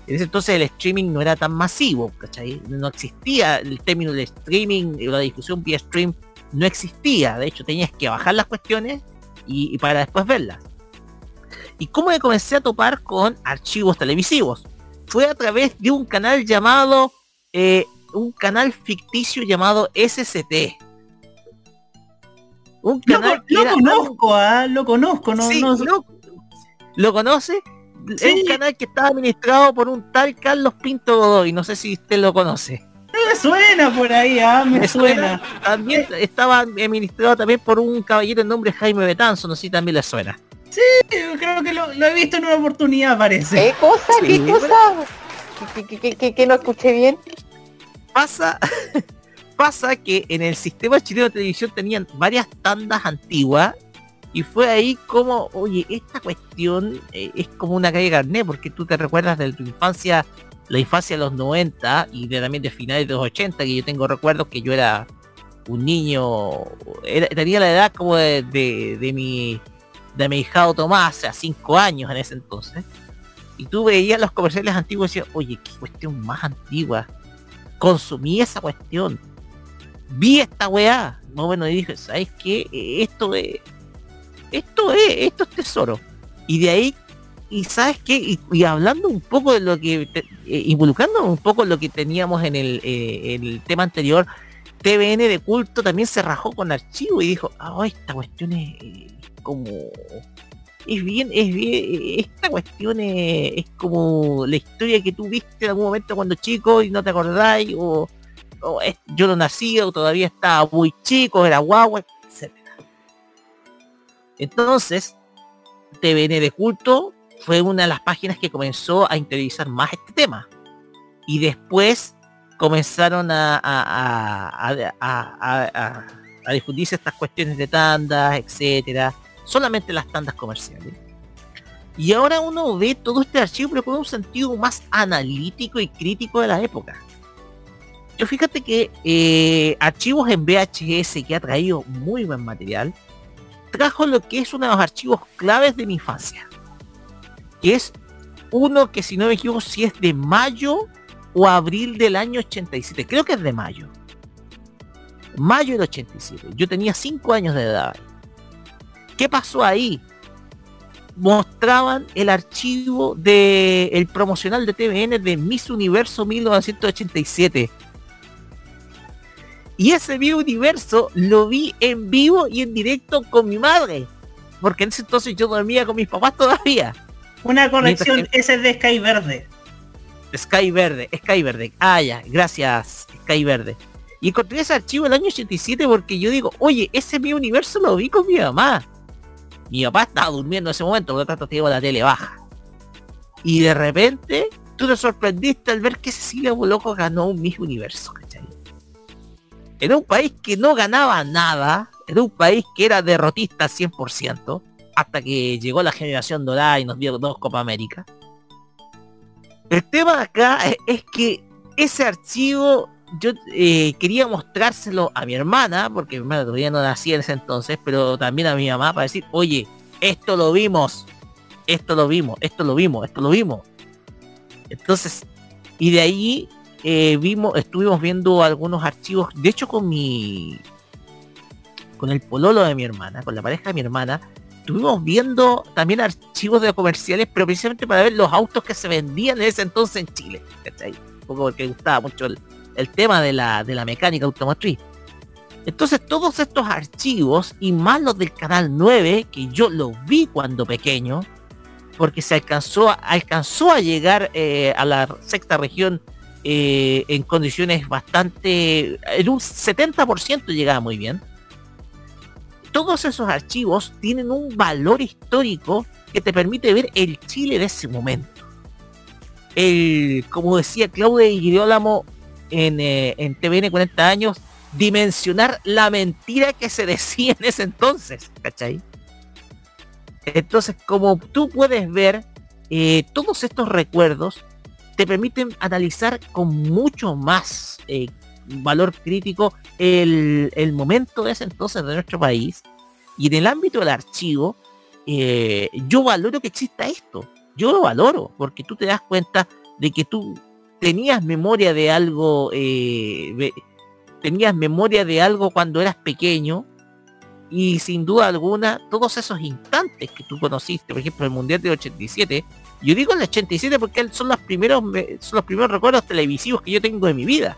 En ese entonces el streaming no era tan masivo, ¿cachai? No existía el término de streaming, la discusión vía stream no existía. De hecho, tenías que bajar las cuestiones y, para después verlas. ¿Y cómo me comencé a topar con archivos televisivos? Fue a través de un canal llamado, eh, un canal ficticio llamado SCT un canal lo, conozco, ah, lo conozco, no, Lo, conoce? Es un canal que está administrado por un tal Carlos Pinto Godoy, no sé si usted lo conoce. Me suena por ahí, ah, me, suena. También estaba administrado también por un caballero de nombre Jaime Betanzo, no sé si también le suena. Sí, creo que lo, he visto en una oportunidad, parece. ¿Qué cosa? ¿Qué cosa? ¿Que, no escuché bien? Pasa, pasa que en el sistema chileno de televisión tenían varias tandas antiguas y fue ahí como, oye, esta cuestión eh, es como una calle carné, porque tú te recuerdas de tu infancia, la infancia de los 90 y de, también de finales de los 80, que yo tengo recuerdos que yo era un niño, tenía la edad como de, de, mi de mi hijado Tomás, a 5 años en ese entonces. Y tú veías los comerciales antiguos y decías, oye, qué cuestión más antigua. Consumí esa cuestión vi esta weá, más bueno, y dije, ¿sabes qué? Esto es, esto es, esto es tesoro. Y de ahí, y sabes qué, y, hablando un poco de lo que, eh, involucrando un poco lo que teníamos en el, eh, el tema anterior, TVN de culto también se rajó con archivo y dijo, ah, esta cuestión es como es bien, es bien, esta cuestión es, es, como la historia que tú viste en algún momento cuando chico y no te acordáis, o, yo no nací o todavía estaba muy chico, era guagua, etc. Entonces, TVN de culto fue una de las páginas que comenzó a interiorizar más este tema. Y después comenzaron a, a, difundirse estas cuestiones de tandas, etcétera, solamente las tandas comerciales. Y ahora uno ve todo este archivo pero con un sentido más analítico y crítico de la época fíjate que eh, archivos en VHS que ha traído muy buen material, trajo lo que es uno de los archivos claves de mi infancia. Que es uno que si no me equivoco si es de mayo o abril del año 87. Creo que es de mayo. Mayo del 87. Yo tenía 5 años de edad. ¿Qué pasó ahí? Mostraban el archivo de el promocional de TVN de Miss Universo 1987 Y ese universo lo vi en vivo y en directo con mi madre. Porque en ese entonces yo dormía con mis papás todavía. Una corrección, ese es de Sky Verde. Sky Verde, Sky Verde. Ah, ya, gracias, Sky Verde. Y encontré ese archivo el año 87 porque yo digo, oye, ese mi universo lo vi con mi mamá. Mi papá estaba durmiendo en ese momento, por lo tanto tengo la tele baja. Y de repente, tú te sorprendiste al ver que Cecilia Boloco ganó un mismo universo, Era un país que no ganaba nada, era un país que era derrotista 100%, hasta que llegó la generación dorada y nos dio dos Copa América. El tema acá es, es que ese archivo yo eh, quería mostrárselo a mi hermana, porque mi hermana todavía no nacía en ese entonces, pero también a mi mamá para decir, oye, esto lo vimos, esto lo vimos, esto lo vimos, esto lo vimos. Entonces, y de ahí eh, vimos, estuvimos viendo algunos archivos, de hecho con mi, con el pololo de mi hermana, con la pareja de mi hermana, estuvimos viendo también archivos de comerciales, pero precisamente para ver los autos que se vendían en ese entonces en Chile, ¿cachai? Un poco porque gustaba mucho el, tema de la, de la mecánica automotriz. Entonces todos estos archivos y más los del canal 9, que yo los vi cuando pequeño, porque se alcanzó, a, alcanzó a llegar eh, a la sexta región eh, en condiciones bastante, en un 70% llegaba muy bien. Todos esos archivos tienen un valor histórico que te permite ver el Chile de ese momento. El, como decía Claudia Girolamo, en, eh, en TVN 40 años dimensionar la mentira que se decía en ese entonces, ¿cachai? Entonces, como tú puedes ver, eh, todos estos recuerdos te permiten analizar con mucho más eh, valor crítico el, el, momento de ese entonces de nuestro país. Y en el ámbito del archivo, eh, yo valoro que exista esto. Yo lo valoro, porque tú te das cuenta de que tú tenías memoria de algo, eh, tenías memoria de algo cuando eras pequeño y sin duda alguna todos esos instantes que tú conociste, por ejemplo el Mundial del 87, yo digo el 87 porque son los primeros son los primeros recuerdos televisivos que yo tengo de mi vida.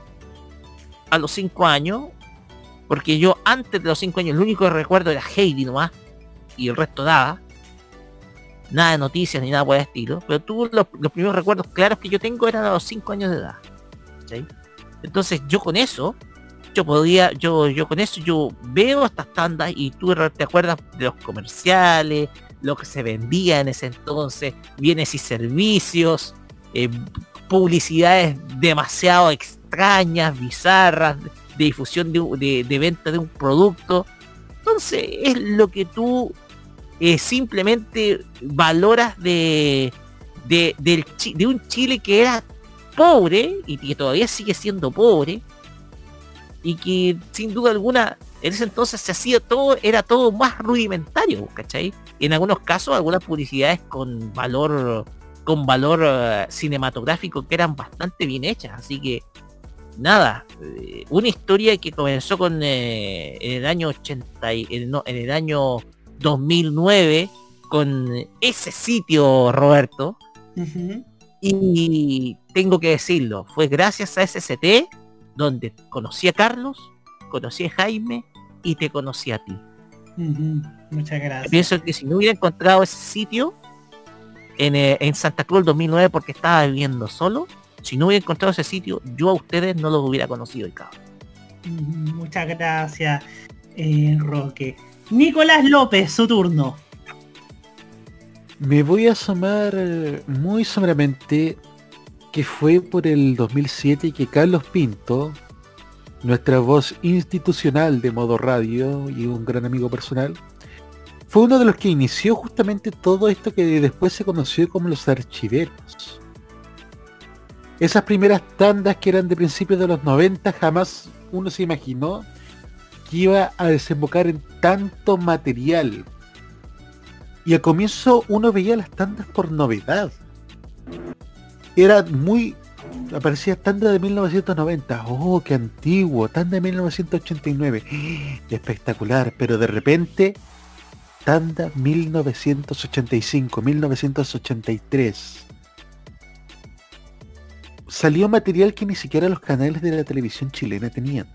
A los 5 años, porque yo antes de los 5 años el único recuerdo era Heidi nomás y el resto nada nada de noticias ni nada por el estilo, pero tú los, los, primeros recuerdos claros que yo tengo eran a los 5 años de edad. ¿sí? Entonces yo con eso, yo podía, yo, yo con eso, yo veo estas tandas y tú te acuerdas de los comerciales, lo que se vendía en ese entonces, bienes y servicios, eh, publicidades demasiado extrañas, bizarras, de, difusión de, de, venta de un producto. Entonces es lo que tú eh, simplemente valoras de, de, un Chile que era pobre y que todavía sigue siendo pobre y que sin duda alguna en ese entonces se hacía todo, era todo más rudimentario, ¿cachai? En algunos casos algunas publicidades con valor con valor uh, cinematográfico que eran bastante bien hechas, así que nada, eh, una historia que comenzó con eh, en el año 80 y, no, en el año 2009 con ese sitio, Roberto. Uh -huh. Y tengo que decirlo, fue gracias a SCT donde conocí a Carlos, conocí a Jaime y te conocí a ti. Uh -huh. Muchas gracias. Pienso que si no hubiera encontrado ese sitio en, eh, en Santa Cruz 2009 porque estaba viviendo solo, si no hubiera encontrado ese sitio, yo a ustedes no los hubiera conocido, cabrón. Uh -huh. Muchas gracias, eh, Roque. Nicolás López, su turno. Me voy a asomar muy someramente que fue por el 2007 que Carlos Pinto, nuestra voz institucional de modo radio y un gran amigo personal, fue uno de los que inició justamente todo esto que después se conoció como los archiveros. Esas primeras tandas que eran de principios de los 90 jamás uno se imaginó que iba a desembocar en tanto material. Y al comienzo uno veía las tandas por novedad. Era muy... Aparecía tanda de 1990. Oh, qué antiguo. Tanda de 1989. Espectacular. Pero de repente... Tanda 1985, 1983. Salió material que ni siquiera los canales de la televisión chilena tenían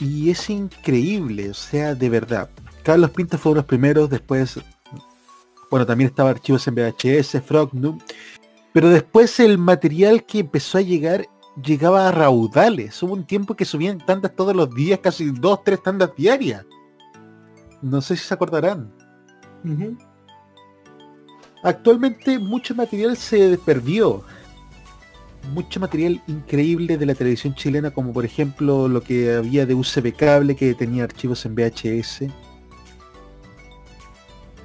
Y es increíble, o sea, de verdad. Carlos Pinto fue uno de los primeros, después, bueno, también estaba archivos en VHS, Frog, ¿no? Pero después el material que empezó a llegar llegaba a raudales. Hubo un tiempo que subían tandas todos los días, casi dos, tres tandas diarias. No sé si se acordarán. Actualmente mucho material se perdió. Mucho material increíble de la televisión chilena, como por ejemplo lo que había de UCB cable que tenía archivos en VHS.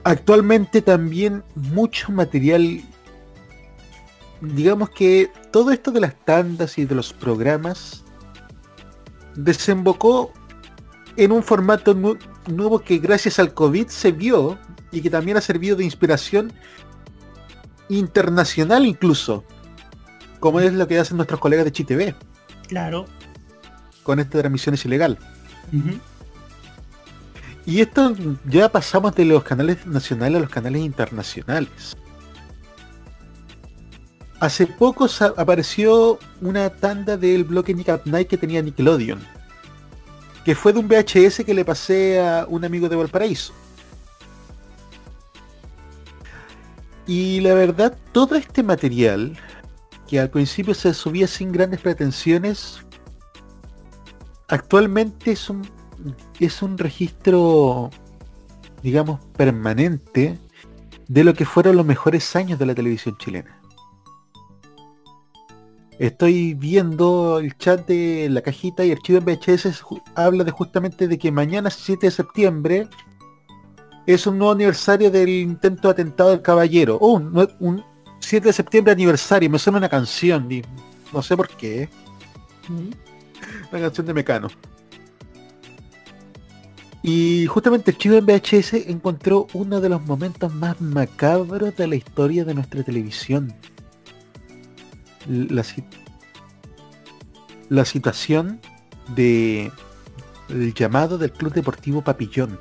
Actualmente también mucho material, digamos que todo esto de las tandas y de los programas desembocó en un formato nu- nuevo que gracias al COVID se vio y que también ha servido de inspiración internacional incluso, como es lo que hacen nuestros colegas de ChiTV Claro. con esta transmisión es ilegal. Y esto ya pasamos de los canales nacionales a los canales internacionales. Hace poco apareció una tanda del bloque Nick at Night que tenía Nickelodeon. Que fue de un VHS que le pasé a un amigo de Valparaíso. Y la verdad, todo este material, que al principio se subía sin grandes pretensiones, actualmente es un, es un registro, digamos, permanente de lo que fueron los mejores años de la televisión chilena. Estoy viendo el chat de la cajita y archivo en VHS habla de justamente de que mañana 7 de septiembre es un nuevo aniversario del intento de atentado del caballero. Oh, un, nue- un 7 de septiembre aniversario, me suena una canción, y no sé por qué. Una canción de Mecano. Y justamente el chivo en VHS encontró uno de los momentos más macabros de la historia de nuestra televisión. La, la situación de el llamado del Club Deportivo Papillón.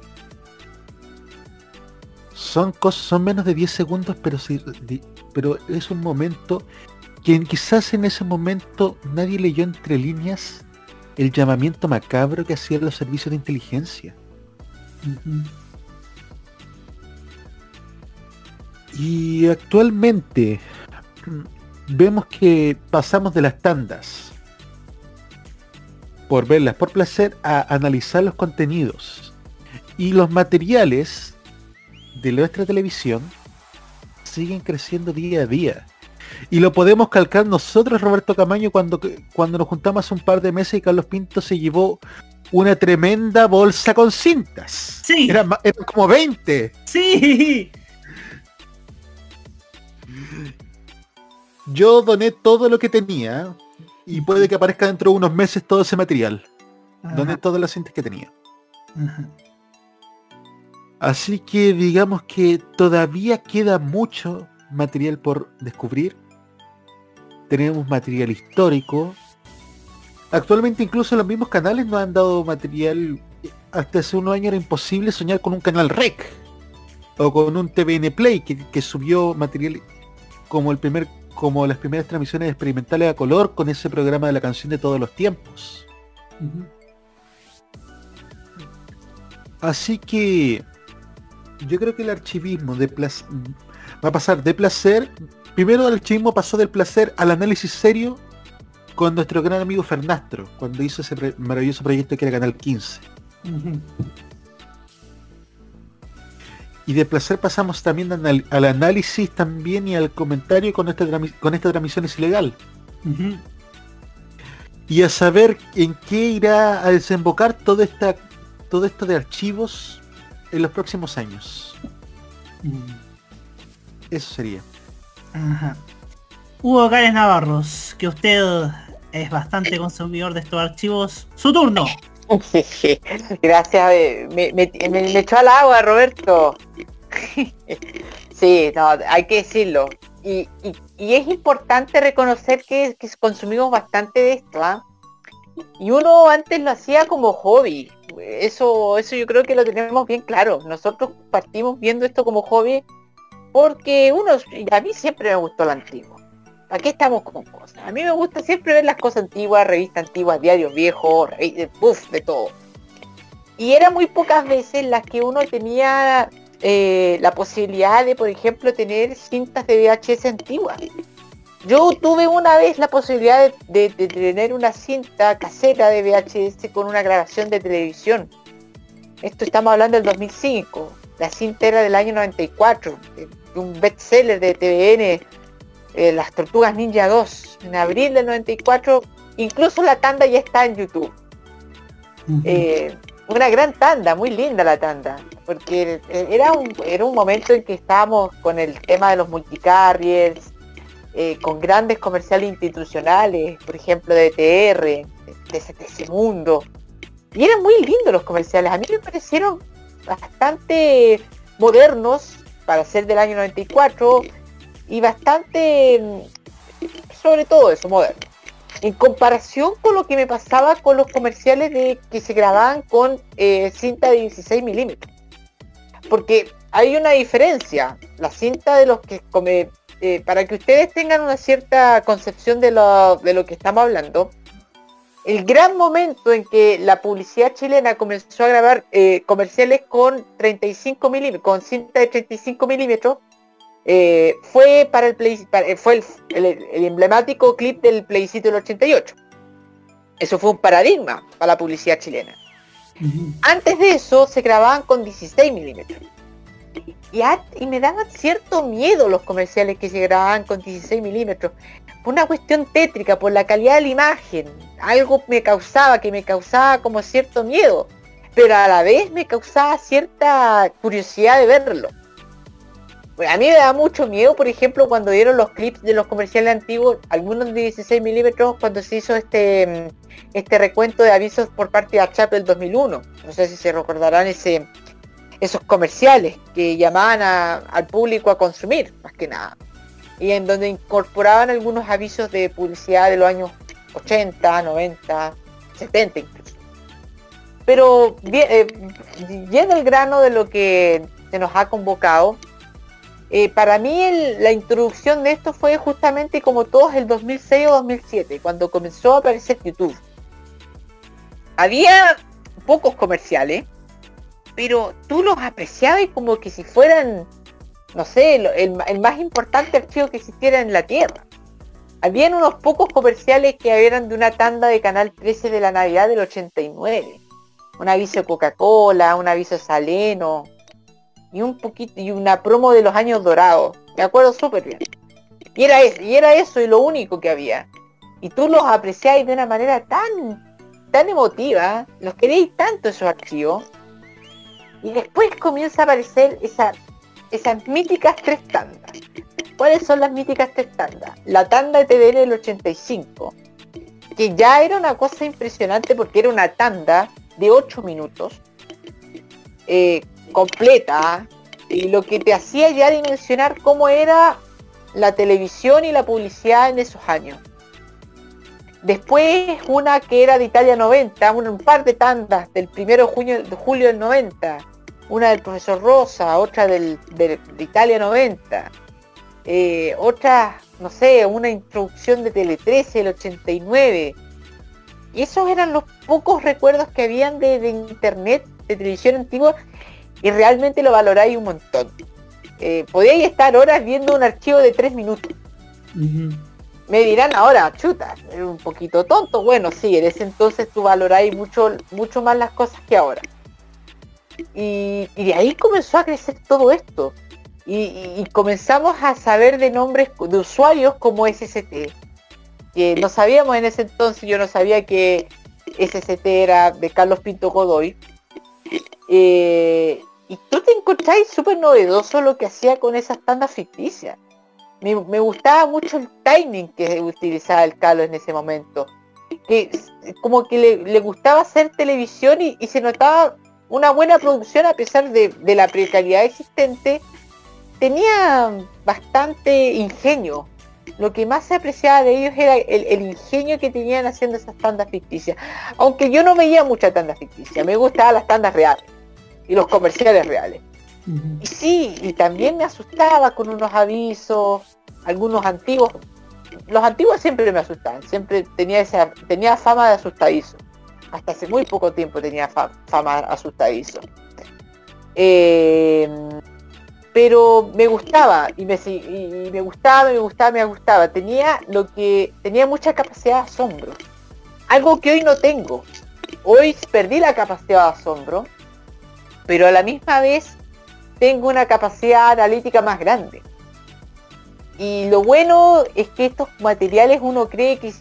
Son cosas, son menos de 10 segundos, pero pero es un momento que quizás en ese momento nadie leyó entre líneas el llamamiento macabro que hacían los servicios de inteligencia. Y actualmente vemos que pasamos de las tandas por verlas por placer a analizar los contenidos y los materiales de nuestra televisión siguen creciendo día a día. Y lo podemos calcar nosotros, Roberto Camaño, cuando, cuando nos juntamos hace un par de meses y Carlos Pinto se llevó una tremenda bolsa con cintas. Sí. Eran, como 20. Sí. Yo doné todo lo que tenía y puede que aparezca dentro de unos meses todo ese material. Doné todas las cintas que tenía. Así que digamos que todavía queda mucho material por descubrir. Tenemos material histórico. Actualmente incluso los mismos canales nos han dado material. Hasta hace unos años era imposible soñar con un canal REC. O con un TVN Play que, que subió material como el primer como las primeras transmisiones experimentales a color con ese programa de la canción de todos los tiempos. Así que yo creo que el archivismo de plac- va a pasar de placer. Primero el archivismo pasó del placer al análisis serio con nuestro gran amigo Fernastro, cuando hizo ese maravilloso proyecto que era Canal 15. Y de placer pasamos también al análisis también y al comentario con esta, con esta transmisión es ilegal. Y a saber en qué irá a desembocar todo esta todo esto de archivos en los próximos años. Eso sería. Ajá. Hugo Cárez Navarros, que usted es bastante consumidor de estos archivos. Su turno. Gracias, eh, me, echó al agua, Roberto. sí, no, hay que decirlo. Y, es importante reconocer que, consumimos bastante de esto, ¿ah? Y uno antes lo hacía como hobby. Eso, eso yo creo que lo tenemos bien claro. Nosotros partimos viendo esto como hobby porque uno, a mí siempre me gustó lo antiguo. ¿Para qué estamos con cosas? A mí me gusta siempre ver las cosas antiguas, revistas antiguas, diarios viejos, puff, de todo. Y era muy pocas veces las que uno tenía eh, la posibilidad de, por ejemplo, tener cintas de VHS antiguas. Yo tuve una vez la posibilidad de, tener una cinta casera de VHS con una grabación de televisión. Esto estamos hablando del 2005. La cinta era del año 94, de, un bestseller de TVN, eh, Las Tortugas Ninja 2, en abril del 94. Incluso la tanda ya está en YouTube. Eh, una gran tanda, muy linda la tanda, porque era un, era un momento en que estábamos con el tema de los multicarriers, eh, con grandes comerciales institucionales, por ejemplo de TR, de, de Mundo. Y eran muy lindos los comerciales, a mí me parecieron bastante modernos para ser del año 94 y bastante, sobre todo eso, moderno. En comparación con lo que me pasaba con los comerciales de que se grababan con eh, cinta de 16 milímetros. Porque hay una diferencia. La cinta de los que come, eh, para que ustedes tengan una cierta concepción de lo, de lo que estamos hablando, el gran momento en que la publicidad chilena comenzó a grabar eh, comerciales con 35 milímetros, con cinta de 35 milímetros, eh, fue para el fue el, emblemático clip del plebiscito del 88. Eso fue un paradigma para la publicidad chilena. Antes de eso se grababan con 16 milímetros y, me daban cierto miedo los comerciales que se grababan con 16 milímetros. Por una cuestión tétrica, por la calidad de la imagen. Algo me causaba, que me causaba como cierto miedo. Pero a la vez me causaba cierta curiosidad de verlo. A mí me da mucho miedo, por ejemplo, cuando dieron los clips de los comerciales antiguos, algunos de 16 milímetros, cuando se hizo este, este recuento de avisos por parte de Achap del 2001. No sé si se recordarán esos comerciales que llamaban al público a consumir, más que nada. Y en donde incorporaban algunos avisos de publicidad de los años 80, 90, 70 incluso. Pero bien, eh, grano de lo que se nos ha convocado, eh, para mí la introducción de esto fue justamente como todos el 2006 o 2007, cuando comenzó a aparecer YouTube. Había pocos comerciales, pero tú los apreciabas como que si fueran, no sé, el, más importante archivo que existiera en la Tierra. Habían unos pocos comerciales que eran de una tanda de Canal 13 de la Navidad del 89. Un aviso Coca-Cola, un aviso Saleno y un poquito y una promo de los años dorados. Me acuerdo súper bien. Y era, eso, y era eso y lo único que había. Y tú los apreciabas de una manera tan, tan emotiva, los queréis tanto esos archivos, y después comienza a aparecer esa, esas míticas tres tandas. ¿Cuáles son las míticas tres tandas? La tanda de TVN del 85, que ya era una cosa impresionante porque era una tanda de 8 minutos, eh, completa, y lo que te hacía ya dimensionar cómo era la televisión y la publicidad en esos años. Después una que era de Italia 90, un, par de tandas del 1 de, junio, de julio del 90, una del profesor Rosa, otra del, de Italia 90, eh, otra, no sé, una introducción de Tele 13 del 89. Y esos eran los pocos recuerdos que habían de, internet, de televisión antigua, y realmente lo valoráis un montón. Eh, podíais estar horas viendo un archivo de tres minutos. Me dirán ahora, chuta, un poquito tonto. Bueno, sí, en ese entonces tú valoráis mucho, mucho más las cosas que ahora. Y, de ahí comenzó a crecer todo esto. Y, comenzamos a saber de nombres de usuarios como SST. Que no sabíamos en ese entonces, yo no sabía que SST era de Carlos Pinto Godoy. Eh, y tú te encontráis súper novedoso lo que hacía con esas tandas ficticias. Me, gustaba mucho el timing que utilizaba el Carlos en ese momento. Que como que le, gustaba hacer televisión y se notaba una buena producción a pesar de, la precariedad existente, tenía bastante ingenio. Lo que más se apreciaba de ellos era el, ingenio que tenían haciendo esas tandas ficticias. Aunque yo no veía mucha tanda ficticia, me gustaban las tandas reales y los comerciales reales. Y sí, y también me asustaba con unos avisos, algunos antiguos, los antiguos siempre me asustaban, siempre tenía esa, tenía fama de asustadizo. Hasta hace muy poco tiempo tenía fama asustadizo. Eh, pero me gustaba y me, y me gustaba, me gustaba, me gustaba. Tenía lo que tenía mucha capacidad de asombro. Algo que hoy no tengo. Hoy perdí la capacidad de asombro, pero a la misma vez tengo una capacidad analítica más grande. Y lo bueno es que estos materiales uno cree que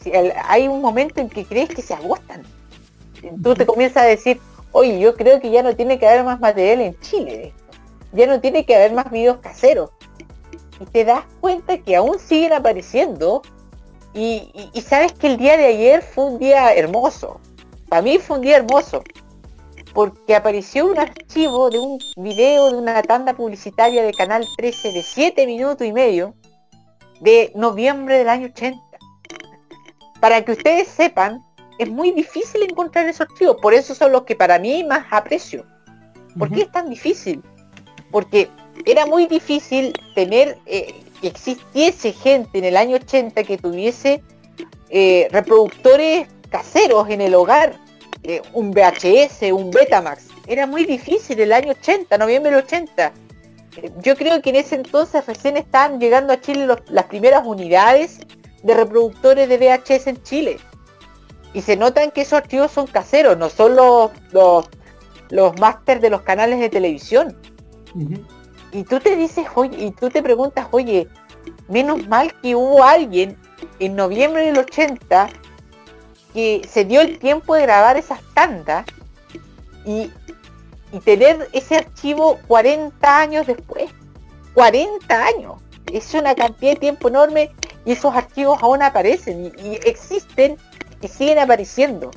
hay un momento en que crees que se agotan. Tú te comienzas a decir, oye, yo creo que ya no tiene que haber más material en Chile ya no tiene que haber más videos caseros. Y te das cuenta que aún siguen apareciendo. Y, sabes que el día de ayer fue un día hermoso. Para mí fue un día hermoso. Porque apareció un archivo de un video de una tanda publicitaria de Canal 13 de 7 minutos y medio de noviembre del año 80. Para que ustedes sepan, es muy difícil encontrar esos archivos. Por eso son los que para mí más aprecio. ¿Por qué es tan difícil? porque era muy difícil tener eh, que existiese gente en el año 80 que tuviese eh, reproductores caseros en el hogar, eh, un VHS, un Betamax. Era muy difícil el año 80, noviembre del 80. Yo creo que en ese entonces recién estaban llegando a Chile las primeras unidades de reproductores de VHS en Chile. Y se notan que esos archivos son caseros, no son los, los, los máster de los canales de televisión. Y tú te dices, oye, y tú te preguntas, oye, menos mal que hubo alguien en noviembre del 80 que se dio el tiempo de grabar esas tandas y, tener ese archivo 40 años después. 40 años. Es una cantidad de tiempo enorme y esos archivos aún aparecen y, existen y siguen apareciendo.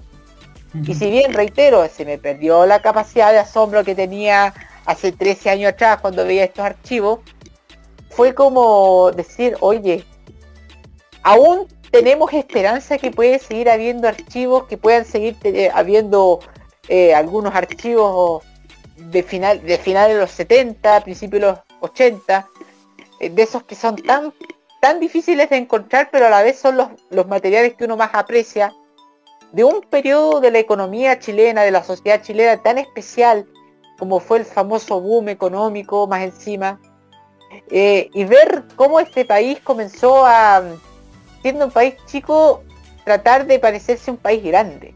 Y si bien, reitero, se me perdió la capacidad de asombro que tenía hace 13 años atrás cuando veía estos archivos, fue como decir, oye, aún tenemos esperanza que puede seguir habiendo archivos, que puedan seguir eh, habiendo eh, algunos archivos de final de finales de los 70, principios de los 80, eh, de esos que son tan, tan difíciles de encontrar, pero a la vez son los, los materiales que uno más aprecia, de un periodo de la economía chilena, de la sociedad chilena tan especial, como fue el famoso boom económico más encima, eh, y ver cómo este país comenzó a, siendo un país chico, tratar de parecerse un país grande.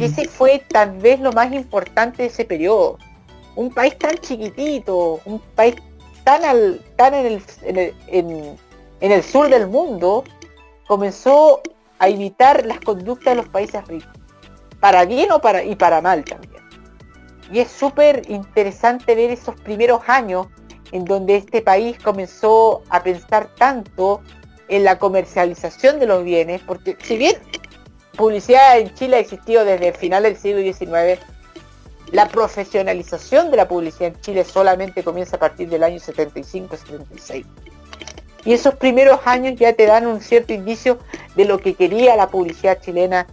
Ese fue tal vez lo más importante de ese periodo. Un país tan chiquitito, un país tan, al, tan en, el, en, en el sur del mundo, comenzó a imitar las conductas de los países ricos. Para bien o para, y para mal también. Y es súper interesante ver esos primeros años en donde este país comenzó a pensar tanto en la comercialización de los bienes, porque si bien publicidad en Chile ha existido desde el final del siglo XIX, la profesionalización de la publicidad en Chile solamente comienza a partir del año 75-76. Y esos primeros años ya te dan un cierto indicio de lo que quería la publicidad chilena,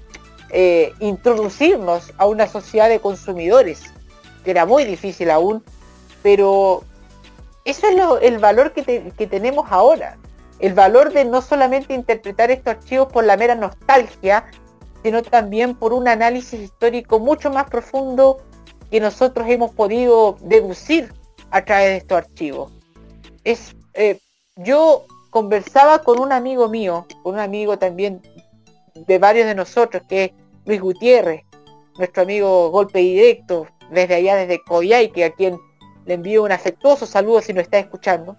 eh, introducirnos a una sociedad de consumidores que era muy difícil aún, pero eso es el valor que, tenemos ahora. El valor de no solamente interpretar estos archivos por la mera nostalgia, sino también por un análisis histórico mucho más profundo que nosotros hemos podido deducir a través de estos archivos. Es, eh, yo conversaba con un amigo mío, un amigo también de varios de nosotros, que es Luis Gutiérrez, nuestro amigo golpe directo, desde allá, desde Coyhaique, a quien le envío un afectuoso saludo si no está escuchando,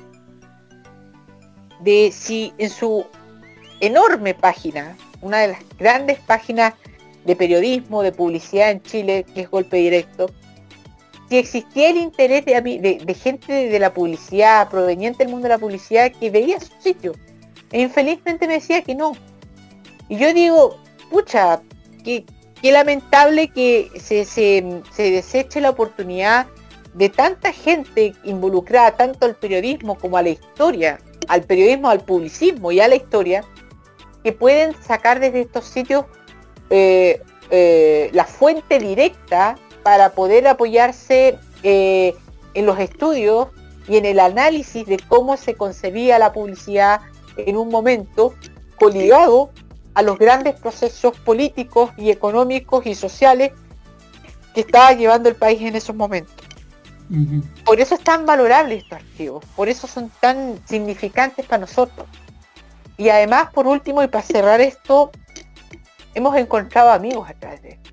de si en su enorme página, una de las grandes páginas de periodismo, de publicidad en Chile, que es Golpe Directo, si existía el interés de, gente de la publicidad, proveniente del mundo de la publicidad, que veía su sitio. E infelizmente me decía que no. Y yo digo, pucha, qué lamentable que se, deseche la oportunidad de tanta gente involucrada tanto al periodismo como a la historia, al periodismo, al publicismo y a la historia, que pueden sacar desde estos sitios eh, eh, la fuente directa para poder apoyarse eh, en los estudios y en el análisis de cómo se concebía la publicidad en un momento coligado a los grandes procesos políticos y económicos y sociales que estaba llevando el país en esos momentos. Por eso es tan valorable estos archivos, por eso son tan significantes para nosotros. Y además, por último, y para cerrar esto, hemos encontrado amigos a través de esto.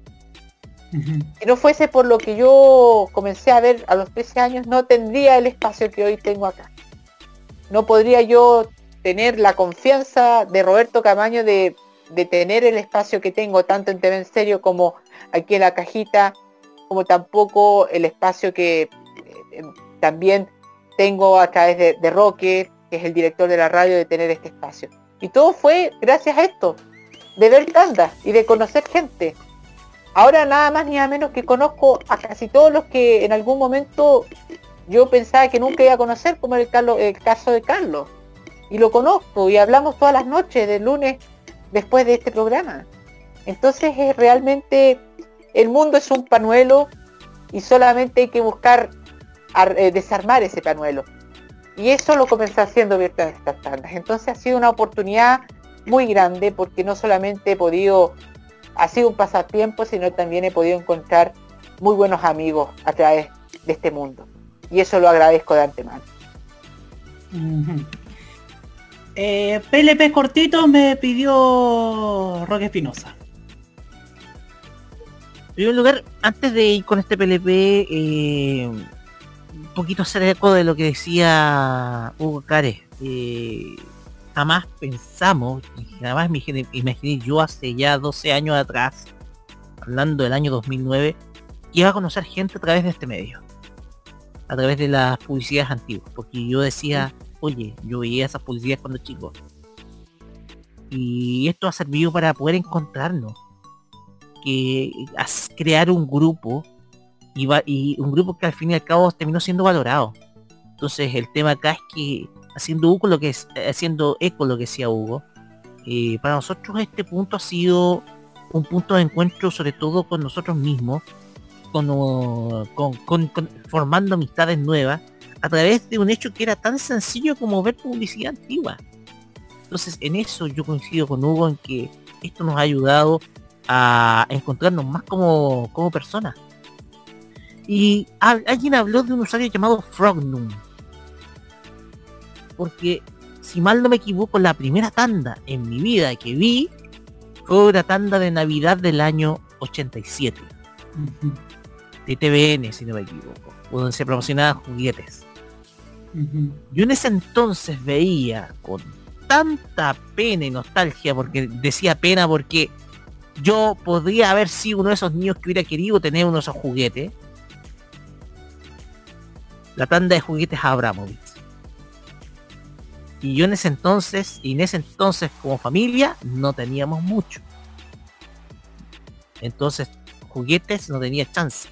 Si no fuese por lo que yo comencé a ver a los 13 años, no tendría el espacio que hoy tengo acá. No podría yo tener la confianza de Roberto Camaño de, de tener el espacio que tengo, tanto en TV en serio como aquí en la cajita, como tampoco el espacio que también tengo a través de, de Roque, que es el director de la radio, de tener este espacio. Y todo fue gracias a esto, de ver tandas y de conocer gente. Ahora nada más ni nada menos que conozco a casi todos los que en algún momento yo pensaba que nunca iba a conocer, como el, el caso de Carlos. Y lo conozco y hablamos todas las noches, del lunes, después de este programa. Entonces es realmente, el mundo es un panuelo y solamente hay que buscar eh, desarmar ese panuelo. Y eso lo comencé haciendo abierta en estas tandas. Entonces ha sido una oportunidad muy grande porque no solamente he podido, ha sido un pasatiempo, sino también he podido encontrar muy buenos amigos a través de este mundo. Y eso lo agradezco de antemano. PLP eh, cortito me pidió Roque Espinosa. En primer lugar, antes de ir con este PLP, eh, un poquito eco de lo que decía Hugo Cares. Eh, jamás pensamos, jamás me imaginé yo hace ya 12 años atrás, hablando del año 2009, que iba a conocer gente a través de este medio. A través de las publicidades antiguas. Porque yo decía, oye, yo veía esas publicidades cuando chico. Y esto ha servido para poder encontrarnos. Que crear un grupo y, un grupo que al fin y al cabo terminó siendo valorado. Entonces el tema acá es que haciendo lo que es, haciendo eco lo que decía Hugo, eh, para nosotros este punto ha sido un punto de encuentro sobre todo con nosotros mismos, con, formando amistades nuevas a través de un hecho que era tan sencillo como ver publicidad antigua. Entonces en eso yo coincido con Hugo en que esto nos ha ayudado a encontrarnos más como, como personas. Y alguien habló de un usuario llamado Frognum. Porque si mal no me equivoco, la primera tanda en mi vida que vi fue una tanda de Navidad del año 87. De TVN, si no me equivoco. Donde se promocionaban juguetes. Yo en ese entonces veía con tanta pena y nostalgia, porque decía pena porque yo podría haber sido uno de esos niños que hubiera querido tener uno de esos juguetes. La tanda de juguetes Abramovich. Y yo en ese entonces, y en ese entonces como familia, no teníamos mucho. Entonces, juguetes no tenía chance.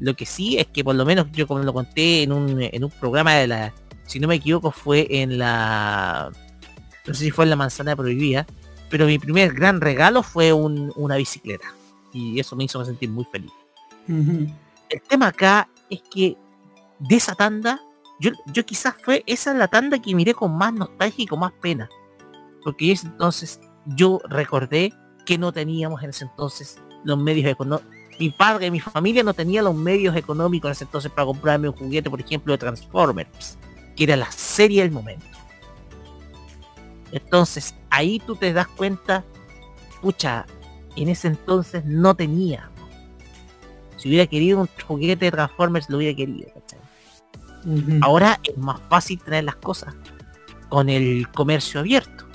Lo que sí es que por lo menos yo como lo conté en un, en un programa de la, si no me equivoco, fue en la, no sé si fue en la manzana prohibida, pero mi primer gran regalo fue una bicicleta. Y eso me hizo sentir muy feliz. El tema acá es que de esa tanda, yo, yo quizás fue esa la tanda que miré con más nostalgia y con más pena. Porque ese entonces yo recordé que no teníamos en ese entonces los medios económicos mi padre, mi familia no tenía los medios económicos en ese entonces para comprarme un juguete, por ejemplo, de Transformers, que era la serie del momento. Entonces, ahí tú te das cuenta, pucha, en ese entonces no tenía. Si hubiera querido un juguete de Transformers, lo hubiera querido, Ahora es más fácil tener las cosas con el comercio abierto.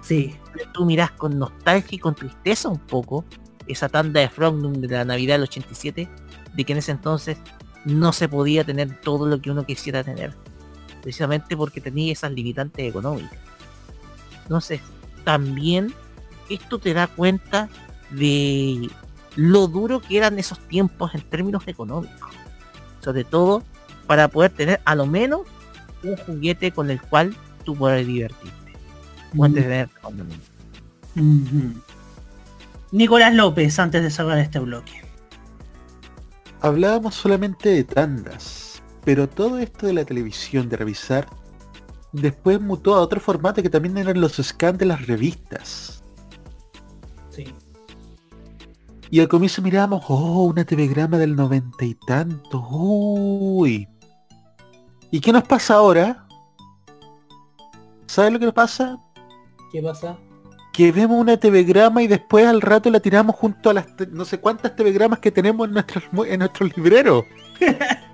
Sí. tú miras con nostalgia y con tristeza un poco esa tanda de Frognum de la Navidad del 87, de que en ese entonces no se podía tener todo lo que uno quisiera tener, precisamente porque tenía esas limitantes económicas. Entonces, también esto te da cuenta de lo duro que eran esos tiempos en términos económicos. Sobre todo para poder tener a lo menos un juguete con el cual tú puedas divertirte. O entretenerte Nicolás López, antes de cerrar este bloque. Hablábamos solamente de tandas, pero todo esto de la televisión, de revisar, después mutó a otro formato que también eran los scans de las revistas. Sí. Y al comienzo mirábamos, oh, una telegrama del noventa y tanto, uy. ¿Y qué nos pasa ahora? ¿Sabes lo que nos pasa? ¿Qué pasa? Que vemos una telegrama y después al rato la tiramos junto a las no sé cuántas telegramas que tenemos en nuestros en nuestros libreros.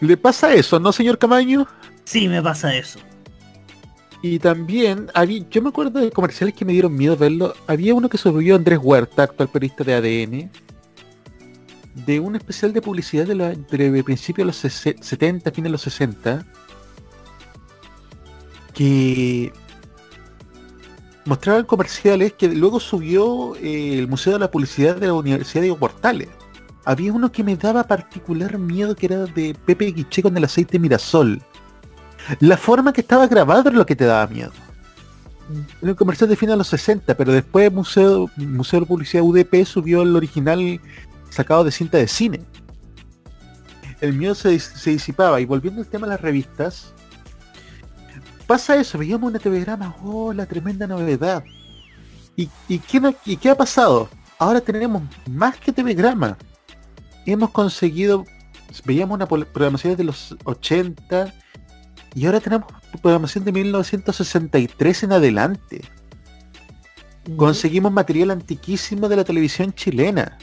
¿Le pasa eso, no, señor Camaño? Sí, me pasa eso. Y también había, yo me acuerdo de comerciales que me dieron miedo verlo. Había uno que subió Andrés Huerta, actual periodista de ADN, de un especial de publicidad de, la, de principios de los sese- 70, fines de los 60, que mostraban comerciales que luego subió eh, el Museo de la Publicidad de la Universidad de Portales. Había uno que me daba particular miedo que era de Pepe Guiché con el aceite Mirasol. La forma que estaba grabado era lo que te daba miedo. Era un comercial de fin de los 60, pero después Museo, Museo de Publicidad UDP subió el original sacado de cinta de cine. El miedo se, dis- se disipaba y volviendo al tema de las revistas, pasa eso, veíamos una telegrama, oh, la tremenda novedad. ¿Y, y, qué, no- y qué ha pasado? Ahora tenemos más que telegrama. Hemos conseguido, veíamos una programación de los 80 y ahora tenemos programación de 1963 en adelante. Conseguimos material antiquísimo de la televisión chilena.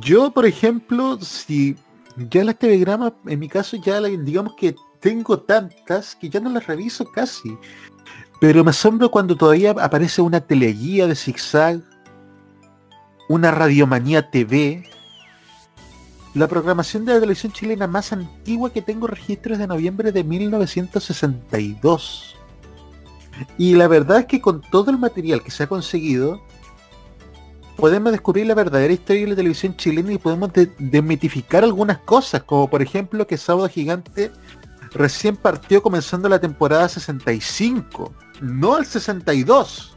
Yo, por ejemplo, si ya las telegramas, en mi caso ya digamos que tengo tantas que ya no las reviso casi. Pero me asombro cuando todavía aparece una teleguía de zigzag, una radiomanía TV. La programación de la televisión chilena más antigua que tengo registros de noviembre de 1962. Y la verdad es que con todo el material que se ha conseguido, podemos descubrir la verdadera historia de la televisión chilena y podemos de- algunas cosas, como por ejemplo que Sábado Gigante recién partió comenzando la temporada 65, no el 62.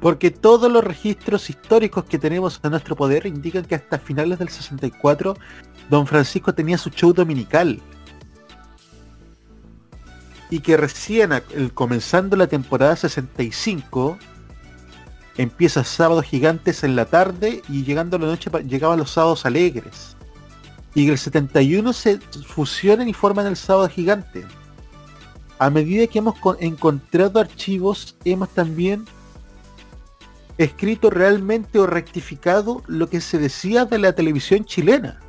Porque todos los registros históricos que tenemos a nuestro poder indican que hasta finales del 64 Don Francisco tenía su show dominical. Y que recién comenzando la temporada 65 empieza sábados gigantes en la tarde y llegando a la noche llegaban los sábados alegres. Y el 71 se fusionan y forman el sábado gigante. A medida que hemos co- encontrado archivos, hemos también escrito realmente o rectificado lo que se decía de la televisión chilena.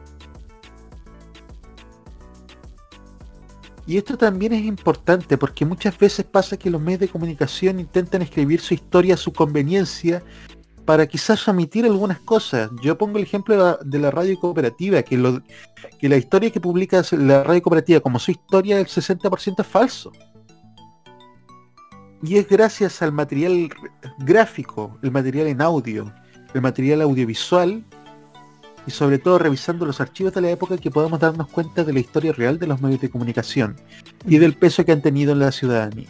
Y esto también es importante porque muchas veces pasa que los medios de comunicación intentan escribir su historia a su conveniencia para quizás omitir algunas cosas. Yo pongo el ejemplo de la, radio cooperativa, que, que la historia que publica la radio cooperativa como su historia, el 60% es falso. Y es gracias al material gráfico, el material en audio, el material audiovisual y sobre todo revisando los archivos de la época que podemos darnos cuenta de la historia real de los medios de comunicación y del peso que han tenido en la ciudadanía.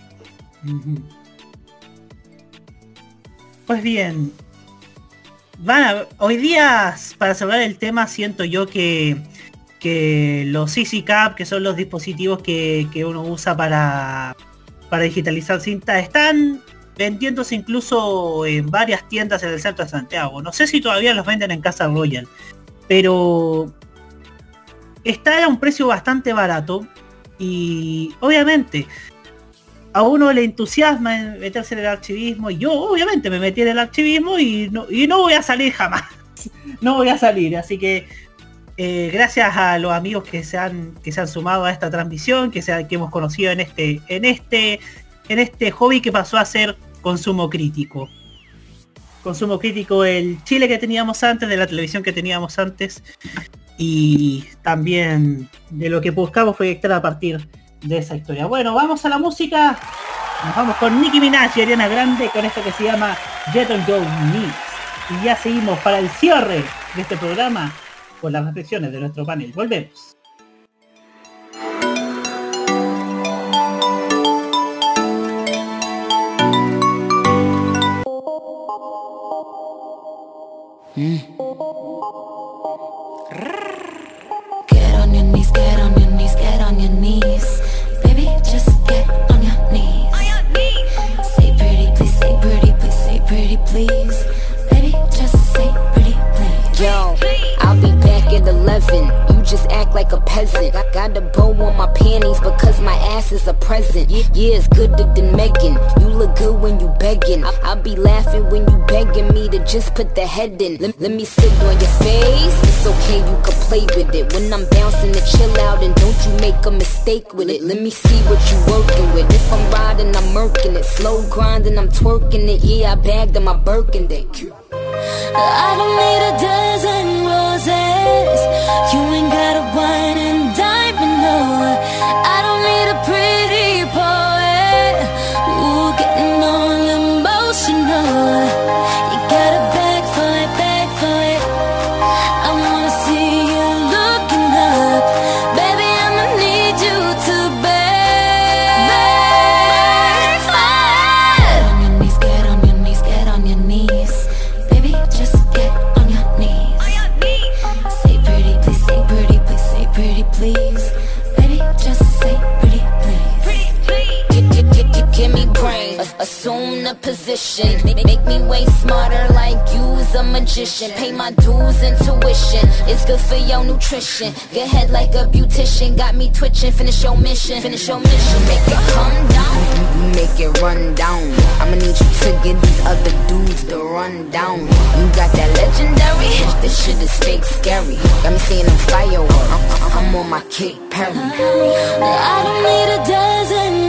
Pues bien, van a- hoy día para cerrar el tema siento yo que, que los CCCAP, que son los dispositivos que, que uno usa para, para digitalizar cinta, están vendiéndose incluso en varias tiendas en el centro de Santiago. No sé si todavía los venden en Casa Royal, pero está a un precio bastante barato y obviamente a uno le entusiasma en meterse en el archivismo y yo obviamente me metí en el archivismo y no, y no voy a salir jamás. No voy a salir, así que eh, gracias a los amigos que se han que se han sumado a esta transmisión, que, se que hemos conocido en este en este en este hobby que pasó a ser consumo crítico. Consumo crítico el Chile que teníamos antes, de la televisión que teníamos antes y también de lo que buscamos proyectar a partir de esa historia. Bueno, vamos a la música. Nos vamos con Nicki Minaj y Ariana Grande con esto que se llama Jet Your Knees. Y ya seguimos para el cierre de este programa con las reflexiones de nuestro panel. Volvemos. Get on your knees, get on your knees, get on your knees. Baby, just get on your knees. On your knees. Say pretty, please, say pretty, please, say pretty, please. Baby, just say pretty, please. Yo, I'll be back at 11. You just act like a peasant. I got a bow on my panties, but ass is a present. Yeah, it's gooder than Megan. You look good when you begging. I'll be laughing when you begging me to just put the head in. Let, let me sit on your face. It's okay, you can play with it. When I'm bouncing to chill out and don't you make a mistake with it. Let me see what you working with. If I'm riding, I'm murking it. Slow grinding, I'm twerking it. Yeah, I bagged on my Birkin dick. I don't need a dozen roses. You ain't got a the position. Make, make me way smarter like you's a magician. Pay my dues and tuition. It's good for your nutrition. Get head like a beautician. Got me twitching. Finish your mission. Finish your mission. Make it come down. Make it run down. I'ma need you to get these other dudes to run down. You got that legendary. This shit is fake scary. Got me seeing them fireworks. I'm, I'm on my Kate Perry. I don't need a dozen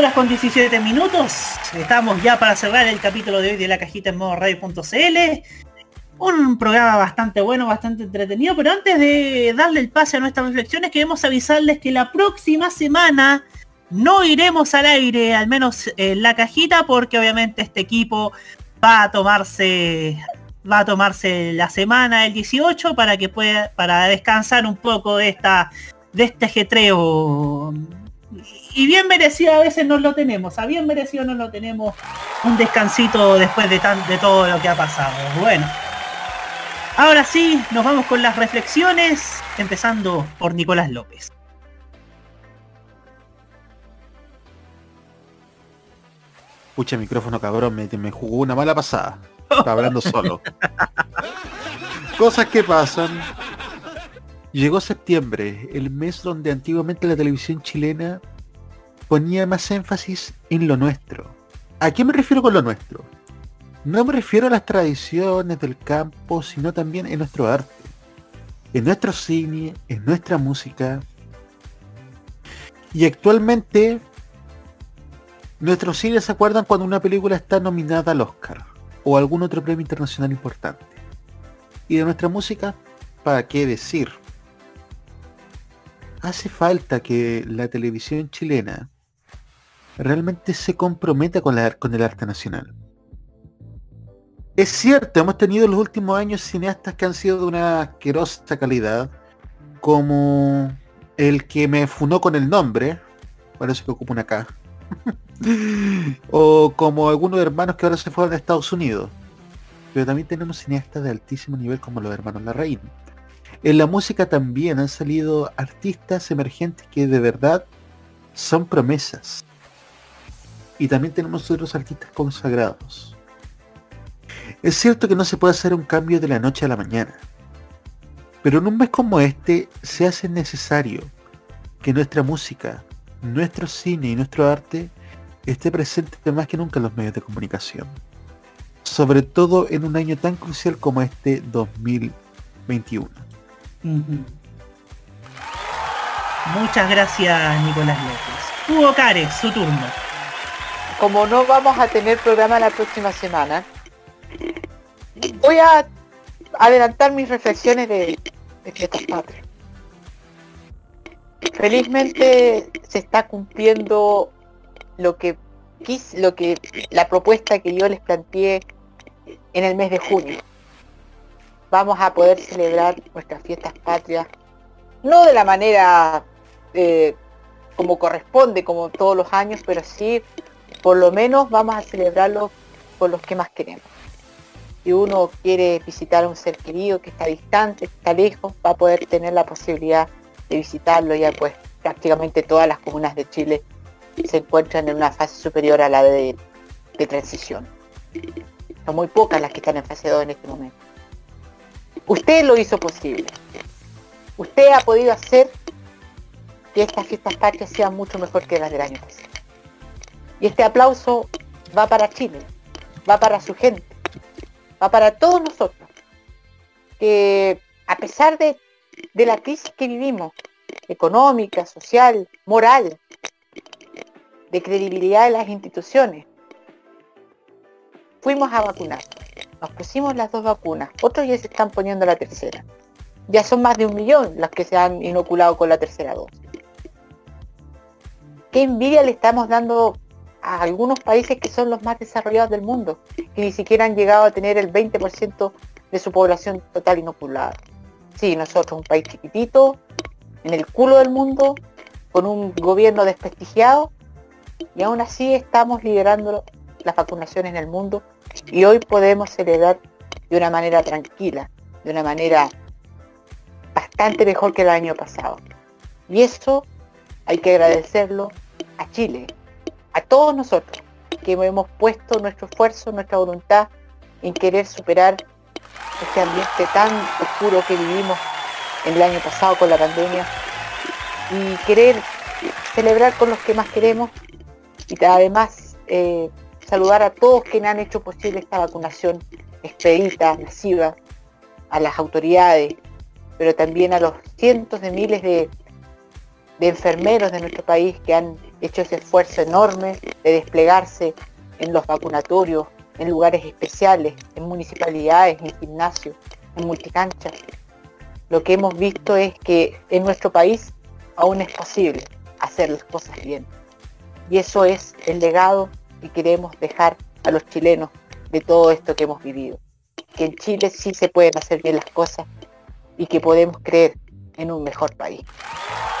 horas con 17 minutos. Estamos ya para cerrar el capítulo de hoy de la cajita en modo radio.cl. Un programa bastante bueno, bastante entretenido, pero antes de darle el pase a nuestras reflexiones, queremos avisarles que la próxima semana no iremos al aire, al menos en la cajita, porque obviamente este equipo va a tomarse va a tomarse la semana del 18 para que pueda para descansar un poco de esta de este ajetreo y bien merecido a veces no lo tenemos, a bien merecido no lo tenemos un descansito después de, tan, de todo lo que ha pasado. Bueno, ahora sí, nos vamos con las reflexiones, empezando por Nicolás López. Pucha micrófono cabrón, me, me jugó una mala pasada. Estaba hablando solo. Cosas que pasan. Llegó septiembre, el mes donde antiguamente la televisión chilena ponía más énfasis en lo nuestro. ¿A qué me refiero con lo nuestro? No me refiero a las tradiciones del campo, sino también en nuestro arte, en nuestro cine, en nuestra música. Y actualmente nuestros cines se acuerdan cuando una película está nominada al Oscar o algún otro premio internacional importante. Y de nuestra música, ¿para qué decir? Hace falta que la televisión chilena realmente se comprometa con, la, con el arte nacional. Es cierto, hemos tenido en los últimos años cineastas que han sido de una asquerosa calidad, como el que me funó con el nombre, parece que ocupa una K, o como algunos hermanos que ahora se fueron a Estados Unidos. Pero también tenemos cineastas de altísimo nivel como los hermanos Larraín. En la música también han salido artistas emergentes que de verdad son promesas. Y también tenemos otros artistas consagrados. Es cierto que no se puede hacer un cambio de la noche a la mañana. Pero en un mes como este se hace necesario que nuestra música, nuestro cine y nuestro arte esté presente más que nunca en los medios de comunicación. Sobre todo en un año tan crucial como este 2021. Muchas gracias, Nicolás López. Hugo Cares, su turno. Como no vamos a tener programa la próxima semana, voy a adelantar mis reflexiones de, fiestas patrias. Felizmente se está cumpliendo lo que quis, lo que la propuesta que yo les planteé en el mes de junio. Vamos a poder celebrar nuestras fiestas patrias, no de la manera eh, como corresponde, como todos los años, pero sí, por lo menos vamos a celebrarlo con los que más queremos. Si uno quiere visitar a un ser querido que está distante, está lejos, va a poder tener la posibilidad de visitarlo ya pues prácticamente todas las comunas de Chile se encuentran en una fase superior a la de, de transición. Son muy pocas las que están en fase 2 en este momento. Usted lo hizo posible. Usted ha podido hacer que estas fiestas patrias sean mucho mejor que las del año pasado. Y este aplauso va para Chile, va para su gente, va para todos nosotros. Que a pesar de, la crisis que vivimos, económica, social, moral, de credibilidad de las instituciones. Fuimos a vacunar. Nos pusimos las dos vacunas. Otros ya se están poniendo la tercera. Ya son más de un millón las que se han inoculado con la tercera dosis. ¿Qué envidia le estamos dando a algunos países que son los más desarrollados del mundo? Que ni siquiera han llegado a tener el 20% de su población total inoculada. Sí, nosotros, un país chiquitito, en el culo del mundo, con un gobierno desprestigiado, y aún así estamos liderando las vacunaciones en el mundo y hoy podemos celebrar de una manera tranquila, de una manera bastante mejor que el año pasado. Y eso hay que agradecerlo a Chile, a todos nosotros, que hemos puesto nuestro esfuerzo, nuestra voluntad en querer superar este ambiente tan oscuro que vivimos en el año pasado con la pandemia y querer celebrar con los que más queremos y además eh, saludar a todos quienes han hecho posible esta vacunación expedita, masiva, a las autoridades, pero también a los cientos de miles de, de enfermeros de nuestro país que han hecho ese esfuerzo enorme de desplegarse en los vacunatorios, en lugares especiales, en municipalidades, en gimnasios, en multicanchas. Lo que hemos visto es que en nuestro país aún es posible hacer las cosas bien. Y eso es el legado que queremos dejar a los chilenos de todo esto que hemos vivido. Que en Chile sí se pueden hacer bien las cosas y que podemos creer en un mejor país.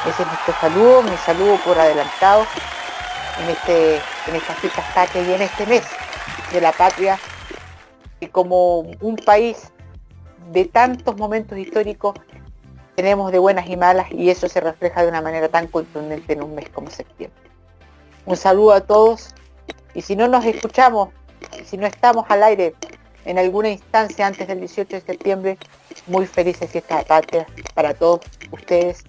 Ese es nuestro saludo, mi saludo por adelantado en, este, en estas fiestas patrias y en este mes de la patria, y como un país de tantos momentos históricos tenemos de buenas y malas y eso se refleja de una manera tan contundente en un mes como septiembre. Un saludo a todos y si no nos escuchamos, si no estamos al aire en alguna instancia antes del 18 de septiembre, muy felices fiestas de patria para todos ustedes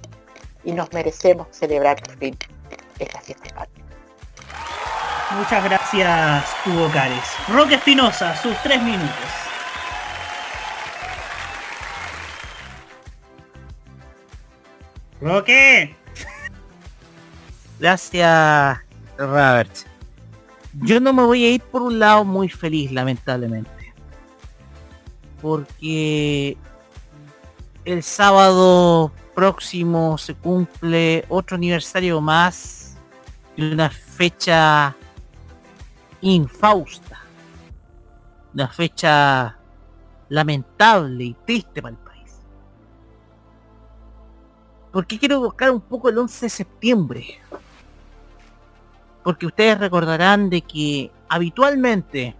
y nos merecemos celebrar por fin esta fiesta patria. Muchas gracias, Hugo Cares. Roque Espinosa, sus tres minutos. Roque. Gracias, Robert. Yo no me voy a ir por un lado muy feliz, lamentablemente. Porque el sábado próximo se cumple otro aniversario más de una fecha infausta. Una fecha lamentable y triste para el país. ¿Por qué quiero buscar un poco el 11 de septiembre? Porque ustedes recordarán de que habitualmente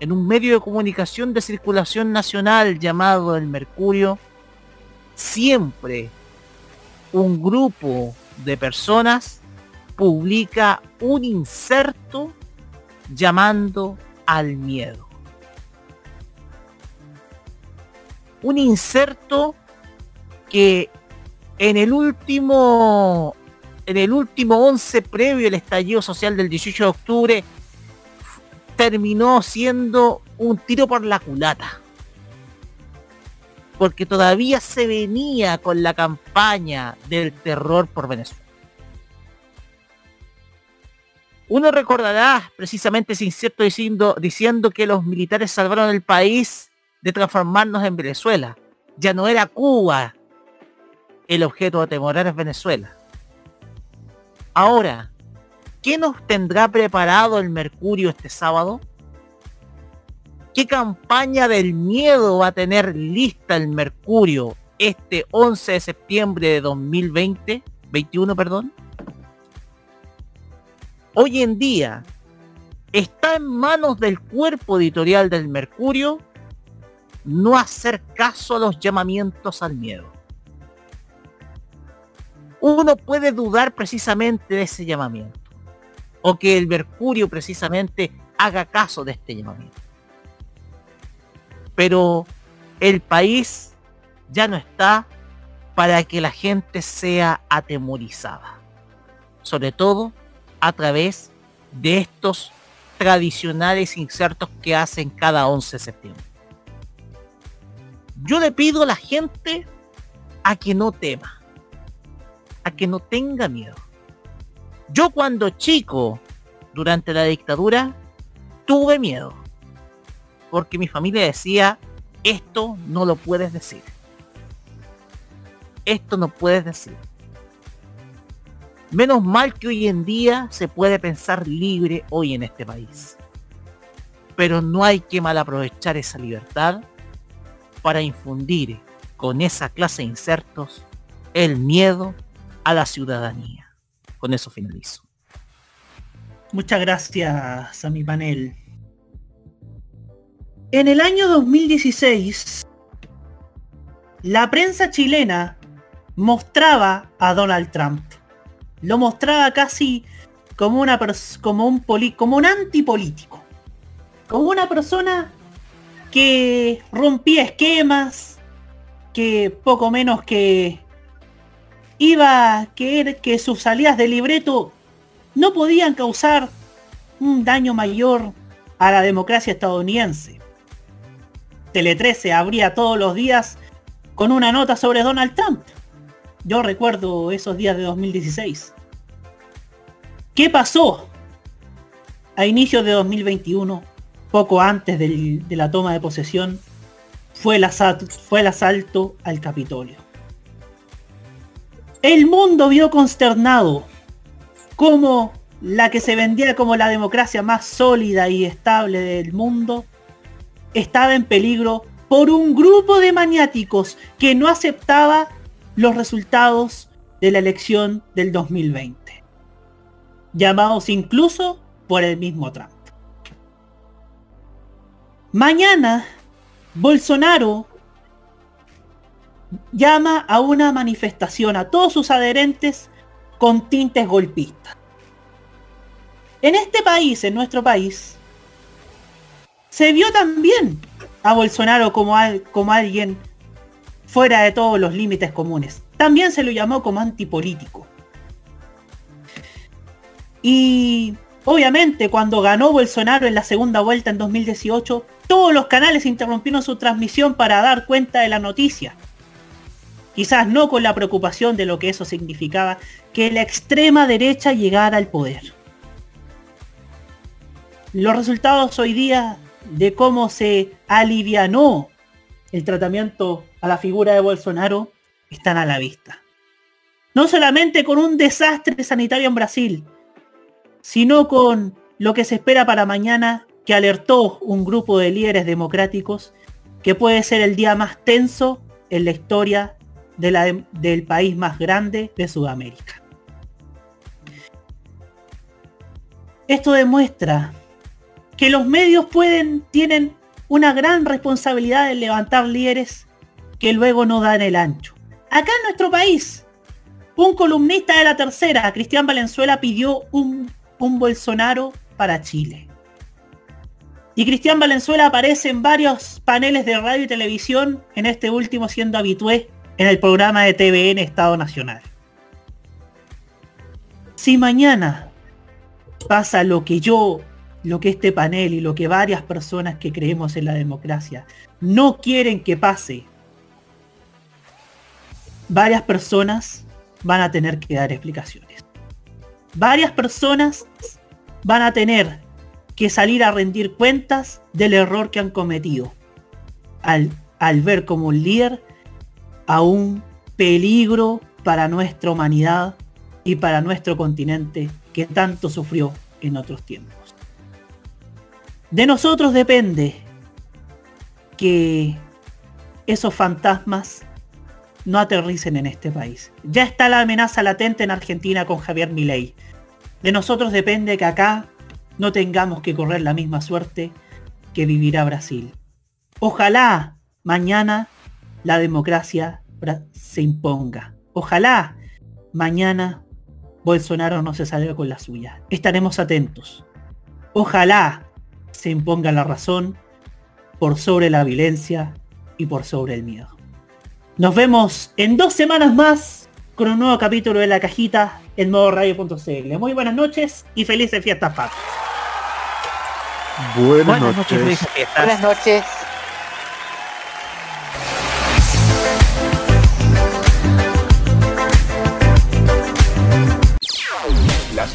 en un medio de comunicación de circulación nacional llamado El Mercurio, siempre un grupo de personas publica un inserto llamando al miedo. Un inserto que en el último en el último 11 previo al estallido social del 18 de octubre terminó siendo un tiro por la culata. Porque todavía se venía con la campaña del terror por Venezuela. Uno recordará precisamente ese incierto diciendo, diciendo que los militares salvaron el país de transformarnos en Venezuela. Ya no era Cuba el objeto de temorar es Venezuela. Ahora, ¿qué nos tendrá preparado el Mercurio este sábado? ¿Qué campaña del miedo va a tener lista el Mercurio este 11 de septiembre de 2020? 21, perdón. Hoy en día está en manos del cuerpo editorial del Mercurio no hacer caso a los llamamientos al miedo. Uno puede dudar precisamente de ese llamamiento. O que el Mercurio precisamente haga caso de este llamamiento. Pero el país ya no está para que la gente sea atemorizada. Sobre todo a través de estos tradicionales insertos que hacen cada 11 de septiembre. Yo le pido a la gente a que no tema, a que no tenga miedo. Yo cuando chico, durante la dictadura, tuve miedo. Porque mi familia decía, esto no lo puedes decir. Esto no puedes decir. Menos mal que hoy en día se puede pensar libre hoy en este país. Pero no hay que mal aprovechar esa libertad para infundir con esa clase de insertos el miedo a la ciudadanía. Con eso finalizo. Muchas gracias a mi panel. En el año 2016, la prensa chilena mostraba a Donald Trump. Lo mostraba casi como un poli como antipolítico. Como una persona que rompía esquemas, que poco menos que iba a querer que sus salidas de libreto no podían causar un daño mayor a la democracia estadounidense. Tele 13 abría todos los días con una nota sobre Donald Trump. Yo recuerdo esos días de 2016. ¿Qué pasó a inicios de 2021, poco antes de la toma de posesión? Fue el, fue el asalto al Capitolio. El mundo vio consternado cómo la que se vendía como la democracia más sólida y estable del mundo estaba en peligro por un grupo de maniáticos que no aceptaba los resultados de la elección del 2020, llamados incluso por el mismo Trump. Mañana, Bolsonaro llama a una manifestación a todos sus adherentes con tintes golpistas. En este país, en nuestro país, se vio también a Bolsonaro como, como alguien fuera de todos los límites comunes. También se lo llamó como antipolítico. Y obviamente cuando ganó Bolsonaro en la segunda vuelta en 2018, todos los canales interrumpieron su transmisión para dar cuenta de la noticia. Quizás no con la preocupación de lo que eso significaba, que la extrema derecha llegara al poder. Los resultados hoy día de cómo se alivianó el tratamiento a la figura de Bolsonaro están a la vista. No solamente con un desastre sanitario en Brasil, sino con lo que se espera para mañana que alertó un grupo de líderes democráticos que puede ser el día más tenso en la historia del país más grande de Sudamérica. Esto demuestra que los medios pueden, tienen una gran responsabilidad en levantar líderes que luego no dan el ancho. Acá en nuestro país, un columnista de la tercera, Cristian Valenzuela, pidió un, un Bolsonaro para Chile. Y Cristian Valenzuela aparece en varios paneles de radio y televisión, en este último siendo habitué en el programa de TVN Estado Nacional. Si mañana pasa lo que yo, lo que este panel y lo que varias personas que creemos en la democracia no quieren que pase, varias personas van a tener que dar explicaciones. Varias personas van a tener que salir a rendir cuentas del error que han cometido al, ver como un líder a un peligro para nuestra humanidad y para nuestro continente que tanto sufrió en otros tiempos. De nosotros depende que esos fantasmas no aterricen en este país. Ya está la amenaza latente en Argentina con Javier Milei. De nosotros depende que acá no tengamos que correr la misma suerte que vivirá Brasil. Ojalá mañana la democracia se imponga. Ojalá mañana Bolsonaro no se salga con la suya. Estaremos atentos. Ojalá se imponga la razón por sobre la violencia y por sobre el miedo. Nos vemos en dos semanas más con un nuevo capítulo de La Cajita en modo radio.cl. Muy buenas noches y felices fiestas patrias. Buenas, noches. Buenas noches.